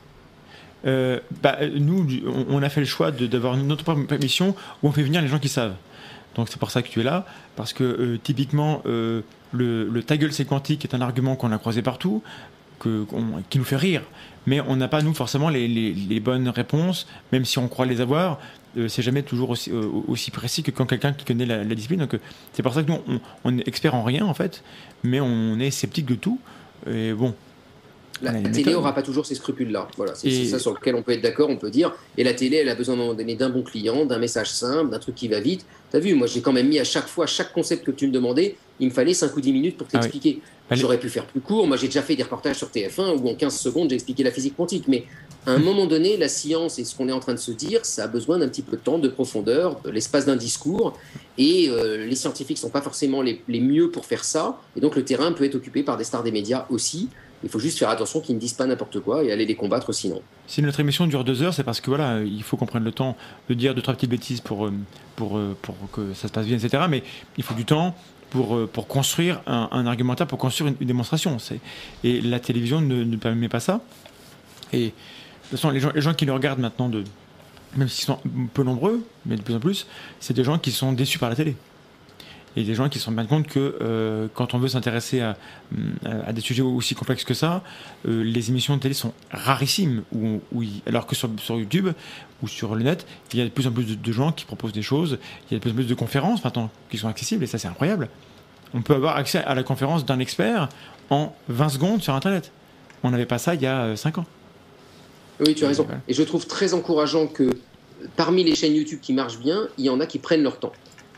Euh, bah, nous, on, a fait le choix de- d'avoir notre propre émission où on fait venir les gens qui savent. Donc c'est pour ça que tu es là, parce que euh, typiquement, euh, le, le ta gueule c'est quantique est un argument qu'on a croisé partout, qui nous fait rire, mais on n'a pas nous forcément les, bonnes réponses, même si on croit les avoir. euh, c'est jamais toujours aussi, euh, aussi précis que quand quelqu'un qui connaît la, discipline. Euh, c'est pour ça que nous, on, on est expert en rien en fait, mais on est sceptique de tout. Et bon, La, télé n'aura pas toujours ces scrupules-là. Voilà, c'est Et- ça sur lequel on peut être d'accord. On peut dire, et la télé, elle a besoin à un moment donné d'un bon client, d'un message simple, d'un truc qui va vite. T'as vu, moi j'ai quand même mis à chaque fois, chaque concept que tu me demandais, il me fallait 5 ou 10 minutes pour Ah oui. t'expliquer. J'aurais pu faire plus court. Moi j'ai déjà fait des reportages sur TF1 où en 15 secondes j'ai expliqué la physique quantique. Mais à un moment donné, la science et ce qu'on est en train de se dire, ça a besoin d'un petit peu de temps, de profondeur, de l'espace d'un discours. Et euh, les scientifiques sont pas forcément les, les mieux pour faire ça. Et donc le terrain peut être occupé par des stars des médias aussi. Il faut juste faire attention qu'ils ne disent pas n'importe quoi et aller les combattre sinon. Si notre émission dure deux heures, c'est parce que voilà, il faut qu'on prenne le temps de dire deux trois petites bêtises pour euh, pour euh, pour que ça se passe bien, etc. Mais il faut du temps pour euh, pour construire un, argumentaire, pour construire une, démonstration. Et la télévision ne, ne permet pas ça. Et de toute façon, les gens les gens qui le regardent maintenant, de même s'ils sont peu nombreux, mais de plus en plus, c'est des gens qui sont déçus par la télé. Et des gens qui se rendent bien compte que euh, quand on veut s'intéresser à, à des sujets aussi complexes que ça, euh, les émissions de télé sont rarissimes. Où, où il- alors que sur, sur YouTube ou sur le net, il y a de plus en plus de, de gens qui proposent des choses, il y a de plus en plus de conférences maintenant qui sont accessibles, et ça c'est incroyable. On peut avoir accès à la conférence d'un expert en 20 secondes sur Internet. On n'avait pas ça il y a 5 ans. Oui, tu as raison. Et je trouve très encourageant que parmi les chaînes YouTube qui marchent bien, il y en a qui prennent leur temps.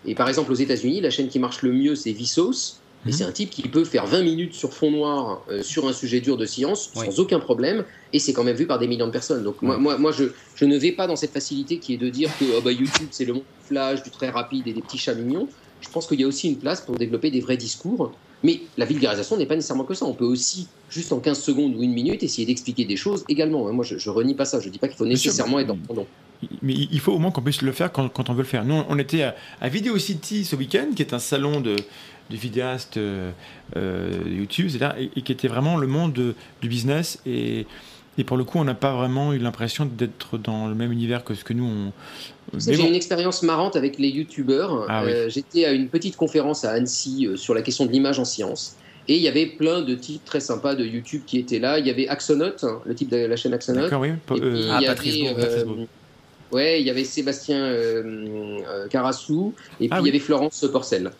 Et par exemple, aux États-Unis, la chaîne qui marche le mieux, c'est Vsauce. Et Mhm. c'est un type qui peut faire 20 minutes sur fond noir euh, sur un sujet dur de science Oui. sans aucun problème. Et c'est quand même vu par des millions de personnes. Donc moi, moi, moi je, je ne vais pas dans cette facilité qui est de dire que oh, bah, YouTube, c'est le monde du flash, du très rapide et des petits chats mignons. Je pense qu'il y a aussi une place pour développer des vrais discours. Mais la vulgarisation n'est pas nécessairement que ça. On peut aussi, juste en 15 secondes ou une minute, essayer d'expliquer des choses également. Moi, je, je renie pas ça. Je dis pas qu'il faut nécessairement être dans le. Mais il faut au moins qu'on puisse le faire quand, quand on veut le faire. Nous, on était à, à Video City ce week-end, qui est un salon de, de vidéastes euh, euh, YouTube, etc., et, et qui était vraiment le monde de- du business. Et, et pour le coup, on n'a pas vraiment eu l'impression d'être dans le même univers que ce que nous, on. J'ai bon. une expérience marrante avec les youtubeurs. Ah Euh, J'étais à une petite conférence à Annecy euh, sur la question de l'image en science. Et il y avait plein de types très sympas de YouTube qui étaient là. Il y avait Axonaut, hein, le type de la chaîne Axonaut. D'accord, oui. Et puis, Euh, il Ah, Patrice avait, Beau, Patrice Beau. Ouais, il y avait Sébastien euh, euh, Carassou, et puis Ah il oui. y avait Florence Porcel.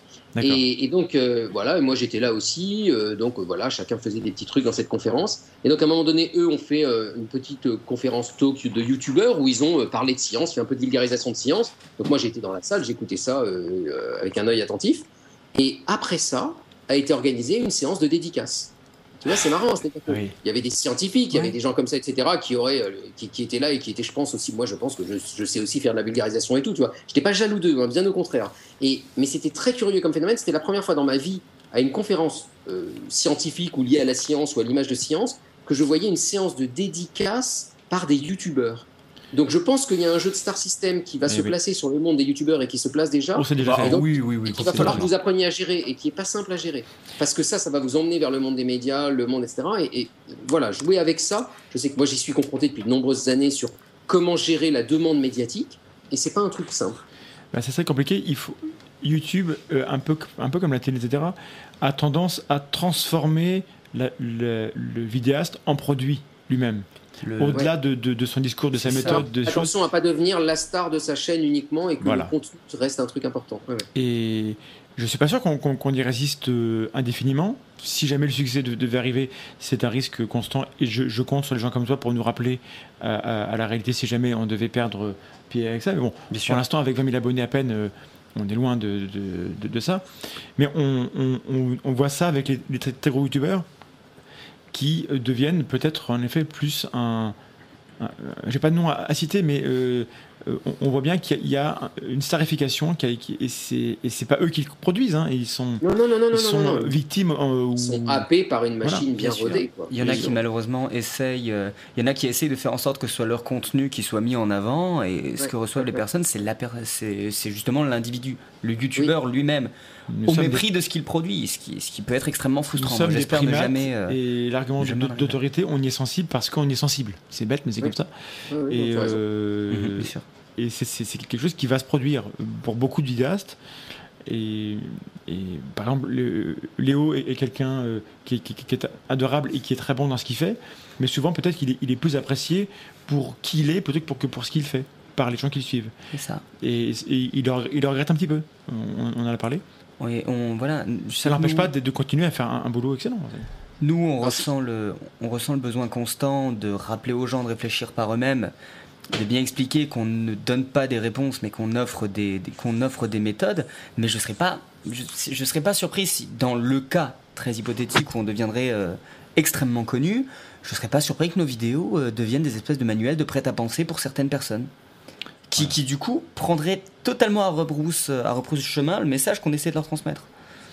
Et, et donc, euh, voilà, moi j'étais là aussi, euh, donc euh, voilà, chacun faisait des petits trucs dans cette conférence. Et donc à un moment donné, eux ont fait une petite conférence talk de youtubeurs où ils ont parlé de science, fait un peu de vulgarisation de science. Donc moi j'étais dans la salle, j'écoutais ça avec un œil attentif. Et après ça, a été organisée une séance de dédicace. Tu vois, c'est marrant, c'était pas Oui. il y avait des scientifiques, il y avait des gens comme ça, etc., qui auraient, euh, qui, qui étaient là et qui étaient, je pense aussi, moi, je pense que je, je sais aussi faire de la vulgarisation et tout, tu vois. J'étais pas jaloux d'eux, hein, bien au contraire. Et mais c'était très curieux comme phénomène. C'était la première fois dans ma vie à une conférence euh, scientifique ou liée à la science ou à l'image de science que je voyais une séance de dédicace par des youtubeurs. Donc je pense qu'il y a un jeu de Star System qui va Eh se oui. placer sur le monde des youtubeurs et qui se place déjà. On s'est déjà Bah, fait. donc, oui, oui, oui. et qu'il va falloir que vous appreniez à gérer et qui est pas simple à gérer. Parce que ça, ça va vous emmener vers le monde des médias, le monde, etc. Et, et voilà, jouer avec ça, je sais que moi j'y suis confronté depuis de nombreuses années sur comment gérer la demande médiatique, et c'est pas un truc simple. Bah, c'est très compliqué. Il faut YouTube, euh, un peu un peu comme la télé, etc., a tendance à transformer la- le, le vidéaste en produit lui-même. Au-delà de, de- de son discours, de sa ça. méthode, de choses. Attention à pas devenir la star de sa chaîne uniquement et que Voilà. le contenu reste un truc important. Ouais, ouais. Et je suis pas sûr qu'on qu'on- qu'on y résiste euh, indéfiniment. Si jamais le succès de- devait arriver, c'est un risque constant. Et je, je compte sur les gens comme toi pour nous rappeler à, à- à la réalité si jamais on devait perdre pied avec ça. Mais bon, Bien pour l'instant, avec 20 000 abonnés à peine, euh, on est loin de, de- de- de ça. Mais on, on- on- on voit ça avec les, les très, très gros youtubeurs qui euh, deviennent peut-être en effet plus un, euh, j'ai pas de nom à, à citer, mais euh, on, on voit bien qu'il y a une starification qui a- qui- et c'est et c'est pas eux qui le produisent, hein, ils sont, Non, non, non, non, ils non, sont non, non. victimes. euh, ou- Ils sont happés par une Voilà, machine bien bien rodée. quoi. Il y en a qui malheureusement essayent, euh, il y en a qui essayent de faire en sorte que ce soit leur contenu qui soit mis en avant et ce que reçoivent les ouais. personnes, c'est justement l'individu, le youtubeur lui-même, nous au des- mépris de ce qu'il produit, ce qui, ce qui peut être extrêmement nous frustrant. sommes des primates jamais. euh, et l'argument d'autorité, on y est sensible parce qu'on y est sensible. C'est bête, mais c'est Oui. comme ça. Et, euh, et c'est- quelque chose qui va se produire pour beaucoup de vidéastes. Et, et par exemple, le- Léo est, est quelqu'un euh, qui, qui- qui est adorable et qui est très bon dans ce qu'il fait, mais souvent peut-être qu'il est, il est plus apprécié pour qui il est plutôt que pour, que pour ce qu'il fait par les gens qui le suivent. Ça. Et, et il, le, il le regrette un petit peu. On, on en a parlé. On, voilà, Ça n'empêche nous- pas de, de continuer à faire un, un boulot excellent. Nous, on ressent, le, on ressent le besoin constant de rappeler aux gens de réfléchir par eux-mêmes, de bien expliquer qu'on ne donne pas des réponses, mais qu'on offre des, des- qu'on offre des méthodes. Mais je ne serais, pas- je, je serais pas surpris si, dans le cas très hypothétique où on deviendrait euh, extrêmement connu, je ne serais pas surpris que nos vidéos euh, deviennent des espèces de manuels de prêt-à-penser pour certaines personnes. Qui, qui, du coup, prendraient totalement à rebrousse, à rebrousse chemin le message qu'on essaie de leur transmettre.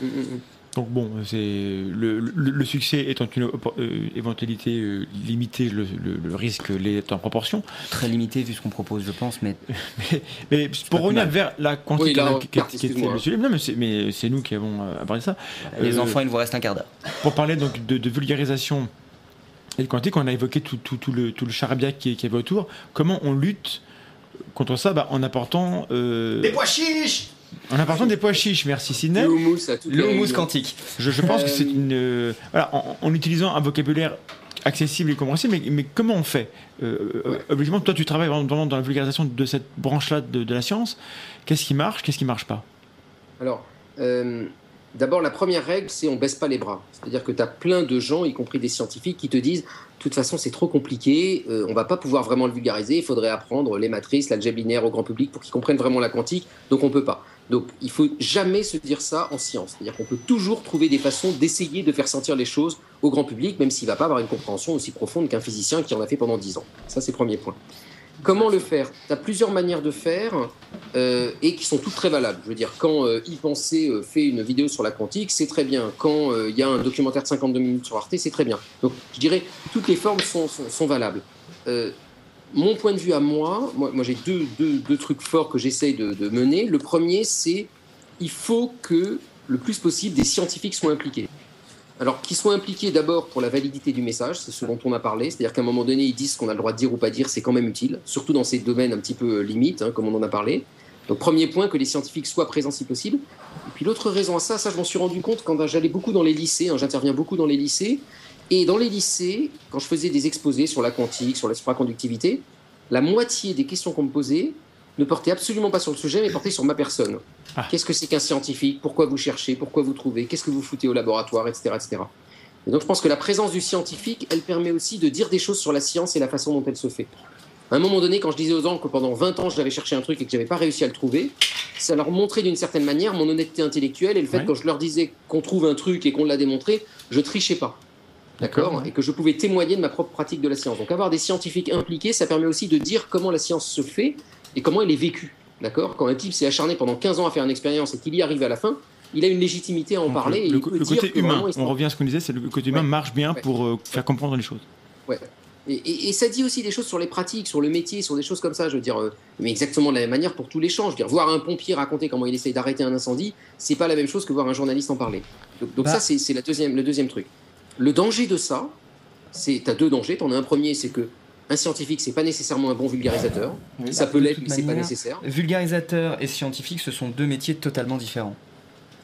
Mm, mm, mm. Donc bon, c'est le, le- le succès étant une euh, éventualité euh, limitée, le, le- le risque l'est en proportion. Très limité vu ce qu'on propose, je pense, mais Mais, mais pour revenir vers la quantité Oui, là, qui- qui- était le sujet, non, mais c'est, mais c'est nous qui avons euh, abordé ça. les Euh, enfants, il vous reste un quart d'heure. Pour parler donc de, de vulgarisation et de quantique, on a évoqué tout, tout- tout le, tout le charabia qui, qui avait autour. Comment on lutte contre ça bah, En apportant euh, Des pois chiches en apportant des pois chiches. Merci Sidney. Le houmous à toutes les Le houmous réunions. quantique. Je, je pense que Euh, c'est une. euh, voilà, en, en utilisant un vocabulaire accessible et compréhensible, mais, mais comment on fait? Euh, euh, Ouais. Toi, tu travailles vraiment dans, dans la vulgarisation de cette branche-là de, de la science. Qu'est-ce qui marche? Qu'est-ce qui marche pas? Alors, euh, d'abord, la première règle, c'est on baisse pas les bras. C'est-à-dire que tu as plein de gens, y compris des scientifiques, qui te disent de toute façon, c'est trop compliqué, euh, on va pas pouvoir vraiment le vulgariser, il faudrait apprendre les matrices, l'algèbre linéaire au grand public pour qu'ils comprennent vraiment la quantique, donc on peut pas. Donc, il faut jamais se dire ça en science. C'est-à-dire qu'on peut toujours trouver des façons d'essayer de faire sentir les choses au grand public, même s'il va pas avoir une compréhension aussi profonde qu'un physicien qui en a fait pendant 10 ans. Ça, c'est le premier point. Comment le faire Tu as plusieurs manières de faire euh, et qui sont toutes très valables. Je veux dire, quand euh, y penser euh, fait une vidéo sur la quantique, c'est très bien. Quand euh, il y a un documentaire de 52 minutes sur Arte, c'est très bien. Donc, je dirais, toutes les formes sont, sont, sont valables. Euh, mon point de vue à moi, moi, moi j'ai deux, deux, deux trucs forts que j'essaye de, de mener. Le premier, c'est il faut que le plus possible des scientifiques soient impliqués. Alors, qu'ils soient impliqués d'abord pour la validité du message, c'est ce dont on a parlé, c'est-à-dire qu'à un moment donné, ils disent ce qu'on a le droit de dire ou pas dire, c'est quand même utile, surtout dans ces domaines un petit peu euh, limites, hein, comme on en a parlé. Donc, premier point, que les scientifiques soient présents si possible. Et puis, l'autre raison à ça, ça, je m'en suis rendu compte quand j'allais beaucoup dans les lycées, hein, j'interviens beaucoup dans les lycées, et dans les lycées, quand je faisais des exposés sur la quantique, sur la supraconductivité, la moitié des questions qu'on me posait ne portaient absolument pas sur le sujet, mais portaient sur ma personne. Ah. Qu'est-ce que c'est qu'un scientifique? Pourquoi vous cherchez? Pourquoi vous trouvez? Qu'est-ce que vous foutez au laboratoire? Etc. etc. Et donc je pense que la présence du scientifique, elle permet aussi de dire des choses sur la science et la façon dont elle se fait. À un moment donné, quand je disais aux gens que pendant 20 ans, j'avais cherché un truc et que j'avais pas réussi à le trouver, ça leur montrait d'une certaine manière mon honnêteté intellectuelle et le fait Ouais. que quand je leur disais qu'on trouve un truc et qu'on l'a démontré, je trichais pas. D'accord? D'accord, ouais. Et que je pouvais témoigner de ma propre pratique de la science. Donc avoir des scientifiques impliqués, ça permet aussi de dire comment la science se fait et comment elle est vécue. D'accord? Quand un type s'est acharné pendant 15 ans à faire une expérience et qu'il y arrive à la fin, il a une légitimité à en Donc, parler. le, et il le- peut le dire côté humain, on revient à ce qu'on disait, c'est le côté humain Ouais. marche bien Ouais. pour euh, faire comprendre les choses. Et, et- et ça dit aussi des choses sur les pratiques, sur le métier, sur des choses comme ça. Je veux dire, euh, mais exactement de la même manière pour tous les champs. Je veux dire, voir un pompier raconter comment il essaye d'arrêter un incendie, c'est pas la même chose que voir un journaliste en parler. Donc, donc Bah. ça, c'est la deuxième, le deuxième truc. Le danger de ça, c'est t'as deux dangers. T'en as un premier, c'est que un scientifique, c'est pas nécessairement un bon vulgarisateur. Ça peut l'être, mais c'est pas nécessaire. Vulgarisateur et scientifique, ce sont deux métiers totalement différents.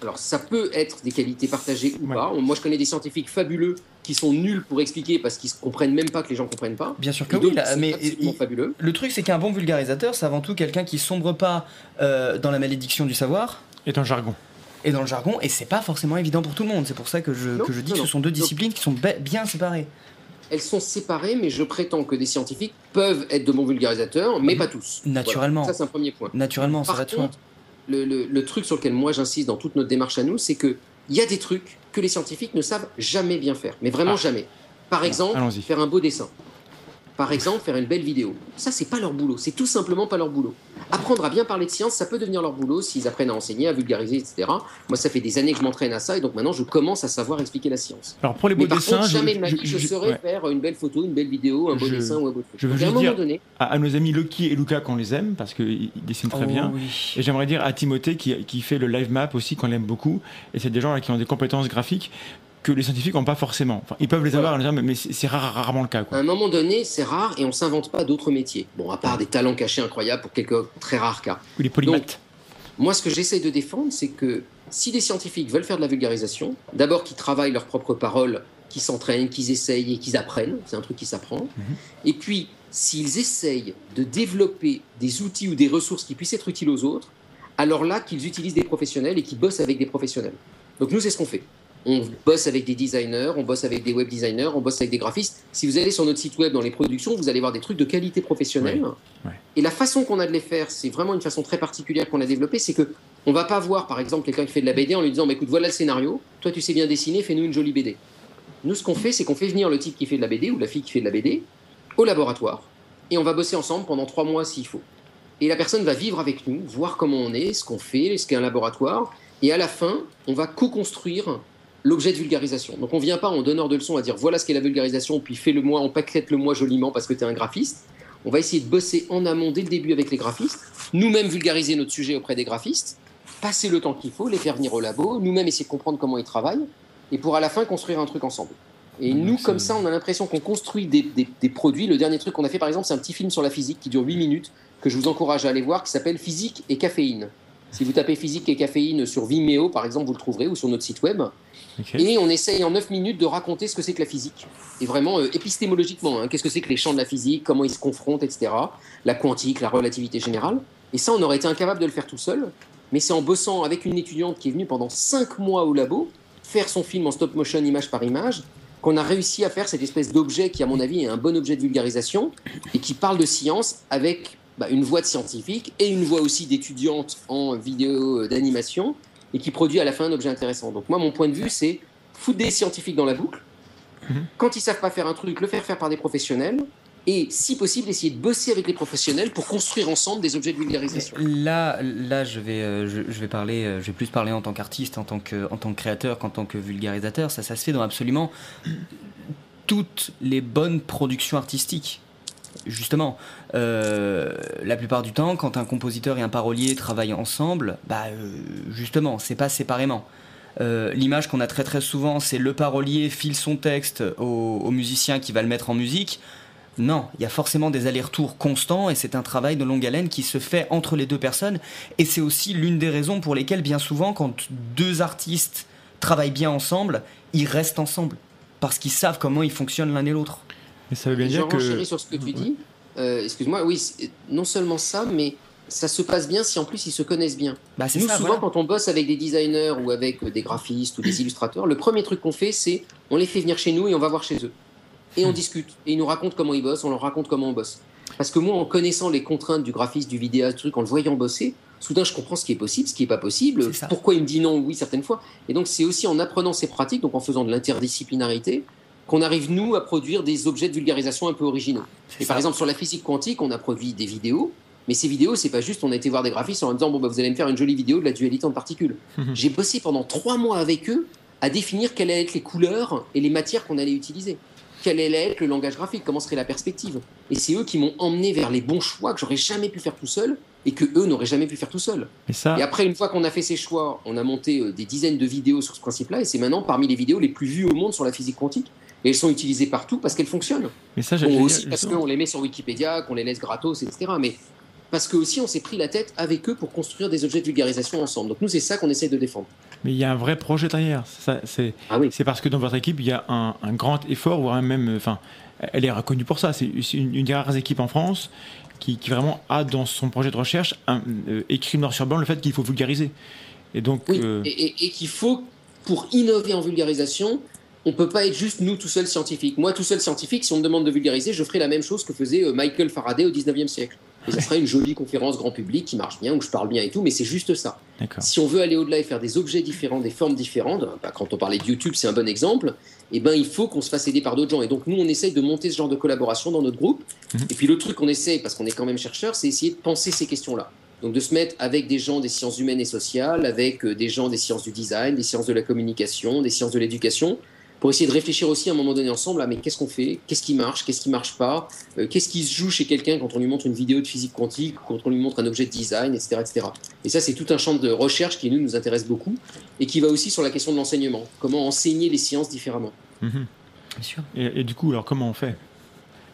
Alors, ça peut être des qualités partagées ou Ouais. pas. Moi, je connais des scientifiques fabuleux qui sont nuls pour expliquer parce qu'ils comprennent même pas que les gens comprennent pas. Bien sûr que oui, là, mais absolument il- fabuleux. le truc c'est qu'un bon vulgarisateur, c'est avant tout quelqu'un qui sombre pas euh, dans la malédiction du savoir Et dans le jargon. et dans le jargon, et c'est pas forcément évident pour tout le monde. C'est pour ça que je, Non, que je dis non, que ce sont deux disciplines qui sont bien séparées. Elles sont séparées, mais je prétends que des scientifiques peuvent être de bons vulgarisateurs, mais pas tous. Naturellement. Voilà. Ça, c'est un premier point. Naturellement, ça Par va contre, le, le- le truc sur lequel moi j'insiste dans toute notre démarche à nous, c'est que il y a des trucs que les scientifiques ne savent jamais bien faire, mais vraiment Ah. jamais. Par exemple, faire un beau dessin. Par exemple, faire une belle vidéo. Ça, c'est pas leur boulot. C'est tout simplement pas leur boulot. Apprendre à bien parler de science, ça peut devenir leur boulot s'ils apprennent à enseigner, à vulgariser, etc. Moi, ça fait des années que je m'entraîne à ça et donc maintenant, je commence à savoir expliquer la science. Alors pour les beaux Mais par dessins, contre, jamais je, de ma vie, je, je- saurais ouais. faire une belle photo, une belle vidéo, un beau Je- dessin ou un beau truc. je veux Donc, à un juste moment dire- donné, à, à nos amis Loki et Luca qu'on les aime parce qu'ils dessinent très Oh, bien. oui. Et j'aimerais dire à Timothée qui, qui fait le live map aussi qu'on l'aime beaucoup. Et c'est des gens là, qui ont des compétences graphiques que les scientifiques n'ont pas forcément. Enfin, ils peuvent les Voilà. avoir, mais mais c'est rare- rarement le cas. à un moment donné, c'est rare et on s'invente pas d'autres métiers. Bon, à part des talents cachés incroyables pour quelques très rares cas. Ou les polymathes. Moi, ce que j'essaie de défendre, c'est que si des scientifiques veulent faire de la vulgarisation, d'abord qu'ils travaillent leurs propres paroles, qu'ils s'entraînent, qu'ils essayent et qu'ils apprennent, c'est un truc qui s'apprend. Et puis, s'ils essayent de développer des outils ou des ressources qui puissent être utiles aux autres, alors là, qu'ils utilisent des professionnels et qu'ils bossent avec des professionnels. Donc nous, c'est ce qu'on fait. On bosse avec des designers, on bosse avec des web designers, on bosse avec des graphistes. Si vous allez sur notre site web dans les productions, vous allez voir des trucs de qualité professionnelle. Et la façon qu'on a de les faire, c'est vraiment une façon très particulière qu'on a développée, c'est que on va pas voir, par exemple, quelqu'un qui fait de la BD en lui disant, bah, écoute, voilà le scénario, toi tu sais bien dessiner, fais-nous une jolie BD. Nous, ce qu'on fait, c'est qu'on fait venir le type qui fait de la BD ou la fille qui fait de la BD au laboratoire, et on va bosser ensemble pendant trois mois s'il faut. Et la personne va vivre avec nous, voir comment on est, ce qu'on fait, ce qu'est un laboratoire, et à la fin, on va co-construire l'objet de vulgarisation. Donc on vient pas en donneur de leçons à dire voilà ce qu'est la vulgarisation, puis fais-le moi, on paquette le moi joliment parce que tu es un graphiste. On va essayer de bosser en amont dès le début avec les graphistes, nous-mêmes vulgariser notre sujet auprès des graphistes, passer le temps qu'il faut, les faire venir au labo, nous-mêmes essayer de comprendre comment ils travaillent, et pour à la fin construire un truc ensemble. Et Donc, nous, comme ça, on a l'impression qu'on construit des, des- des produits. Le dernier truc qu'on a fait, par exemple, c'est un petit film sur la physique qui dure 8 minutes, que je vous encourage à aller voir, qui s'appelle Physique et caféine. Si vous tapez physique et caféine sur Vimeo, par exemple, vous le trouverez, ou sur notre site web. Et on essaye en 9 minutes de raconter ce que c'est que la physique. Et vraiment euh, épistémologiquement, hein, qu'est-ce que c'est que les champs de la physique, comment ils se confrontent, etc. La quantique, la relativité générale. Et ça, on aurait été incapable de le faire tout seul. Mais c'est en bossant avec une étudiante qui est venue pendant 5 mois au labo, faire son film en stop motion image par image, qu'on a réussi à faire cette espèce d'objet qui, à mon avis, est un bon objet de vulgarisation et qui parle de science avec bah, une voix de scientifique et une voix aussi d'étudiante en vidéo d'animation et qui produit à la fin un objet intéressant. Donc moi, mon point de vue, c'est foutre des scientifiques dans la boucle. Mhm. Quand ils savent pas faire un truc, le faire faire par des professionnels. Et si possible, essayer de bosser avec les professionnels pour construire ensemble des objets de vulgarisation. Là, là, je vais, euh, je, je vais parler, euh, je vais plus parler en tant qu'artiste, en tant que, en tant que créateur, qu'en tant que vulgarisateur. Ça, ça se fait dans absolument toutes les bonnes productions artistiques. Justement, euh, la plupart du temps, quand un compositeur et un parolier travaillent ensemble, bah euh, justement, c'est pas séparément. Euh, L'image qu'on a très très souvent, c'est le parolier file son texte au, au musicien qui va le mettre en musique. Non, il y a forcément des allers-retours constants et c'est un travail de longue haleine qui se fait entre les deux personnes. Et c'est aussi l'une des raisons pour lesquelles, bien souvent, quand deux artistes travaillent bien ensemble, ils restent ensemble. Parce qu'ils savent comment ils fonctionnent l'un et l'autre. Mais ça veut bien je dire que. sur ce que tu dis. Euh, Excuse-moi, oui, non seulement ça, mais ça se passe bien si en plus ils se connaissent bien. Bah, c'est Nous, ça, souvent, voilà. quand on bosse avec des designers ou avec euh, des graphistes ou des illustrateurs, le premier truc qu'on fait, c'est on les fait venir chez nous et on va voir chez eux. Et on discute. Et ils nous racontent comment ils bossent, on leur raconte comment on bosse. Parce que moi, en connaissant les contraintes du graphiste, du vidéaste, truc, en le voyant bosser, soudain, je comprends ce qui est possible, ce qui n'est pas possible, pourquoi il me dit non ou oui certaines fois. Et donc, c'est aussi en apprenant ces pratiques, donc en faisant de l'interdisciplinarité, qu'on arrive, nous, à produire des objets de vulgarisation un peu originaux. Et par exemple, sur la physique quantique, on a produit des vidéos. Mais ces vidéos, c'est pas juste on a été voir des graphistes en leur disant bon bah vous allez me faire une jolie vidéo de la dualité en particules. J'ai bossé pendant trois mois avec eux à définir quelles allaient être les couleurs et les matières qu'on allait utiliser. Quel allait être le langage graphique, comment serait la perspective? Et c'est eux qui m'ont emmené vers les bons choix que j'aurais jamais pu faire tout seul et que eux n'auraient jamais pu faire tout seul. Ça, Et après, une fois qu'on a fait ces choix, on a monté euh, des dizaines de vidéos sur ce principe-là, et c'est maintenant parmi les vidéos les plus vues au monde sur la physique quantique. Et elles sont utilisées partout parce qu'elles fonctionnent. mais ça, Bon, aussi parce qu'on les met sur Wikipédia, qu'on les laisse gratos, etc. Mais parce que aussi on s'est pris la tête avec eux pour construire des objets de vulgarisation ensemble. Donc nous, c'est ça qu'on essaie de défendre. Mais il y a un vrai projet derrière. C'est. Ah oui. C'est parce que dans votre équipe, il y a un, un grand effort, voire même, euh, enfin, elle est reconnue pour ça. C'est c'est une, une des rares équipes en France qui, qui vraiment a dans son projet de recherche un- euh, écrit noir sur blanc le fait qu'il faut vulgariser. Et donc, Oui, euh, et, et- et qu'il faut, pour innover en vulgarisation, on peut pas être juste nous tout seuls scientifiques. Moi tout seul scientifique, si on me demande de vulgariser, je ferai la même chose que faisait euh, Michael Faraday au 19e siècle. Et ça sera une jolie conférence grand public qui marche bien, où je parle bien et tout, mais c'est juste ça. Si on veut aller au-delà et faire des objets différents, des formes différentes, bah, quand on parlait de YouTube, c'est un bon exemple, et ben il faut qu'on se fasse aider par d'autres gens. Et donc nous, on essaye de monter ce genre de collaboration dans notre groupe. Mhm. Et puis le truc qu'on essaye, parce qu'on est quand même chercheur, c'est essayer de penser ces questions-là. Donc de se mettre avec des gens des sciences humaines et sociales, avec euh, des gens des sciences du design, des sciences de la communication, des sciences de l'éducation, pour essayer de réfléchir aussi à un moment donné ensemble à mais qu'est-ce qu'on fait, qu'est-ce qui marche, qu'est-ce qui marche pas, euh, qu'est-ce qui se joue chez quelqu'un quand on lui montre une vidéo de physique quantique, quand on lui montre un objet de design, etc. etc. Et ça, c'est tout un champ de recherche qui nous, nous intéresse beaucoup et qui va aussi sur la question de l'enseignement. Comment enseigner les sciences différemment. Mhm. Bien sûr. Et, et du coup, alors comment on fait?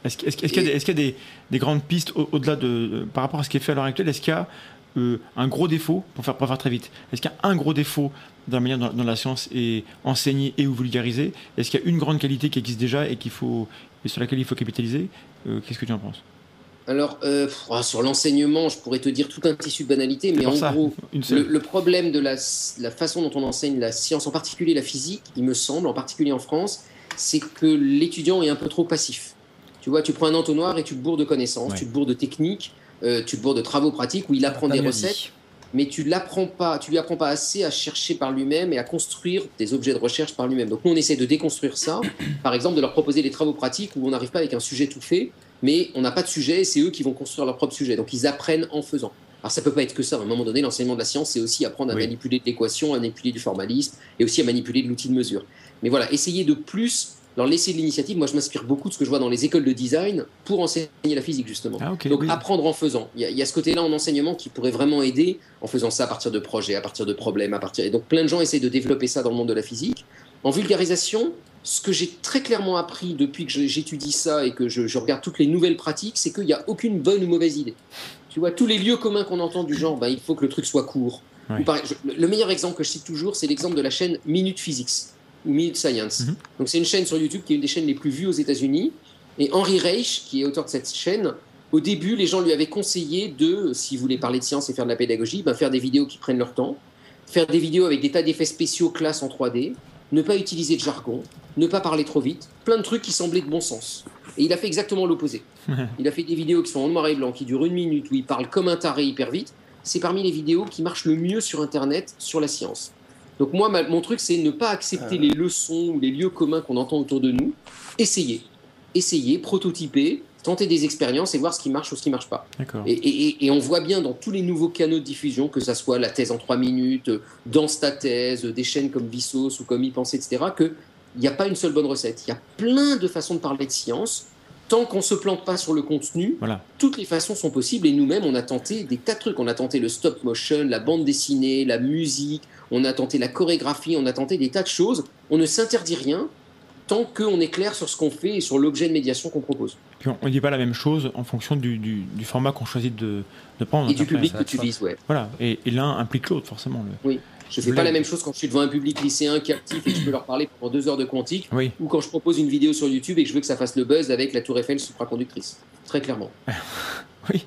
Est-ce qu'il est-ce qu'il y a, des, est-ce qu'il y a des, des grandes pistes au- au-delà de, de- par rapport à ce qui est fait à l'heure actuelle Est-ce qu'il y a euh, un gros défaut pour faire, pour faire très vite Est-ce qu'il y a un gros défaut dans la manière dont, dont la science est enseignée et ou vulgarisée Est-ce qu'il y a une grande qualité qui existe déjà et qu'il faut et sur laquelle il faut capitaliser Euh, Qu'est-ce que tu en penses? Alors, euh, ah, sur l'enseignement, je pourrais te dire tout un tissu de banalité, mais en ça, gros, le, problème de la, la façon dont on enseigne la science, en particulier la physique, il me semble, en particulier en France, c'est que l'étudiant est un peu trop passif. Tu vois, tu prends un entonnoir et tu te bourres de connaissances, Ouais. tu te bourres de techniques, euh, tu te bourres de travaux pratiques où il apprend des recettes. Mais tu l'apprends pas, tu lui apprends pas assez à chercher par lui-même et à construire des objets de recherche par lui-même. Donc nous on essaie de déconstruire ça, par exemple de leur proposer des travaux pratiques où on n'arrive pas avec un sujet tout fait, mais on n'a pas de sujet, et c'est eux qui vont construire leur propre sujet. Donc ils apprennent en faisant. Alors ça peut pas être que ça. À un moment donné, l'enseignement de la science, c'est aussi apprendre à Oui. manipuler de l'équation, à manipuler du formalisme et aussi à manipuler de l'outil de mesure. Mais voilà, essayer de plus leur laisser de l'initiative. Moi, je m'inspire beaucoup de ce que je vois dans les écoles de design pour enseigner la physique justement. Ah. Donc oui. apprendre en faisant. Il y, a, il y a ce côté-là en enseignement qui pourrait vraiment aider en faisant ça à partir de projets, à partir de problèmes, à partir. Et donc plein de gens essaient de développer ça dans le monde de la physique. En vulgarisation, ce que j'ai très clairement appris depuis que j'étudie ça et que je, je regarde toutes les nouvelles pratiques, c'est qu'il n'y a aucune bonne ou mauvaise idée. Tu vois, tous les lieux communs qu'on entend du genre, ben, il faut que le truc soit court. Ouais. Ou pareil, je- le- le meilleur exemple que je cite toujours, c'est l'exemple de la chaîne Minute Physics Minute Science. Mhm. Donc c'est une chaîne sur YouTube qui est une des chaînes les plus vues aux États-Unis. Et Henry Reich, qui est auteur de cette chaîne, au début, les gens lui avaient conseillé de, s'il voulait parler de science et faire de la pédagogie, ben, faire des vidéos qui prennent leur temps, faire des vidéos avec des tas d'effets spéciaux classe en 3D, ne pas utiliser de jargon, ne pas parler trop vite, plein de trucs qui semblaient de bon sens. Et il a fait exactement l'opposé. Il a fait des vidéos qui sont en noir et blanc, qui durent une minute, où il parle comme un taré hyper vite. C'est parmi les vidéos qui marchent le mieux sur Internet sur la science. Donc moi, ma- mon truc, c'est ne pas accepter les leçons ou les lieux communs qu'on entend autour de nous. Essayer. Essayer, prototyper, tenter des expériences et voir ce qui marche ou ce qui marche pas. Et, et- et- et on voit bien dans tous les nouveaux canaux de diffusion, que ça soit la thèse en trois minutes, euh, dans ta thèse, euh, des chaînes comme Vsauce ou comme y penser, etc., qu'il n'y a pas une seule bonne recette. Il y a plein de façons de parler de science. Tant qu'on se plante pas sur le contenu, Voilà. toutes les façons sont possibles. Et nous-mêmes, on a tenté des tas de trucs. On a tenté le stop motion, la bande dessinée, la musique, on a tenté la chorégraphie, on a tenté des tas de choses. On ne s'interdit rien tant qu'on est clair sur ce qu'on fait et sur l'objet de médiation qu'on propose. Puis on ne dit pas la même chose en fonction du, du, du format qu'on choisit de, de prendre. Et du public que tu vises, ouais. Voilà. Et, et l'un implique l'autre forcément. Le... Je fais pas la même chose quand je suis devant un public lycéen captif et que je peux leur parler pendant deux heures de quantique, Oui. ou quand je propose une vidéo sur YouTube et que je veux que ça fasse le buzz avec la Tour Eiffel supraconductrice. Très clairement. Oui.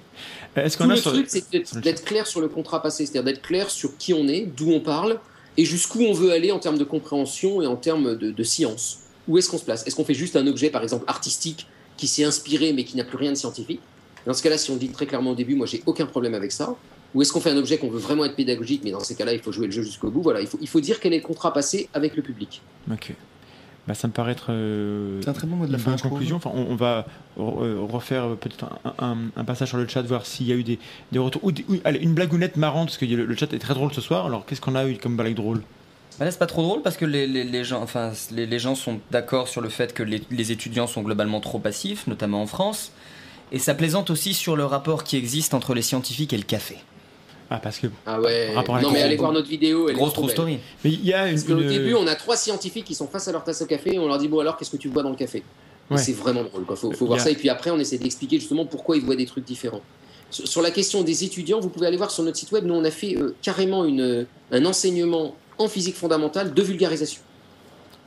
Est-ce Tout qu'on a le sur... truc, c'est d'être- le clair sur le contrat passé, c'est-à-dire d'être clair sur qui on est, d'où on parle, et jusqu'où on veut aller en termes de compréhension et en termes de, de science. Où est-ce qu'on se place? Est-ce qu'on fait juste un objet, par exemple, artistique, qui s'est inspiré mais qui n'a plus rien de scientifique? Dans ce cas-là, si on dit très clairement au début, moi j'ai aucun problème avec ça. Ou est-ce qu'on fait un objet qu'on veut vraiment être pédagogique, mais dans ces cas-là, il faut jouer le jeu jusqu'au bout? Voilà, il faut, il faut dire quel est le contrat passé avec le public. Ok. Bah, ça me paraît être euh, C'est un très bon mot de la fin, conclusion. Enfin, on, on va re- euh, refaire peut-être un, un- un passage sur le chat, voir s'il y a eu des, des retours. Ou, des- ou- allez, une blagounette marrante, parce que le, le chat est très drôle ce soir. Alors, qu'est-ce qu'on a eu comme blague drôle? Bah là, c'est pas trop drôle parce que les, les- les gens, enfin, les, les gens sont d'accord sur le fait que les, les étudiants sont globalement trop passifs, notamment en France. Et ça plaisante aussi sur le rapport qui existe entre les scientifiques et le café. Ah, parce que. Ah ouais. Rapport à la non mais allez voir notre vidéo. Elle est Grosse trop true belle. story. Mais il y a une. Parce une- début, on a trois scientifiques qui sont face à leur tasse au café et on leur dit bon alors qu'est-ce que tu bois dans le café? Ouais. C'est vraiment drôle. Quoi. Faut, faut voir a- ça et puis après on essaie d'expliquer justement pourquoi ils voient des trucs différents. Sur, sur la question des étudiants, vous pouvez aller voir sur notre site web. Nous on a fait euh, carrément une, un enseignement en physique fondamentale de vulgarisation.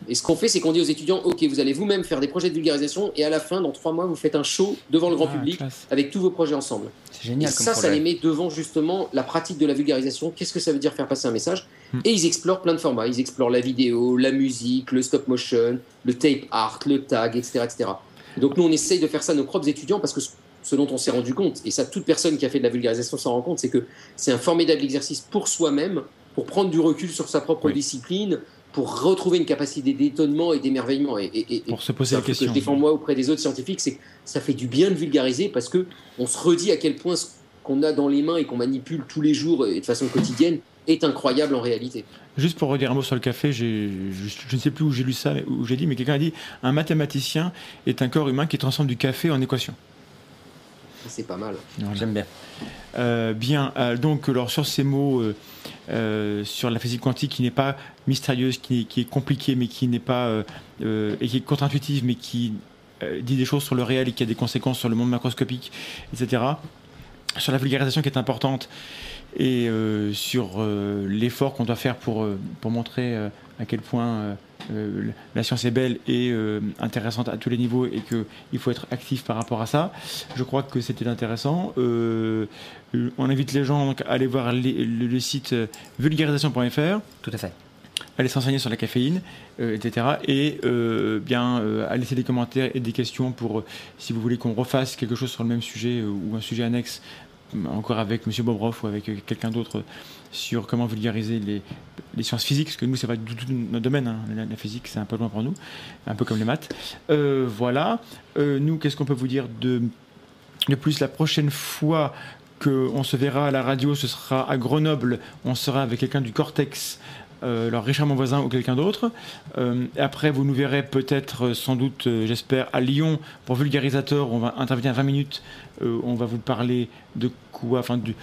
Et ce qu'on fait, c'est qu'on dit aux étudiants ok, vous allez vous-même faire des projets de vulgarisation et à la fin, dans trois mois, vous faites un show devant le grand Ah, public classe. avec tous vos projets ensemble. C'est Et génial comme ça, ça les met devant justement la pratique de la vulgarisation. Qu'est-ce que ça veut dire faire passer un message Hmm. Et ils explorent plein de formats. Ils explorent la vidéo, la musique, le stop motion, le tape art, le tag, etc. etc. Et donc nous, on essaye de faire ça à nos propres étudiants parce que ce- ce dont on s'est rendu compte, et ça toute personne qui a fait de la vulgarisation s'en rend compte, c'est que c'est un formidable exercice pour soi-même, pour prendre du recul sur sa propre Oui. discipline, pour retrouver une capacité d'étonnement et d'émerveillement. Et, et- et- Pour se poser la truc que question. je défends moi auprès des autres scientifiques, c'est que ça fait du bien de vulgariser parce que on se redit à quel point ce qu'on a dans les mains et qu'on manipule tous les jours et de façon quotidienne est incroyable en réalité. Juste pour redire un mot sur le café, j'ai- je, je ne sais plus où j'ai lu ça, où j'ai dit, mais quelqu'un a dit un mathématicien est un corps humain qui transforme du café en équation. C'est pas mal. Voilà. J'aime bien. Euh, bien, euh, donc alors sur ces mots euh, euh, sur la physique quantique qui n'est pas mystérieuse, qui, est compliquée, mais qui n'est pas euh, euh, et qui est contre-intuitive, mais qui dit des choses sur le réel et qui a des conséquences sur le monde macroscopique, etc. Sur la vulgarisation qui est importante et sur l'effort qu'on doit faire pour pour montrer à quel point euh, la science est belle et euh, intéressante à tous les niveaux et que il faut être actif par rapport à ça. Je crois que c'était intéressant. Euh, on invite les gens donc, à aller voir les- le, site vulgarisation.fr, Tout à fait. aller s'enseigner sur la caféine, etc. Et bien à laisser des commentaires et des questions pour si vous voulez qu'on refasse quelque chose sur le même sujet ou un sujet annexe, encore avec Monsieur Bobroff ou avec quelqu'un d'autre sur comment vulgariser les, sciences physiques, parce que nous c'est pas du tout notre domaine, hein. la, physique c'est un peu loin pour nous, un peu comme les maths. Euh, voilà. Euh, nous, qu'est-ce qu'on peut vous dire de de plus, la prochaine fois qu'on se verra à la radio, ce sera à Grenoble. On sera avec quelqu'un du Cortex, euh, alors Richard mon voisin ou quelqu'un d'autre. Après, vous nous verrez peut-être, sans doute, j'espère, à Lyon pour Vulgarisateur. On va intervenir 20 minutes. Euh, on va vous parler de quoi Enfin, du,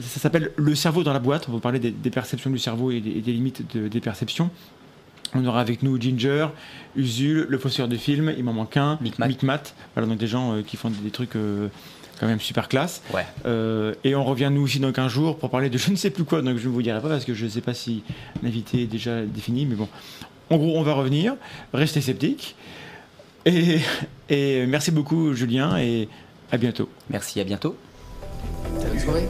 ça s'appelle le cerveau dans la boîte. On va vous parler des, des perceptions du cerveau et des, et des limites de- des perceptions. On aura avec nous Ginger, Usul, le fausseur de film, il m'en manque un, Micmac. Voilà, donc des gens euh, qui font des, des trucs euh, quand même super classe. Ouais. Euh, et on revient nous aussi dans 15 jours pour parler de je ne sais plus quoi, donc je ne vous dirai pas parce que je ne sais pas si l'invité est déjà défini, mais bon. En gros, on va revenir, restez sceptiques. Et, et merci beaucoup Julien et à bientôt. Merci, à bientôt. Bonne soirée.